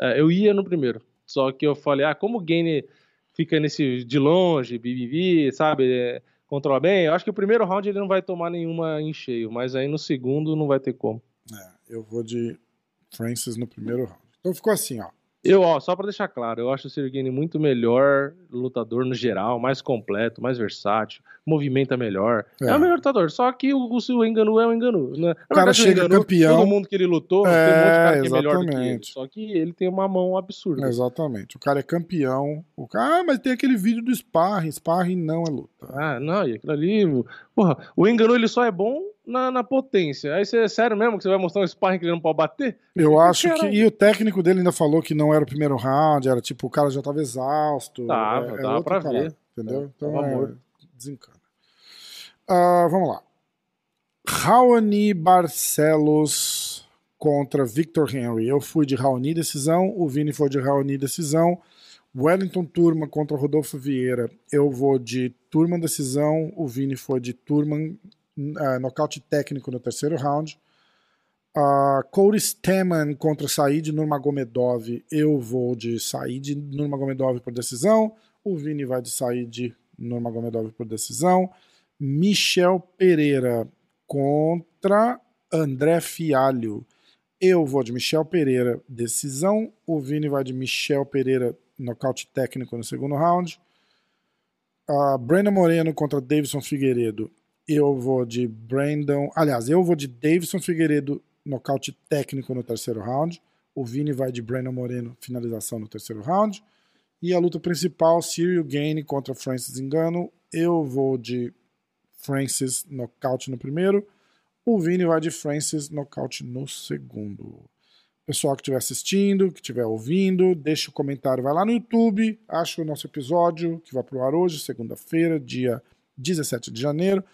[SPEAKER 3] É, eu ia no primeiro. Só que eu falei, ah, como o Gainer fica nesse de longe, bibibi, sabe? é, controla bem. Eu acho que o primeiro round ele não vai tomar nenhuma em cheio, mas aí no segundo não vai ter como.
[SPEAKER 2] É, eu vou de Francis no primeiro round. Então ficou assim, ó.
[SPEAKER 3] Eu, ó, só pra deixar claro, eu acho o Sergini muito melhor lutador no geral, mais completo, mais versátil, movimenta melhor. É,
[SPEAKER 2] É.
[SPEAKER 3] o melhor lutador, só que o, o Enganu é o Enganu. Né?
[SPEAKER 2] O cara
[SPEAKER 3] verdade,
[SPEAKER 2] chega campeão.
[SPEAKER 3] Todo mundo que ele lutou, tem um
[SPEAKER 2] É,
[SPEAKER 3] monte de cara que é melhor do que ele. Só que ele tem uma mão absurda.
[SPEAKER 2] Exatamente. O cara é campeão. O cara, ah, mas tem aquele vídeo do sparring. Sparring não é luta.
[SPEAKER 3] Ah, não, e aquilo ali. Porra, o Enganu ele só é bom na, na, potência. Aí você é sério mesmo que você vai mostrar um sparring que ele não pode bater?
[SPEAKER 2] Eu acho que. E o técnico dele ainda falou que não era o primeiro round, era tipo, o cara já tava exausto.
[SPEAKER 3] Tava, é, dava pra ver.
[SPEAKER 2] Entendeu? É, então, é, desencana. Uh, vamos lá. Raoni Barcelos contra Victor Henry. Eu fui de Raoni decisão, o Vini foi de Raoni decisão. Wellington Turma contra Rodolfo Vieira. Eu vou de Turman decisão, o Vini foi de Turman uh, nocaute técnico no terceiro round. Uh, Corey Steman contra Said Nurmagomedov. Eu vou de Said Nurmagomedov por decisão. O Vini vai de Said Nurmagomedov por decisão. Michel Pereira contra André Fialho. Eu vou de Michel Pereira, decisão. O Vini vai de Michel Pereira, nocaute técnico no segundo round. Uh, Brandon Moreno contra Davidson Figueiredo. Eu vou de Brandon. Aliás, eu vou de Davidson Figueiredo, nocaute técnico no terceiro round. O Vini vai de Brandon Moreno, finalização no terceiro round. E a luta principal, Cyril Gaine contra Francis Engano. Eu vou de Francis nocaute no primeiro. O Vini vai de Francis nocaute no segundo. Pessoal que estiver assistindo, que estiver ouvindo, deixa o comentário, vai lá no YouTube, acha o nosso episódio que vai pro ar hoje, segunda-feira, dia 17 de janeiro.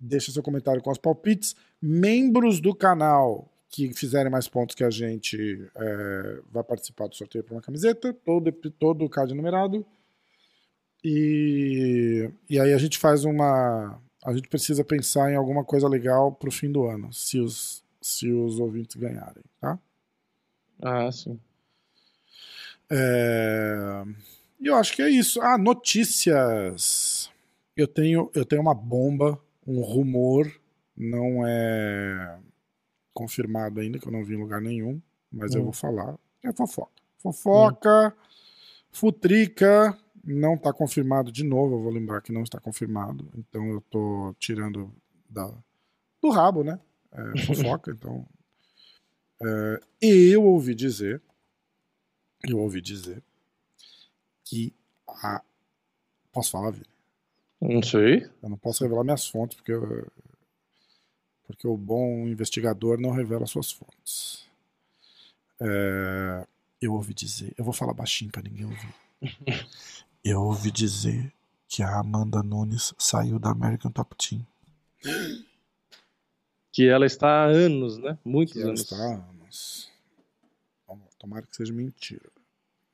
[SPEAKER 2] Deixa seu comentário com os palpites. Membros do canal que fizerem mais pontos que a gente é, vai participar do sorteio para uma camiseta, todo, todo o card numerado. E, e aí a gente faz uma, a gente precisa pensar em alguma coisa legal pro fim do ano, se os, se os ouvintes ganharem, tá?
[SPEAKER 3] Ah, sim.
[SPEAKER 2] É... E eu acho que é isso. Ah, notícias. Eu tenho, eu tenho uma bomba, um rumor, não é confirmado ainda, que eu não vi em lugar nenhum, mas hum. eu vou falar. É fofoca. Fofoca, hum. futrica, não está confirmado de novo, eu vou lembrar que não está confirmado, então eu estou tirando da, do rabo, né? É, fofoca, então. É, e eu ouvi dizer, eu ouvi dizer que a. Posso falar, Vini?
[SPEAKER 3] Não sei.
[SPEAKER 2] Eu não posso revelar minhas fontes, porque, porque o bom investigador não revela suas fontes. É, eu ouvi dizer, eu vou falar baixinho para ninguém ouvir. Eu ouvi dizer que a Amanda Nunes saiu da American Top Team.
[SPEAKER 3] Que ela está há anos, né? Muitos
[SPEAKER 2] que
[SPEAKER 3] anos.
[SPEAKER 2] está há anos. Tomara que seja mentira.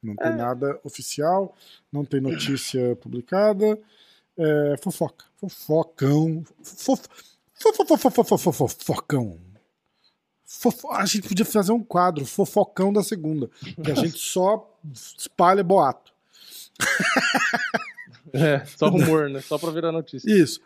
[SPEAKER 2] Não tem é. nada oficial, não tem notícia publicada. É, fofoca. Fofocão. Fof... Fofocão. Fofo... A gente podia fazer um quadro, fofocão da segunda. Que a gente só espalha boato.
[SPEAKER 3] É, só rumor, né? Só pra virar notícia.
[SPEAKER 2] Isso.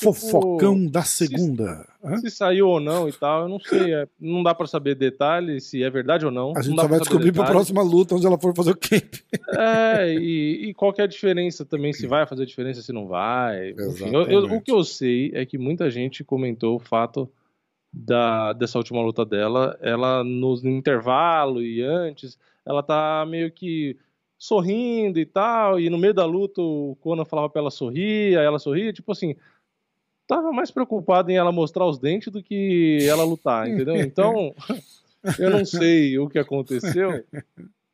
[SPEAKER 2] Fofocão da segunda.
[SPEAKER 3] Se saiu ou não e tal, eu não sei. É, não dá pra saber detalhes, se é verdade ou não.
[SPEAKER 2] A gente só vai descobrir detalhes. pra próxima luta, onde ela for fazer o camp.
[SPEAKER 3] É, e, e qual é a diferença também, se vai fazer diferença, se não vai. Enfim, eu, eu, o que eu sei é que muita gente comentou o fato da, dessa última luta dela, ela no intervalo e antes, ela tá meio que sorrindo e tal, e no meio da luta o Conan falava pra ela sorrir, aí ela sorria, tipo assim, tava mais preocupado em ela mostrar os dentes do que ela lutar, entendeu? Então, eu não sei o que aconteceu,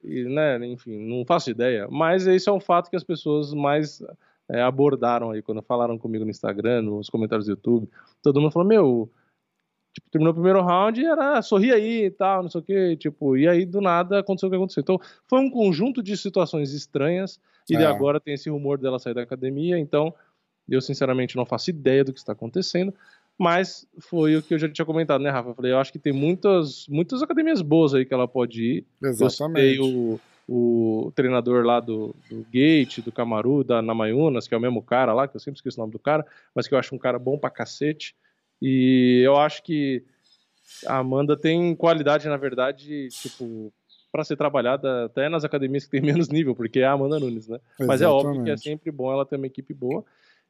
[SPEAKER 3] e, né, enfim, não faço ideia, mas esse é um fato que as pessoas mais é, abordaram aí, quando falaram comigo no Instagram, nos comentários do YouTube, todo mundo falou, meu, Tipo, terminou o primeiro round e era sorri aí e tal, não sei o que, tipo, e aí do nada aconteceu o que aconteceu. Então, foi um conjunto de situações estranhas, e é. agora tem esse rumor dela sair da academia, então eu sinceramente não faço ideia do que está acontecendo, mas foi o que eu já tinha comentado, né, Rafa? Eu falei, eu acho que tem muitas, muitas academias boas aí que ela pode ir.
[SPEAKER 2] Exatamente.
[SPEAKER 3] Eu o, o treinador lá do, do Gate, do Camaru, da Namayunas, que é o mesmo cara lá, que eu sempre esqueço o nome do cara, mas que eu acho um cara bom pra cacete. E eu acho que a Amanda tem qualidade, na verdade, tipo, para ser trabalhada até nas academias que tem menos nível, porque é a Amanda Nunes, né? Exatamente. Mas é óbvio que é sempre bom ela ter uma equipe boa.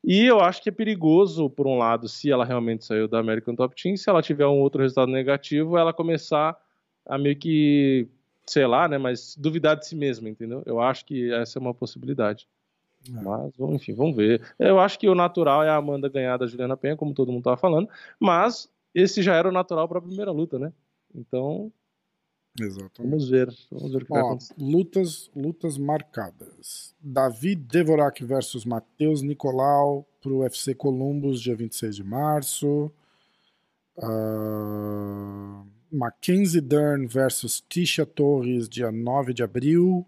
[SPEAKER 3] E eu acho que é perigoso, por um lado, se ela realmente saiu da American Top Team, se ela tiver um outro resultado negativo, ela começar a meio que, sei lá, né, mas duvidar de si mesma, entendeu? Eu acho que essa é uma possibilidade. É. Mas, enfim, vamos ver. Eu acho que o natural é a Amanda ganhar da Juliana Penha, como todo mundo tava falando, mas esse já era o natural para a primeira luta, né? Então,
[SPEAKER 2] Exatamente.
[SPEAKER 3] Vamos ver. Vamos ver o que Ó, vai acontecer.
[SPEAKER 2] Lutas, lutas marcadas. Davi Devorak versus Matheus Nicolau pro UFC Columbus, dia 26 de março. Uh, Mackenzie Dern versus Tisha Torres, dia 9 de abril.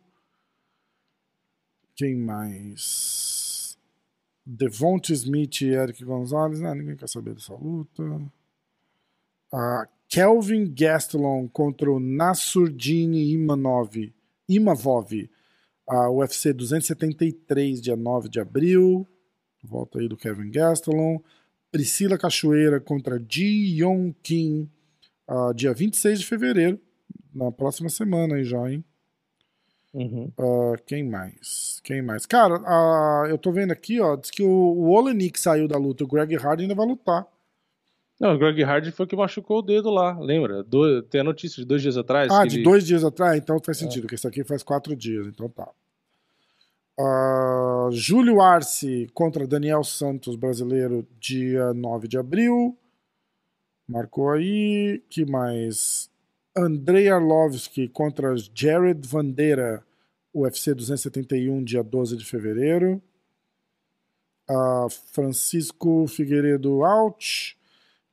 [SPEAKER 2] Quem mais? Devonte Smith e Eric Gonzalez. Ah, ninguém quer saber dessa luta. Uh, Kelvin Gastelum contra o Nasurdini Imanov, Imavov, a UFC 273, dia 9 de abril. Volta aí do Kevin Gastelum. Priscila Cachoeira contra Ji Yong Kim, uh, dia 26 de fevereiro, na próxima semana aí já, hein?
[SPEAKER 3] Uhum.
[SPEAKER 2] Uh, quem mais? Quem mais? Cara, uh, eu tô vendo aqui, ó, diz que o, o Olenik saiu da luta, o Greg Hardy ainda vai lutar.
[SPEAKER 3] Não, o Greg Hardy foi que machucou o dedo lá, lembra? Do, tem a notícia de dois dias atrás.
[SPEAKER 2] Ah, de ele... dois dias atrás? Então faz sentido, é. porque esse aqui faz quatro dias, então tá. Uh, Júlio Arce contra Daniel Santos, brasileiro, dia 9 de abril. Marcou aí. que mais? Andrei Arlovski contra Jared Vandeira, UFC 271, dia 12 de fevereiro. Uh, Francisco Figueiredo Out.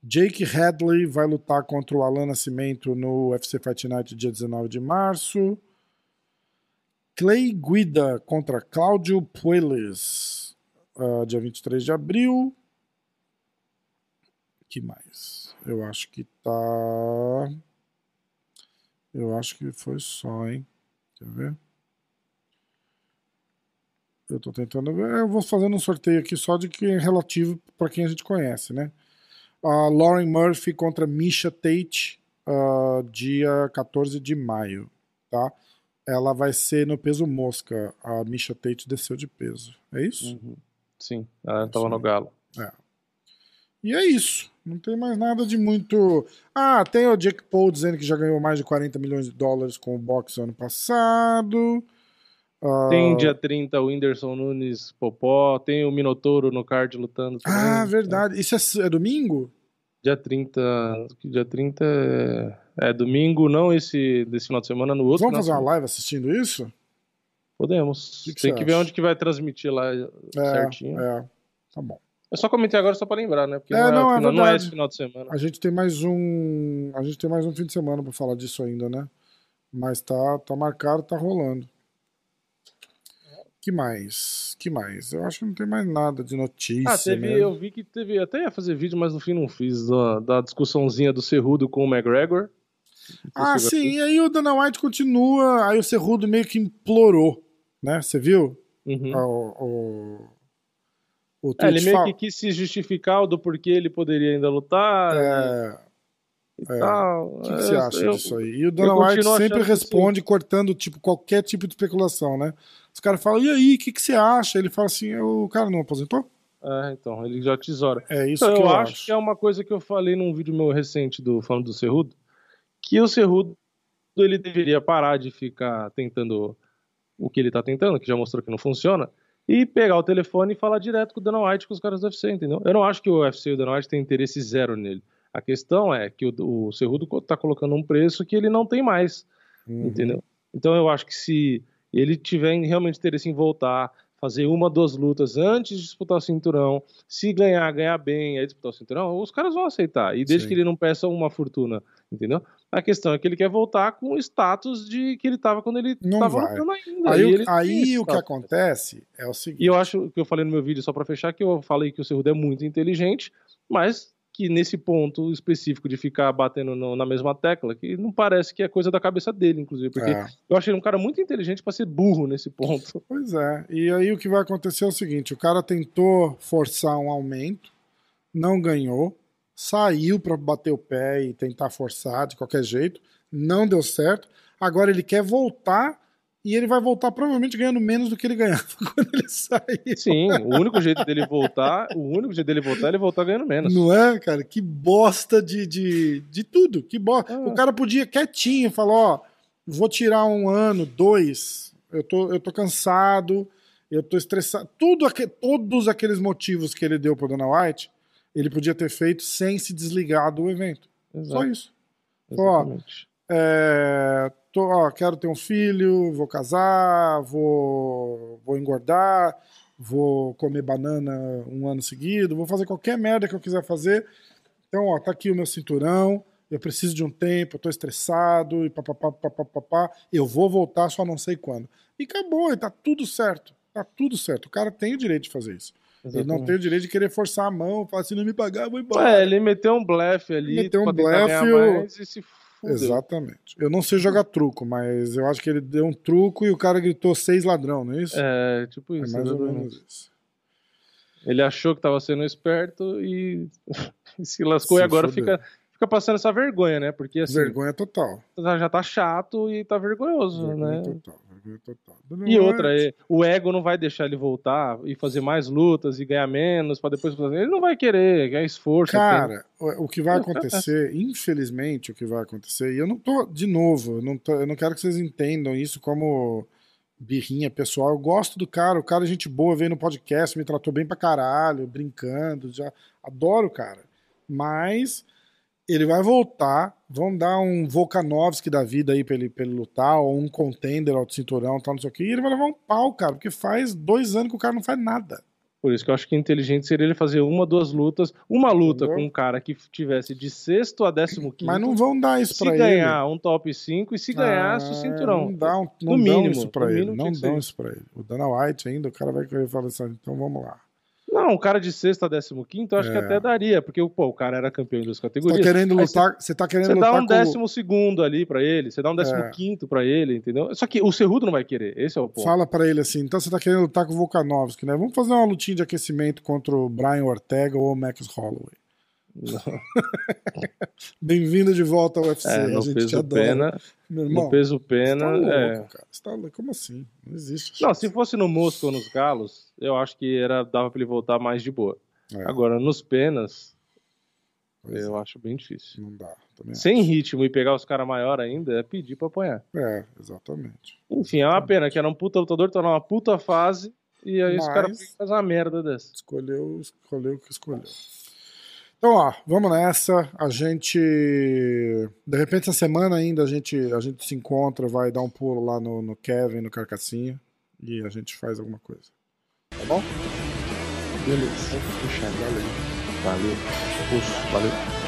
[SPEAKER 2] Jake Hadley vai lutar contra o Alan Nascimento no UFC Fight Night dia 19 de março. Clay Guida contra Cláudio Puelles, uh, dia 23 de abril. que mais? Eu acho que tá. Eu acho que foi só, hein? Quer ver? Eu tô tentando ver. Eu vou fazendo um sorteio aqui só de que é relativo para quem a gente conhece, né? uh, Lauren Murphy contra Misha Tate, uh, dia 14 de maio, tá? Ela vai ser no peso mosca. A Misha Tate desceu de peso. É isso?
[SPEAKER 3] Uhum. Sim, ela estava no galo.
[SPEAKER 2] É. E é isso. Não tem mais nada de muito. Ah, tem o Jake Paul dizendo que já ganhou mais de 40 milhões de dólares com o boxe ano passado.
[SPEAKER 3] Uh... Tem dia 30 o Whindersson Nunes Popó, tem o Minotouro no card lutando.
[SPEAKER 2] Ah, verdade. Isso é, é, domingo?
[SPEAKER 3] Dia 30. Dia 30 é, é, domingo, não esse desse final de semana, no outro.
[SPEAKER 2] Vamos fazer uma live assistindo isso?
[SPEAKER 3] Podemos. Que que tem que ver onde que vai transmitir lá é, certinho.
[SPEAKER 2] É, tá bom.
[SPEAKER 3] É só comentei agora só para lembrar, né?
[SPEAKER 2] Porque é, não, é,
[SPEAKER 3] final, não é esse final de semana.
[SPEAKER 2] A gente tem mais um. A gente tem mais um fim de semana para falar disso ainda, né? Mas tá, tá marcado, tá rolando que mais? que mais? Eu acho que não tem mais nada de notícia.
[SPEAKER 3] Ah, teve, né? eu vi que teve. Até ia fazer vídeo, mas no fim não fiz. Da, da discussãozinha do Cerrudo com o McGregor.
[SPEAKER 2] Ah, sim, e aí o Dana White continua. Aí o Cerrudo meio que implorou, né? Você viu?
[SPEAKER 3] Uhum.
[SPEAKER 2] Ah, o,
[SPEAKER 3] o é, ele meio que quis se justificar do porquê ele poderia ainda lutar.
[SPEAKER 2] É. É. O que, que, você acha eu, disso aí? E o Dana White sempre responde cortando tipo, qualquer tipo de especulação, né? Os caras falam, e aí, o que, que você acha? Ele fala assim, o cara não aposentou?
[SPEAKER 3] É, então, ele já tesoura.
[SPEAKER 2] É isso
[SPEAKER 3] então,
[SPEAKER 2] que
[SPEAKER 3] eu,
[SPEAKER 2] eu
[SPEAKER 3] acho, que é uma coisa que eu falei num vídeo meu recente do falando do Cerrudo, que o Cerrudo ele deveria parar de ficar tentando o que ele tá tentando, que já mostrou que não funciona, e pegar o telefone e falar direto com o Dana White com os caras do UFC, entendeu? Eu não acho que o UFC e o Dana White tem interesse zero nele. A questão é que o, o Cerrudo tá colocando um preço que ele não tem mais, uhum. entendeu? Então eu acho que se ele tiver realmente interesse em voltar, fazer uma, duas lutas antes de disputar o cinturão, se ganhar, ganhar bem, aí disputar o cinturão, os caras vão aceitar. E desde Sim. que ele não peça uma fortuna, entendeu? A questão é que ele quer voltar com o status de que ele estava quando ele estava lutando ainda.
[SPEAKER 2] Aí, o, aí o que acontece é o seguinte.
[SPEAKER 3] E eu acho que eu falei no meu vídeo, só para fechar, que eu falei que o Cerrudo é muito inteligente, mas que nesse ponto específico de ficar batendo no, na mesma tecla, que não parece que é coisa da cabeça dele, inclusive, porque é. eu achei ele um cara muito inteligente para ser burro nesse ponto.
[SPEAKER 2] Pois é, e aí o que vai acontecer é o seguinte: o cara tentou forçar um aumento, não ganhou, saiu para bater o pé e tentar forçar de qualquer jeito, não deu certo. Agora ele quer voltar e ele vai voltar provavelmente ganhando menos do que ele ganhava quando ele sair.
[SPEAKER 3] Sim, o único jeito dele voltar, o único jeito dele voltar é ele voltar ganhando menos.
[SPEAKER 2] Não é, cara? Que bosta de, de, de tudo. Que bosta. Ah. O cara podia quietinho falar, ó, vou tirar um ano, dois, eu tô, eu tô cansado, eu tô estressado. Tudo aque, todos aqueles motivos que ele deu pro Dana White, ele podia ter feito sem se desligar do evento.
[SPEAKER 3] Exato.
[SPEAKER 2] Só isso. Ó,
[SPEAKER 3] Exatamente.
[SPEAKER 2] é, tô, ó, quero ter um filho, vou casar, vou, vou engordar, vou comer banana um ano seguido, vou fazer qualquer merda que eu quiser fazer. Então, ó, tá aqui o meu cinturão, eu preciso de um tempo, eu tô estressado, e papapá, papapá, eu vou voltar, só não sei quando. E acabou, e tá tudo certo. Tá tudo certo. O cara tem o direito de fazer isso. Ele não
[SPEAKER 3] Exatamente.
[SPEAKER 2] tem o direito de querer forçar a mão, falar se não me pagar, eu vou embora.
[SPEAKER 3] É, ele meteu um blefe ali.
[SPEAKER 2] Meteu um blefe,
[SPEAKER 3] mais e se fudeu.
[SPEAKER 2] Exatamente. Eu não sei jogar truco, mas eu acho que ele deu um truco e o cara gritou seis ladrão, não é isso?
[SPEAKER 3] É, tipo
[SPEAKER 2] É
[SPEAKER 3] isso.
[SPEAKER 2] mais ou
[SPEAKER 3] exatamente.
[SPEAKER 2] menos isso.
[SPEAKER 3] Ele achou que tava sendo esperto e se lascou
[SPEAKER 2] Se
[SPEAKER 3] e agora
[SPEAKER 2] fudeu.
[SPEAKER 3] fica, fica passando essa vergonha, né? Porque assim,
[SPEAKER 2] Vergonha total.
[SPEAKER 3] já tá chato e tá vergonhoso,
[SPEAKER 2] Vergonha
[SPEAKER 3] né?
[SPEAKER 2] total. Vergonha total.
[SPEAKER 3] E outra, é, o ego não vai deixar ele voltar e fazer mais lutas e ganhar menos pra depois fazer. Ele não vai querer, é esforço. é.
[SPEAKER 2] Cara, o o que vai acontecer, infelizmente, o que vai acontecer, e eu não tô, de novo, eu não, tô- eu não quero que vocês entendam isso como birrinha pessoal. Eu gosto do cara, o cara é gente boa, veio no podcast, me tratou bem pra caralho, brincando, já adoro o cara. Mas ele vai voltar, vão dar um Volkanovski da vida aí pra ele, pra ele lutar, ou um contender ao cinturão, tal, não sei o que, e ele vai levar um pau, cara, porque faz dois anos que o cara não faz nada.
[SPEAKER 3] Por isso que eu acho que inteligente seria ele fazer uma, duas lutas. Uma luta
[SPEAKER 2] Entendeu?
[SPEAKER 3] com um cara que tivesse de sexto a décimo quinto.
[SPEAKER 2] Mas não vão dar isso
[SPEAKER 3] se
[SPEAKER 2] pra ele.
[SPEAKER 3] ganhar um top 5 e se ganhasse o
[SPEAKER 2] Ah,
[SPEAKER 3] cinturão.
[SPEAKER 2] Não dão, não
[SPEAKER 3] No
[SPEAKER 2] dão
[SPEAKER 3] mínimo,
[SPEAKER 2] isso pra ele.
[SPEAKER 3] mínimo
[SPEAKER 2] Não dão isso pra ele. O Dana White ainda, o cara vai querer falar assim, então vamos lá.
[SPEAKER 3] Não, um cara de sexto a décimo quinto, eu acho que
[SPEAKER 2] É.
[SPEAKER 3] até daria, porque pô, o cara era campeão em duas
[SPEAKER 2] Você tá
[SPEAKER 3] categorias.
[SPEAKER 2] querendo
[SPEAKER 3] Aí
[SPEAKER 2] lutar, você tá querendo
[SPEAKER 3] Você dá um
[SPEAKER 2] É.
[SPEAKER 3] décimo segundo ali pra ele, você dá um décimo quinto pra ele, entendeu? Só que o Cerrudo não vai querer, esse é o ponto.
[SPEAKER 2] Fala pra ele assim, então você tá querendo lutar com o Volkanovski, né? Vamos fazer uma lutinha de aquecimento contra o Brian Ortega ou o Max Holloway. Bem-vindo de volta ao UFC,
[SPEAKER 3] É,
[SPEAKER 2] a gente te
[SPEAKER 3] peso
[SPEAKER 2] adora.
[SPEAKER 3] pena,
[SPEAKER 2] Meu irmão,
[SPEAKER 3] no peso
[SPEAKER 2] você
[SPEAKER 3] pena,
[SPEAKER 2] tá louco,
[SPEAKER 3] é.
[SPEAKER 2] cara. Você tá louco. Como assim? Não existe.
[SPEAKER 3] Não, se fosse no Mosca ou nos Galos, eu acho que era dava pra ele voltar mais de boa.
[SPEAKER 2] É,
[SPEAKER 3] Agora, nos penas,
[SPEAKER 2] pois
[SPEAKER 3] eu
[SPEAKER 2] é,
[SPEAKER 3] acho bem difícil.
[SPEAKER 2] Não dá. Também
[SPEAKER 3] Sem ritmo e pegar os caras maior ainda, é pedir pra apanhar.
[SPEAKER 2] acho. É, exatamente.
[SPEAKER 3] Enfim, é uma pena que era um puta lutador, tá numa puta fase, e aí os
[SPEAKER 2] Mas-
[SPEAKER 3] caras fazem uma merda dessa.
[SPEAKER 2] Escolheu, escolheu o que escolheu. Então, ó, vamos nessa. A gente. De repente, essa semana ainda a gente, a gente se encontra, vai dar um pulo lá no, no Kevin, no Carcassinha, e a gente faz alguma coisa. Tá bom?
[SPEAKER 3] Beleza. Fechado.
[SPEAKER 2] Valeu.
[SPEAKER 3] Valeu. Puxa, valeu.